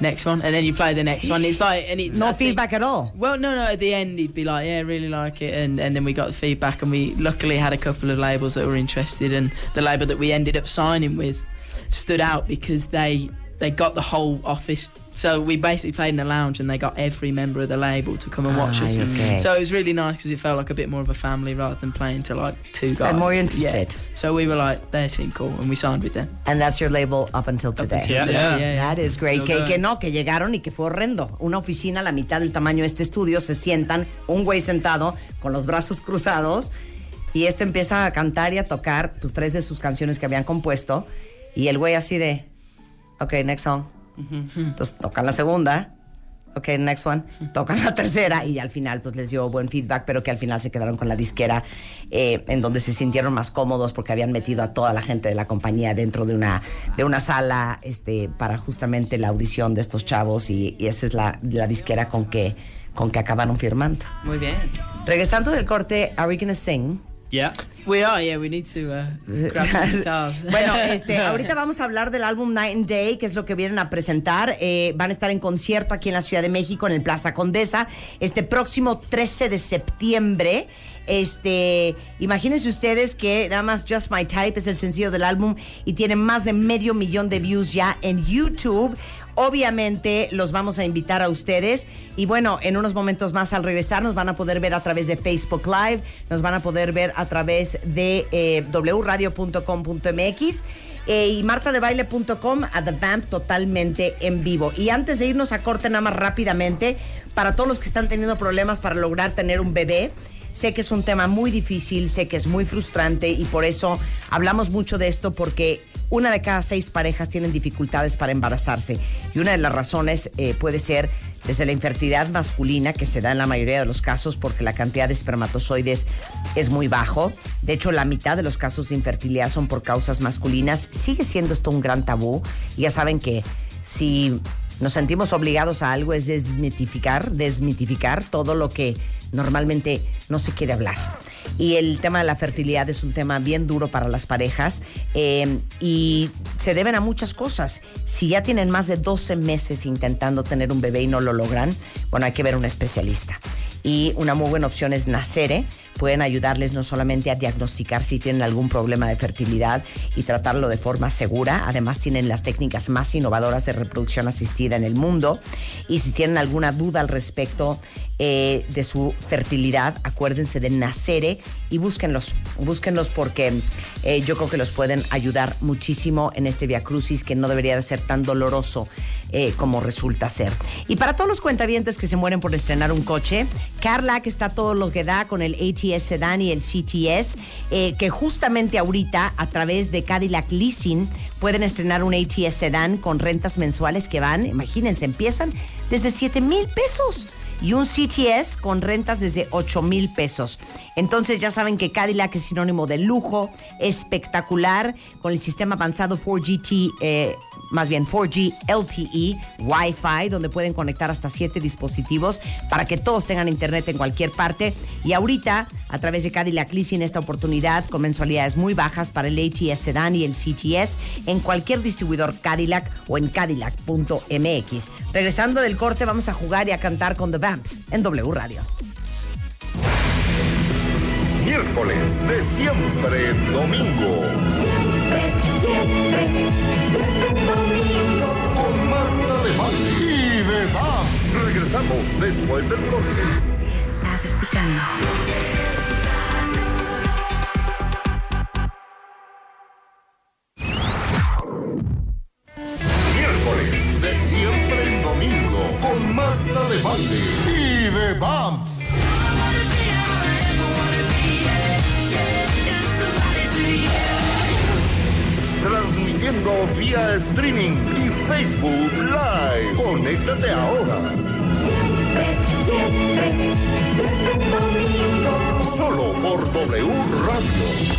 next one, and then you play the next one. It's like and it's No I think- feedback at all. Well, no, no. At the end, he'd be like, "Yeah, really like it," and and then we got the feedback, and we luckily had a couple of labels that were interested, and the label that we ended up signing with stood out because they they got the whole office. So we basically played in a lounge, and they got every member of the label to come and watch Ah, us. okay. So it was really nice because it felt like a bit more of a family rather than playing to like two So they're guys. more Yeah. interested. So we were like, they seem cool, and we signed with them. And that's your label up until today. until today, Yeah. yeah, yeah. That is great. Que, que no, que llegaron y que fue horrendo. Una oficina a la mitad del tamaño de este estudio, se sientan, un güey sentado con los brazos cruzados y este empieza a cantar y a tocar pues tres de sus canciones que habían compuesto y el güey así de, ok, next song. Entonces tocan la segunda. Ok, next one. Tocan la tercera y al final pues les dio buen feedback, pero que al final se quedaron con la disquera eh, en donde se sintieron más cómodos porque habían metido a toda la gente de la compañía dentro de una, de una sala este, para justamente la audición de estos chavos y, y esa es la, la disquera con que, con que acabaron firmando. Muy bien. Regresando del corte, ¿Are we gonna sing? Yeah. We are. Yeah, we need to uh, grab some guitars. Bueno, este, ahorita vamos a hablar del álbum Night and Day, que es lo que vienen a presentar. Eh, van a estar en concierto aquí en la Ciudad de México, en el Plaza Condesa, este próximo 13 de septiembre. Este, imagínense ustedes que nada más Just My Type es el sencillo del álbum y tiene más de medio millón de views ya en YouTube. Obviamente los vamos a invitar a ustedes y bueno, en unos momentos más al regresar nos van a poder ver a través de Facebook Live, nos van a poder ver a través de eh, wradio.com.mx eh, y martadebaile.com a The Vamp totalmente en vivo. Y antes de irnos a corte nada más rápidamente, para todos los que están teniendo problemas para lograr tener un bebé, Sé que es un tema muy difícil, sé que es muy frustrante y por eso hablamos mucho de esto porque una de cada seis parejas tienen dificultades para embarazarse y una de las razones eh, puede ser desde la infertilidad masculina que se da en la mayoría de los casos porque la cantidad de espermatozoides es muy bajo. De hecho, la mitad de los casos de infertilidad son por causas masculinas. Sigue siendo esto un gran tabú y ya saben que si nos sentimos obligados a algo es desmitificar, desmitificar todo lo que normalmente no se quiere hablar. Y el tema de la fertilidad es un tema bien duro para las parejas eh, y se deben a muchas cosas. Si ya tienen más de 12 meses intentando tener un bebé y no lo logran, bueno, hay que ver a un especialista. Y una muy buena opción es Nacere. Pueden ayudarles no solamente a diagnosticar si tienen algún problema de fertilidad y tratarlo de forma segura. Además, tienen las técnicas más innovadoras de reproducción asistida en el mundo. Y si tienen alguna duda al respecto eh, de su fertilidad, acuérdense de Nacere y búsquenlos. Búsquenlos porque eh, yo creo que los pueden ayudar muchísimo en este Via Crucis que no debería de ser tan doloroso eh, como resulta ser. Y para todos los cuentavientes que se mueren por estrenar un coche, Carlac está todo lo que da con el ATS Sedan y el CTS, que justamente ahorita a través de Cadillac Leasing pueden estrenar un ATS Sedan con rentas mensuales que van, imagínense, empiezan desde 7 mil pesos y un CTS con rentas desde 8 mil pesos. Entonces ya saben que Cadillac es sinónimo de lujo, espectacular, con el sistema avanzado 4GT, eh, más bien 4G LTE Wi-Fi, donde pueden conectar hasta 7 dispositivos para que todos tengan internet en cualquier parte. Y ahorita, a través de Cadillac Leasing, esta oportunidad con mensualidades muy bajas para el ATS Sedan y el CTS en cualquier distribuidor Cadillac o en cadillac.mx. Regresando del corte, vamos a jugar y a cantar con The Vamps en W Radio. Miércoles de siempre domingo. Con Marta de Baile. Regresamos después del corte. Estás escuchando. Miércoles de siempre en domingo con Marta de Valle y de Bumps. Transmitiendo vía streaming y Facebook Live. Conéctate ahora. Solo por W Radio.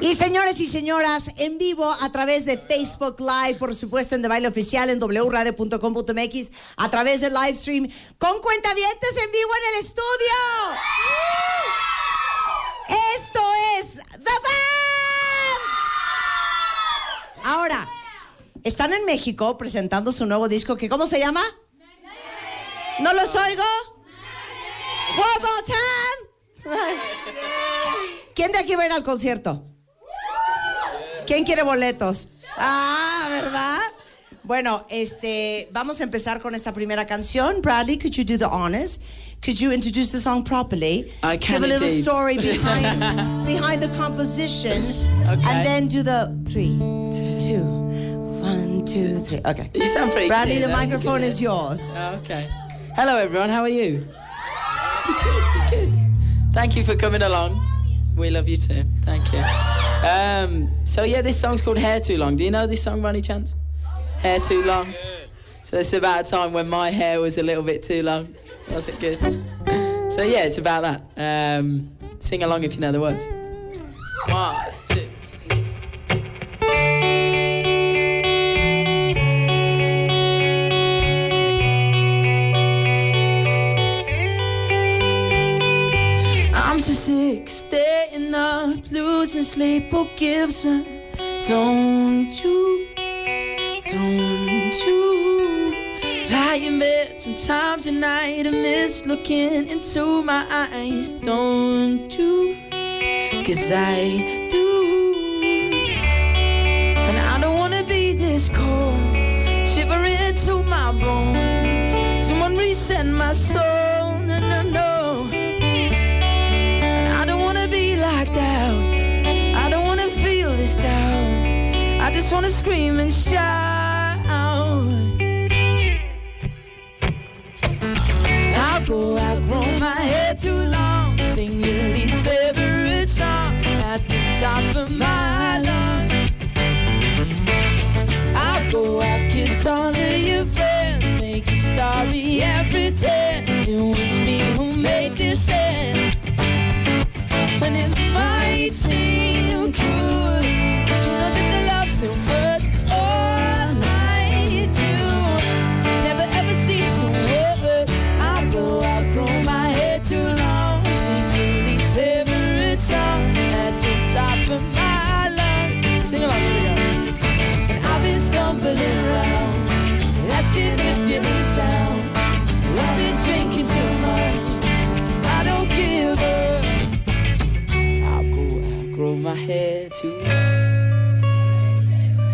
Y señores y señoras, en vivo a través de Facebook Live, por supuesto en De Baile Oficial, en wradio.com.mx, a través del live stream, con cuentavientes en vivo en el estudio. Esto es The Vamps. Ahora, están en México presentando su nuevo disco que ¿cómo se llama? ¿No los oigo? One more time. ¿Quién de aquí va a ir al concierto? ¿Quién quiere boletos? Ah, ¿verdad? Bueno, este, vamos a empezar con esta primera canción. Bradley, could you do the honors? Could you introduce the song properly? I can Give a little indeed. story behind behind the composition, Okay. and then do the three, two, one, two, three. Okay. You sound pretty Bradley, clear the microphone Good. is yours. Oh, okay. Hello, everyone. How are you? Good, good. Thank you for coming along. We love you too. Thank you. Um, so yeah, this song's called "Hair Too Long." Do you know this song by any chance? Hair Too Long. So it's about a time when my hair was a little bit too long. Was it good? So yeah, it's about that. Um, sing along if you know the words. One, two. I'm so sick, staying up, losing sleep. Who gives her? Don't you? Don't you? Lie in bed sometimes at night. I miss looking into my eyes. Don't you? Cause I do. And I don't wanna be this cold, shivering to my bones. Someone reset my soul. No, no, no. And I don't wanna be locked out. I don't wanna feel this doubt. I just wanna scream and shout. Go outgrow my hair too long. Sing your least favorite song at the top of my lungs. I'll go out, kiss all of your friends, make you starry and pretend it was me who made this end. And it might seem cruel, head too.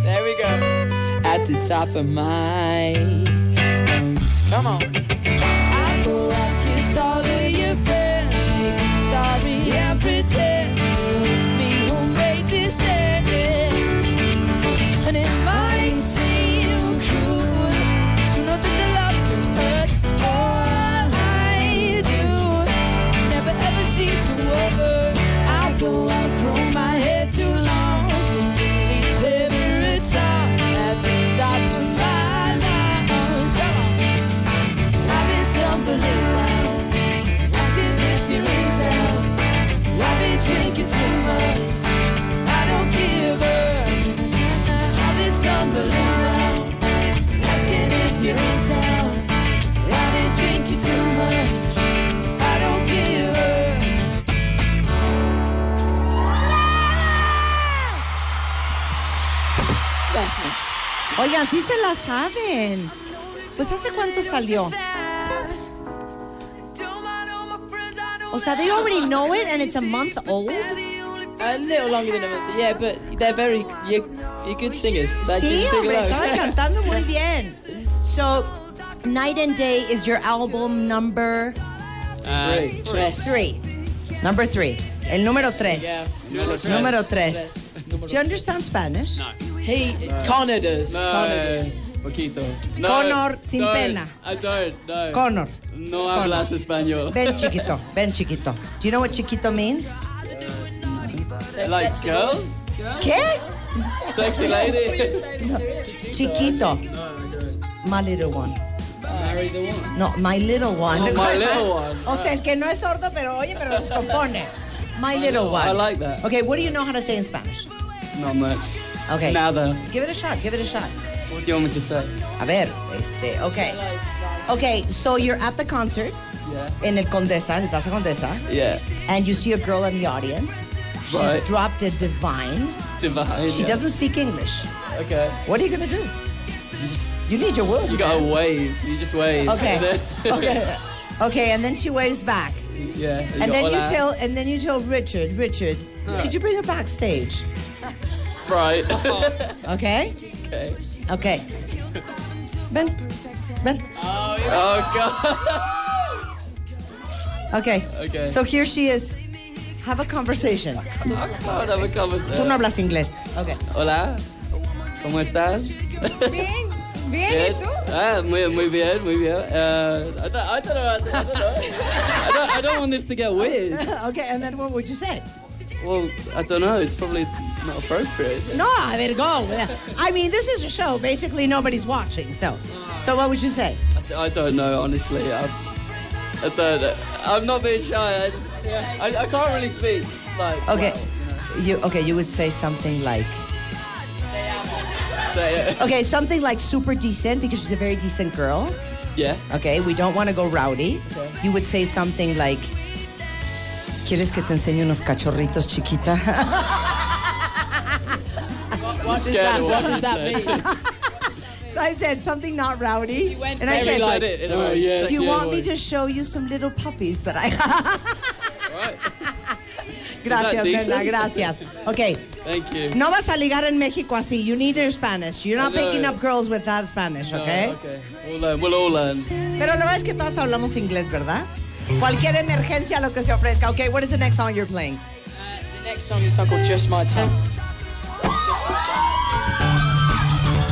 There we go. At the top of my lungs. Come on. I'll go out, kiss all of your friends, make it sorry and pretend Oigan, sí se la saben. Pues ¿hace cuánto salió? O sea, they already know it and it's a month old. A little longer than a month. Yeah, but they're very you're, you're good singers. Sí, sing hombre, along. estaba cantando muy bien. So, Night and Day is your album number Uh, tres. three. Number three. El número tres. Yeah. Número tres. Número tres. Do you understand Spanish? He Connor does. No, Connor does. poquito. Connor, sin don't. pena. I don't, no. Connor. No hablas español. Ven chiquito, ven chiquito. Do you know what chiquito means? like girls? ¿Qué? Sexy lady? Chiquito. My little one. Marry the one. No, my little one. Oh, my little one. O sea, el que no es sordo, pero oye, pero los compone. My little one. I like that. Okay, what do you know how to say in Spanish? Not much. Okay. Nada. Give it a shot, give it a shot. What do you want me to say? A ver, este, okay. Okay, so you're at the concert Yeah. en el Condesa, el Plaza Condesa, Yeah. and you see a girl in the audience. She's Right. dropped a divine. Divine. She yeah. doesn't speak English. Okay. What are you gonna do? You just. You need your words. You gotta wave. You just wave. Okay. Okay. Okay, and then she waves back. yeah. And then you tell and then you tell Richard, Richard, could you bring her backstage? Right. Okay? okay. Okay. Ben. Ben. Oh god. Okay. Okay. So here she is. Have a conversation. I can't have a conversation. Tú no hablas inglés. Okay. Hola. ¿Cómo estás? Bien, bien, Bien. ¿y tú? Ah, muy, muy bien, muy bien. Uh, I, don't, I don't know. I don't, I don't know. I don't, I don't want this to get weird. okay, and then what would you say? Well, I don't know. It's probably not appropriate. No, a ver, go. I mean, this is a show. Basically, nobody's watching. So, so what would you say? I, d- I don't know, honestly. I'm, I don't know. I'm not being shy. I, just, I, I can't really speak. Like, Okay. well, You okay? You would say something like okay, something like super decent because she's a very decent girl. Yeah. Okay, we don't want to go rowdy. You would say something like, ¿Quieres que te enseñe unos cachorritos, chiquita? What scared that, what does that said. so mean? I said something not rowdy, went and I said, like- it in a very "Do you sexy want me voice." to show you some little puppies that I?" Right. gracias? Brenda, gracias. Okay, Thank you. no vas a ligar en México así. You need your Spanish. You're not picking up girls with that Spanish, No, okay? okay. We'll learn. We'll all learn. Pero la verdad es que todas hablamos inglés, ¿verdad? Cualquier emergencia, lo que se ofrezca. Okay, what is the next song you're playing? Uh, the next song is called Just My Tongue.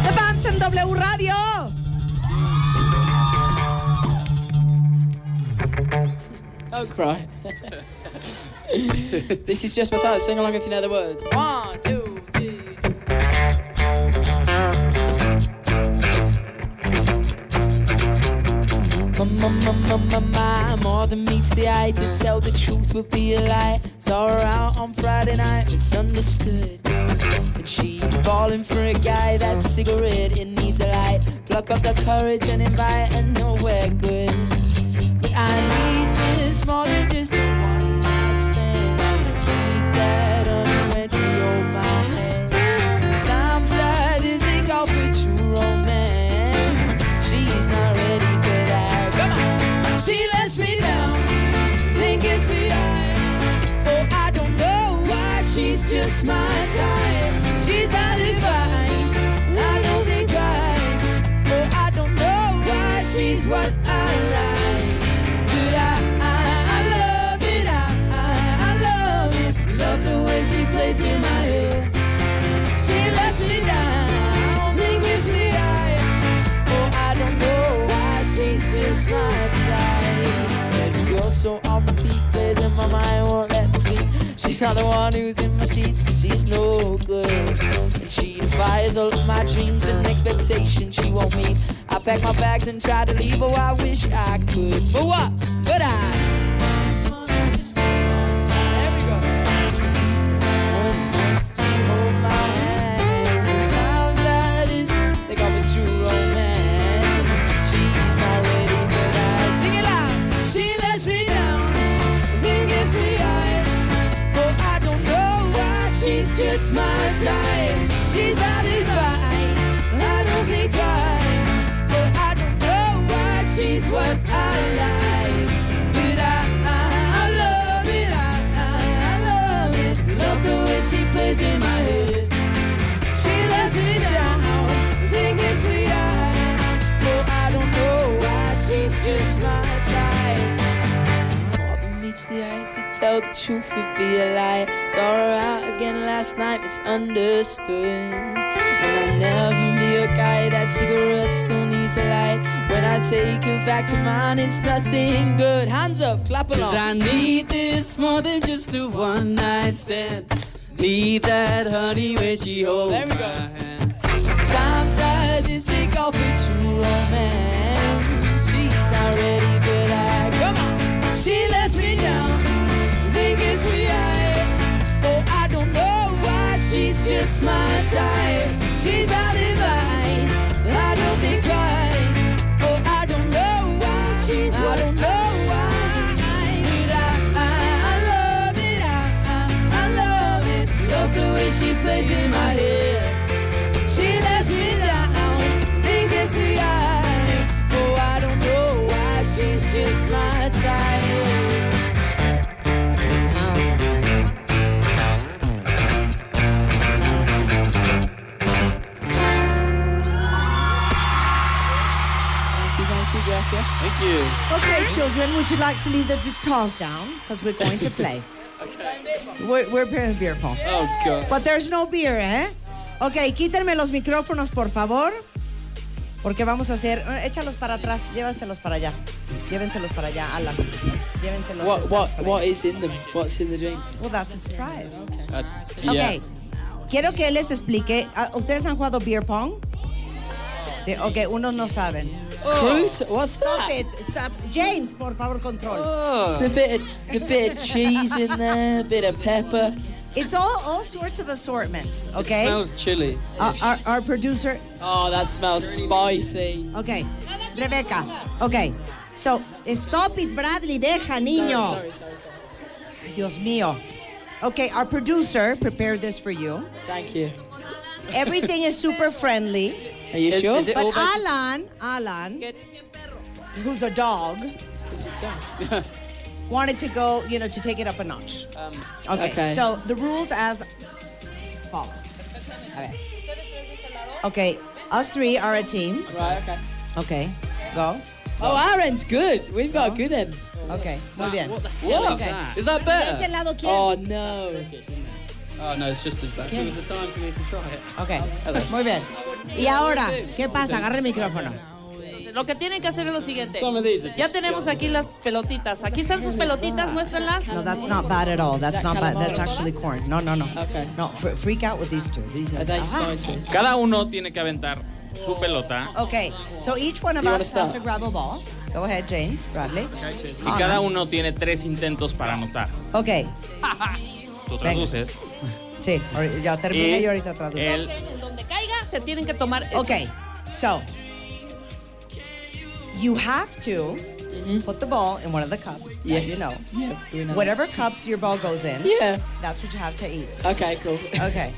The Babs en W Radio. Don't cry. this is just my tongue. Sing along if you know the words. One, two, My, my, my, my, my, my, more than meets the eye to tell the truth would be a lie. Saw her out on Friday night, misunderstood. And she's falling for a guy, that cigarette, it needs a light. Pluck up the courage and invite her nowhere good. But I need this more than just not advise. But I don't know why she's what I like. I love it. Love the way she plays in my hair. She lets me down, only gives me eye. I don't know why she's just my side. She's not the one who's in she's no good. And she defies all of my dreams and expectations she won't meet. I pack my bags and try to leave, oh, I wish I could. But what? But I. tell the truth would be a lie. Saw her out again last night, misunderstood. And I'll never be a guy that cigarettes don't need to light. When I take her back to mine, it's nothing good. Hands up, clap along. Cause I need this more than just a one night stand. Need that honey when she holds There we go. my hand. Times like this, they call for true romance. She's not ready for that. Come on. She lets. Think it's real. Oh, I don't know why she's just my type. She's bad advice. I don't think twice. Oh, I don't know why she's. I don't know why. But I, I, I love it. I, I, I love it. Love the way she plays in my head. Gracias. Thank you. Okay, children, would you like to leave the guitars down? Because we're going to play. We're, we're playing beer pong. Oh, God. But there's no beer, ¿eh? Ok, quítenme los micrófonos, por favor. Porque vamos a hacer. eh, Échalos para atrás, llévenselos para allá. Llévenselos para allá, Alan. Llévenselos. What, what, para what allá. is in them? What's in the drinks? Well, that's a surprise. Uh, Ok, yeah. quiero que les explique. ah, ¿Ustedes han jugado beer pong? Sí, ok, unos no saben. Fruit? Oh. What's Stop that? Stop it, stop. James, por favor, control. Oh. It's a bit of, a bit of cheese in there, a bit of pepper. It's all all sorts of assortments, Okay. It smells chilly. Our, our, our producer. Oh, that smells spicy. Okay. Rebecca. Okay. So, stop it, Bradley. Deja, niño. Sorry, sorry, sorry, sorry. Dios mío. Okay, our producer prepared this for you. Thank you. Everything is super friendly. Are you Is- sure? But Alan, Alan, who's a dog, wanted to go, you know, to take it up a notch. Um, Okay. okay. So the rules as follows. A ver. Okay, us three are a team. Right, okay. Okay, go. Oh, our end's good. We've got a good end. Okay, muy bien. What the hell is Okay. that? Is that ¿De better? ese lado quién? Oh, no. Oh, no, it's just as bad. It was the time for me to try it. Okay, muy bien. Y ahora, ¿qué pasa? Agarre el micrófono. Lo que tienen que hacer es lo siguiente. Some of these are Ya tenemos aquí las pelotitas. Aquí están sus pelotitas, muéstrenlas. No, that's not bad at all. That's not bad. That's actually corn. No, no, no. Okay. No, fr- freak out with these two. These are, Ah. spicy? Cada uno tiene que aventar su pelota Okay, so each one of Do you wanna us has start? to grab a ball. Go ahead, James, Bradley. y cada uno tiene tres intentos para anotar. Okay, Tú Venga. sí, ya terminé Y y ahorita traduzco. el- En donde caiga, se tienen que tomar eso. Okay, so you have to mm-hmm. put the ball in one of the cups. Yes. you know. Yeah, we know. Whatever cups your ball goes in, Yeah. that's what you have to eat. Okay, cool. Okay.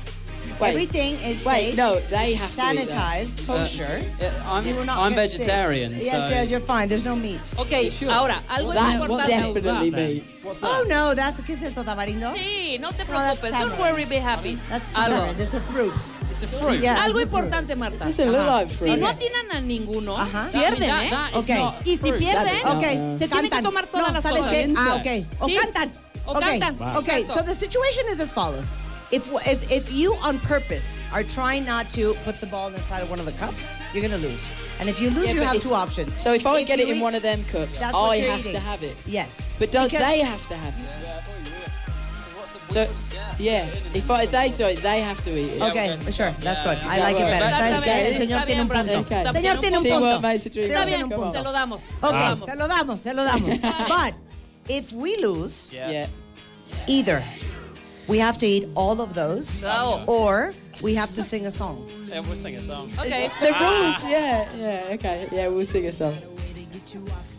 Wait. Everything is Wait, safe, no, they have to eat that. sanitized, kosher. Uh, I'm- so you will not I'm vegetarian, Yes, so- yes, you're fine. There's no meat. Ok, ahora, algo That's importante. definitely me. Oh no, that's ¿qué es esto, tamarindo? Sí, no te No, that's preocupes. Don't tamarind. worry, be happy. That's Algo. tamarind. It's a fruit. It's a fruit. Yeah, Algo it's a fruit. importante, Marta. Look Ajá. like fruit. Si no Okay. atinan a ninguno, Ajá. pierden, That- ¿eh? that is Okay. Y si fruit. pierden, That's- Okay, se tienen que tomar todas no, las ¿sabes cosas. qué? Ah, okay. O Sí. cantan. O okay. cantan. Okay, so the situation is as follows. If, if, if you on purpose are trying not to put the ball inside of one of the cups, you're going to lose. And if you lose, Yeah, you have if- two options. So if I If get you it in eat- one of them cups, That's I have eating. to have it. Yes. But don't Because- they have to have it? So, yeah, if I, they sorry, they have to eat it. Okay, sure, that's good. I like that it better. Está ¿Sabes qué? El señor tiene un punto. Brandon. Señor tiene un punto. makes a dream Está bien, Come on. se lo damos. Ok, se lo damos, se lo damos. But if we lose, Yeah. either we have to eat all of those, Bravo. or we have to sing a song. Yeah, we'll sing a song. Ok, The ah. rules, yeah, yeah, okay, yeah, we'll sing a song.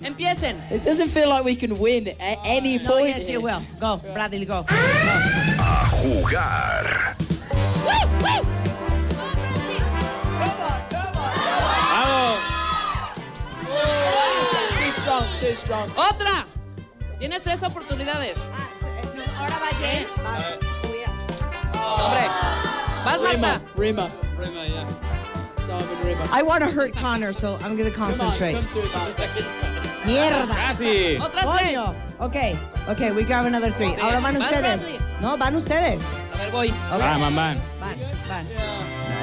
empiecen. It doesn't feel like we can win at oh, any No, point. yes, you will. Go, Bradley, go. A jugar. Too strong, too strong. Otra. Tienes tres oportunidades. Ahora va James. Hombre. Vas, Marta. Rima. Rima, yeah. Rima. I want to hurt Connor, so I'm going to concentrate. Mierda. Casi. Otras tres. Coño. Okay, okay, we grab another three. Ahora van ustedes. No, van ustedes. A ver, voy. Okay. Van, van, van. Van, van.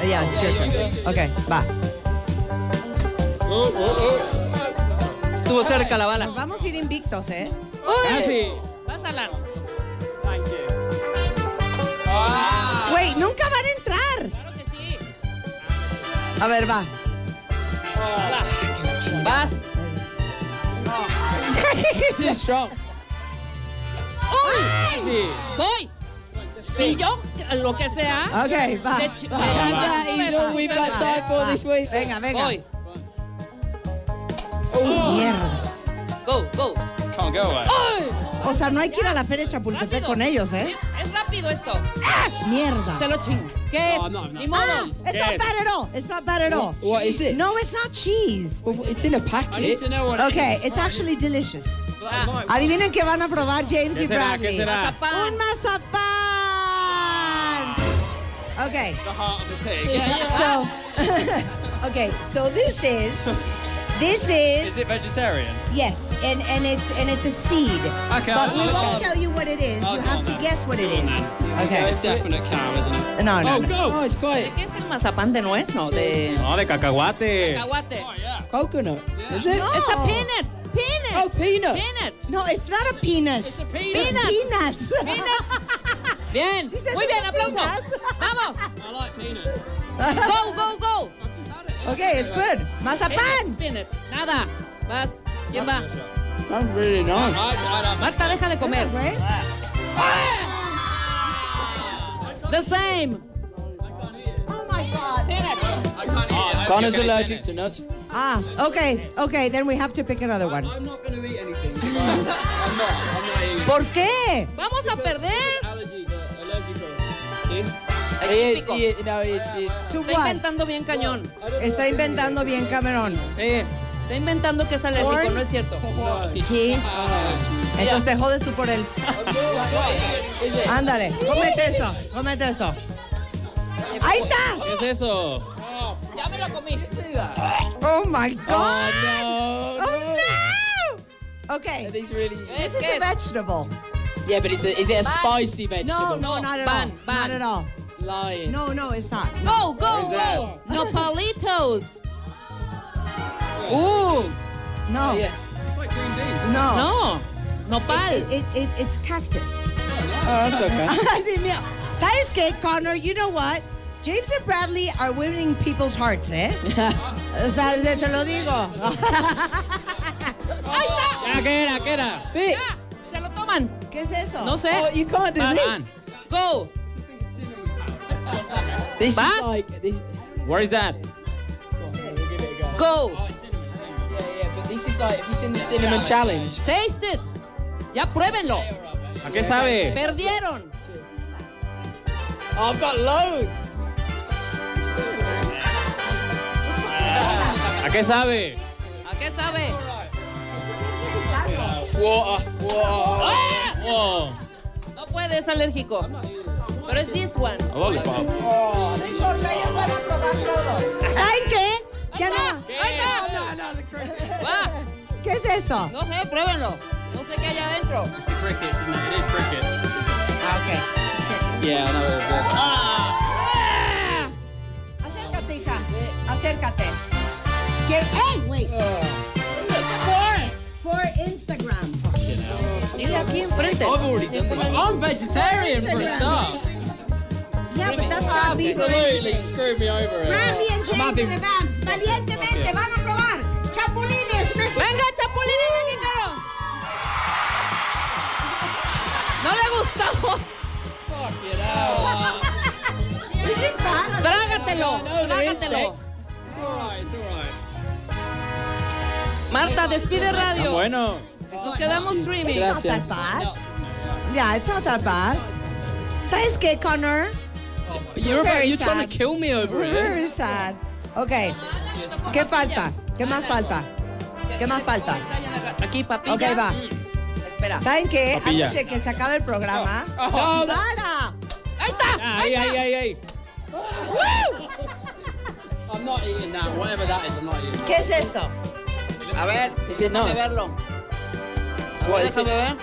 Yeah, it's your turn. Okay, va. Estuvo cerca la bala. Nos vamos a ir invictos, ¿eh? Casi. Vas, Wait, nunca van a entrar. Claro que sí. A ver, va. Vas. Too strong. ¡Uy! ¡Voy! Si yo, lo que sea. Okay, va. ch- we've got time for this week. Venga, venga. Voy. Oh, mierda. Go, go. O sea, no hay que ir a la feria de Chapultepec Rápido. con ellos, ¿eh? Es rápido esto. Mierda. Se lo chingo. ¿Qué? Oh, no, no. Ni modo. Ah, it's not bad at all. It's not bad at all. What is it? No, it's not cheese. Well, it's in a I need packet. to know what it Okay, is. it's actually delicious. Ah, Adivinen qué van a probar James ¿Qué y será? Bradley. ¿Qué será? mazapán. Un mazapán. Okay. The heart of the pig. So, okay. So this is, this is, Is it vegetarian? yes, and and it's and it's a seed. Okay, But I'll- we I'll- won't I'll- tell you what it is. I'll You have to then. guess what it Go on is. then. Okay. It's definite cow, isn't it? No, no, Oh, no. go. Oh, it's quite ¿Qué es el mazapán de nuez? No, de No, de cacahuate. cacahuate. Oh, yeah. coconut. Is it? No. It's a peanut. Peanut. Oh, peanut. Peanut. No, it's not a penis. It's a peanut. It's peanuts. Peanut. Bien. Muy bien, a aplauso. peanuts. Vamos. I like peanuts. Go, go, go. Okay, it's good. Mazapán. Peanut. Nada. Vas. ¿Quién va? That's really don't Marta, deja de comer. Right? The same. Oh my God. I can't eat it. Connor's allergic to nuts. Ah, okay, okay. Then we have to pick another one. I'm not going to eat anything. I'm not. I'm not eating. ¿Por qué? Vamos a perder. Allergy, allergic. Is, he is, no, is, is. To Está inventando bien cañón. Está inventando bien Cameron. Sí. Está inventando que es alérgico, Corn. no es cierto. Cheese. Entonces te jodes tú por él. Is it? Ándale, cómete eso, cómete eso. Ahí está. ¿Qué es eso? Ya me lo comí. Oh my God. Oh, no. Oh no. Okay, These really. this is ¿Qué a es? vegetable. Yeah, but is it, is it a Ban. spicy No, vegetable? no, not at Ban, all. ban. Not at all. Lying. No, no, it's not. Go, go, go. Nopalitos. Uh, No, Yeah. no. no. Nopal. It, it, it, it's cactus. Oh, that's okay. Así, mira, ¿Sabes qué, Connor? You know what? James and Bradley are winning people's hearts, ¿eh? o sea, te lo digo. ¡Ahí está! ¿Ya qué era? ¿Qué era? Fix. ¿Se lo toman? ¿Qué es eso? No sé. Oh, you can't do Van, van. this. Go. This Vas. is like this. Where is that? Go. Yeah, yeah, but this is like if you've seen the cinnamon challenge. Taste it. Ya pruébenlo. ¿A qué sabe? Perdieron. Oh, I've got loads. ¿A qué sabe? ¿A qué sabe? Water, water. ¡Ah! Oh, No puede, es alérgico. Pero es this one. a lollipop. ¿Saben qué? Ahí Ya no. Está. Va. ¿Qué es eso? No sé, pruébenlo. No sé qué hay adentro. It's the crickets, isn't it? It is crickets. Ah, ok. it. Yeah, I know it is. Yeah. Ah. Acércate, hija. Acércate. Quiero... ¡Hey, wait! For, for Instagram. Dile aquí enfrente. I've already done this. I'm vegetarian for a start. Yeah, but that's not. Absolutely screwed me over. Bradley and James and the Vamps, valientemente van a probar chapulines mexicanos. ¡Venga, chapulines mexicano! ¿No le gustó? Is it bad? Trágatelo, trágatelo. It's alright, it's alright. Marta, despide Ah, radio. bueno. Nos quedamos streaming. It's not that Gracias. bad. Yeah, it's not that bad. ¿Sabes qué, Connor? You're, about, Very you're trying sad. to kill me over here. Very sad. Ok. ¿Qué falta? ¿Qué más falta? ¿Qué más falta? Aquí, papilla. Ok, va. Espera. ¿Saben qué? Papilla. Antes de que se acabe el programa. No, that- ¡Para! Ahí está. Ahí, ahí, ahí, ahí. I'm not eating that. Whatever that is, I'm not eating. ¿Qué es esto? A ver, is it nice? Déjame verlo. What is Déjame it? ver.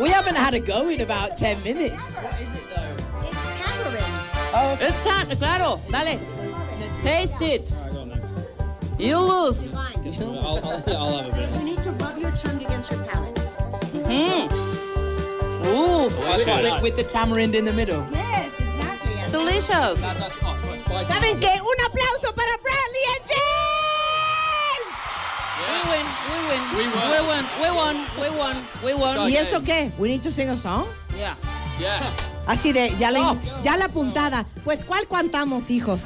We haven't had a go in about 10 minutes. What is it? Oh, It's tan, claro. Dale. Taste it. You lose. I'll, I'll, I'll have a bit. You need to rub your tongue against your palate. Mm. Ooh, With, with, with the tamarind in the middle. Yes, exactly. it's delicious. That, that's, spicy. ¿Saben qué? Un aplauso para Bradley and James. We win. We win. We won. We won. We won. We won. ¿Y eso qué? We need to sing a song. Yeah. Yeah. Así de, ya la, ya la puntada. Pues, ¿cuál cantamos, hijos?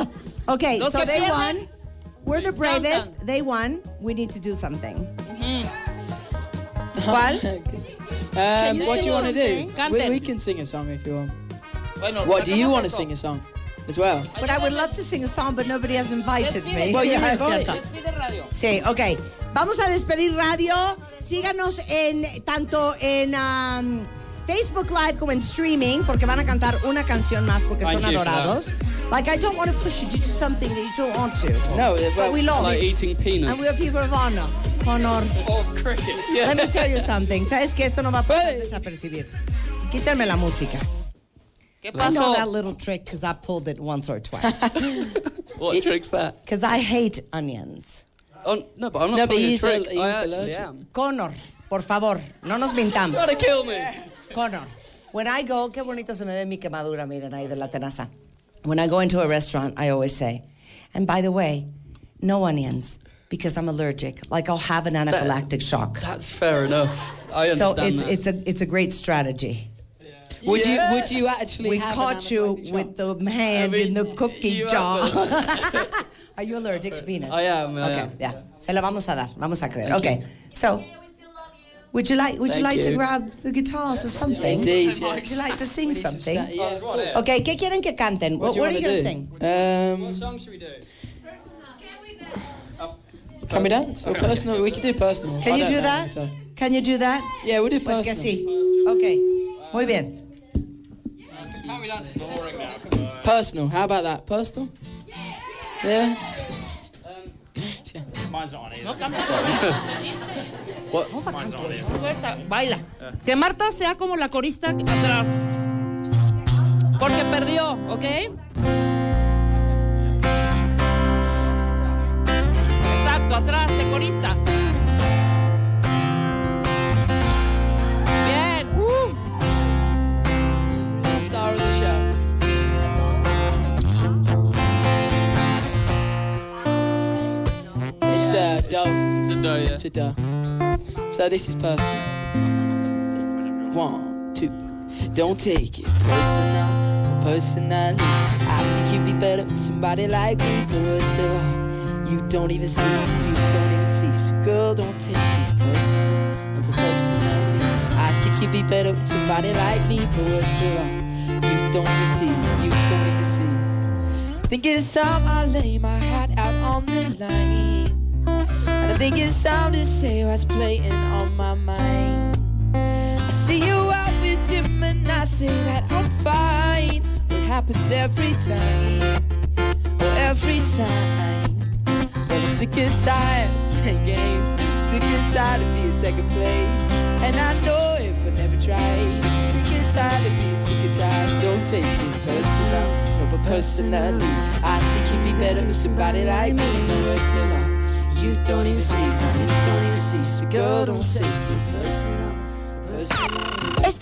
okay, Los so they pierden, won. We're the bravest. They won. We need to do something. Mm. ¿Cuál? Um, you what do you want to do? We, we can sing a song if you want. Bueno, What do you want to sing a song as well? But I would love to sing a song, but nobody has invited me. Well, you have radio. Sí, ok. Vamos a despedir radio. Síganos en tanto en um, Facebook Live como en streaming, porque van a cantar una canción más porque Thank son you adorados. Like, I don't want to push you to do something that you don't want to. No, But we love Like it. eating peanuts. And we're people of honor. Honor. Oh, cricket. Yeah. Let me tell you something. ¿Sabes que esto no va a pasar desapercibido? Quítenme la música. ¿Qué I know pasó? that little trick because I pulled it once or twice. What trick's that? Because I hate onions. Oh, no, but I'm not No, pulling a trick. I actually am. Connor, por favor, no nos mintamos. Trying to kill me. Connor, when I go, qué bonito se me ve mi quemadura, miren ahí de la tenaza. When I go into a restaurant, I always say, and by the way, no onions because I'm allergic. Like I'll have an anaphylactic shock. That's fair enough. I So understand it's that. it's a it's a great strategy. Would Yeah. you would you actually We caught you anaphylactic with the hand I mean, in the cookie jar. Are you allergic to peanuts? I am, I okay, am. yeah. Se la vamos a dar. Vamos a creer. Thank okay. So, would you like would you Thank like to grab the guitars or something? Indeed, yeah. Would you like to sing something? sta- yeah. Okay, ¿qué quieren que canten? What, do what are you going to sing? Um, What song should we do? can we dance? Or personal? We can do personal. Can you don't know that? Can you do that? Yeah, we'll do Pues personal. que sí. Okay. Muy bien. Can't be that's boring now. Come on. Personal. How about that? Personal? Yeah. Mine's either. No cambies. Either. Suelta, baila. Que Marta sea como la corista atrás. Porque perdió, ¿ok? Exacto, atrás, de corista. Bien. Star of the. It's do. It's a do, yeah. It's a do. So this is personal. One, two. Don't take it personal, personally, I think you'd be better with somebody like me. But worst of all, you don't even see, you don't even see. So girl, don't take it personal, but personally, I think you'd be better with somebody like me. But worst of all, you don't even see, you don't even see. Think it's time I lay my hat out on the line. And I think it's time to say what's playing on my mind. I see you out with him and I say that I'm fine. What happens every time? Oh, every time. But I'm sick and tired of games. Sick and tired of being second place. And I know if I never try, I'm sick and tired of being sick and tired. Don't take it personal, but personally, I think you'd be better with somebody like me. The worst of all, you don't even see, you don't even see. So girl, don't take it personal, personal.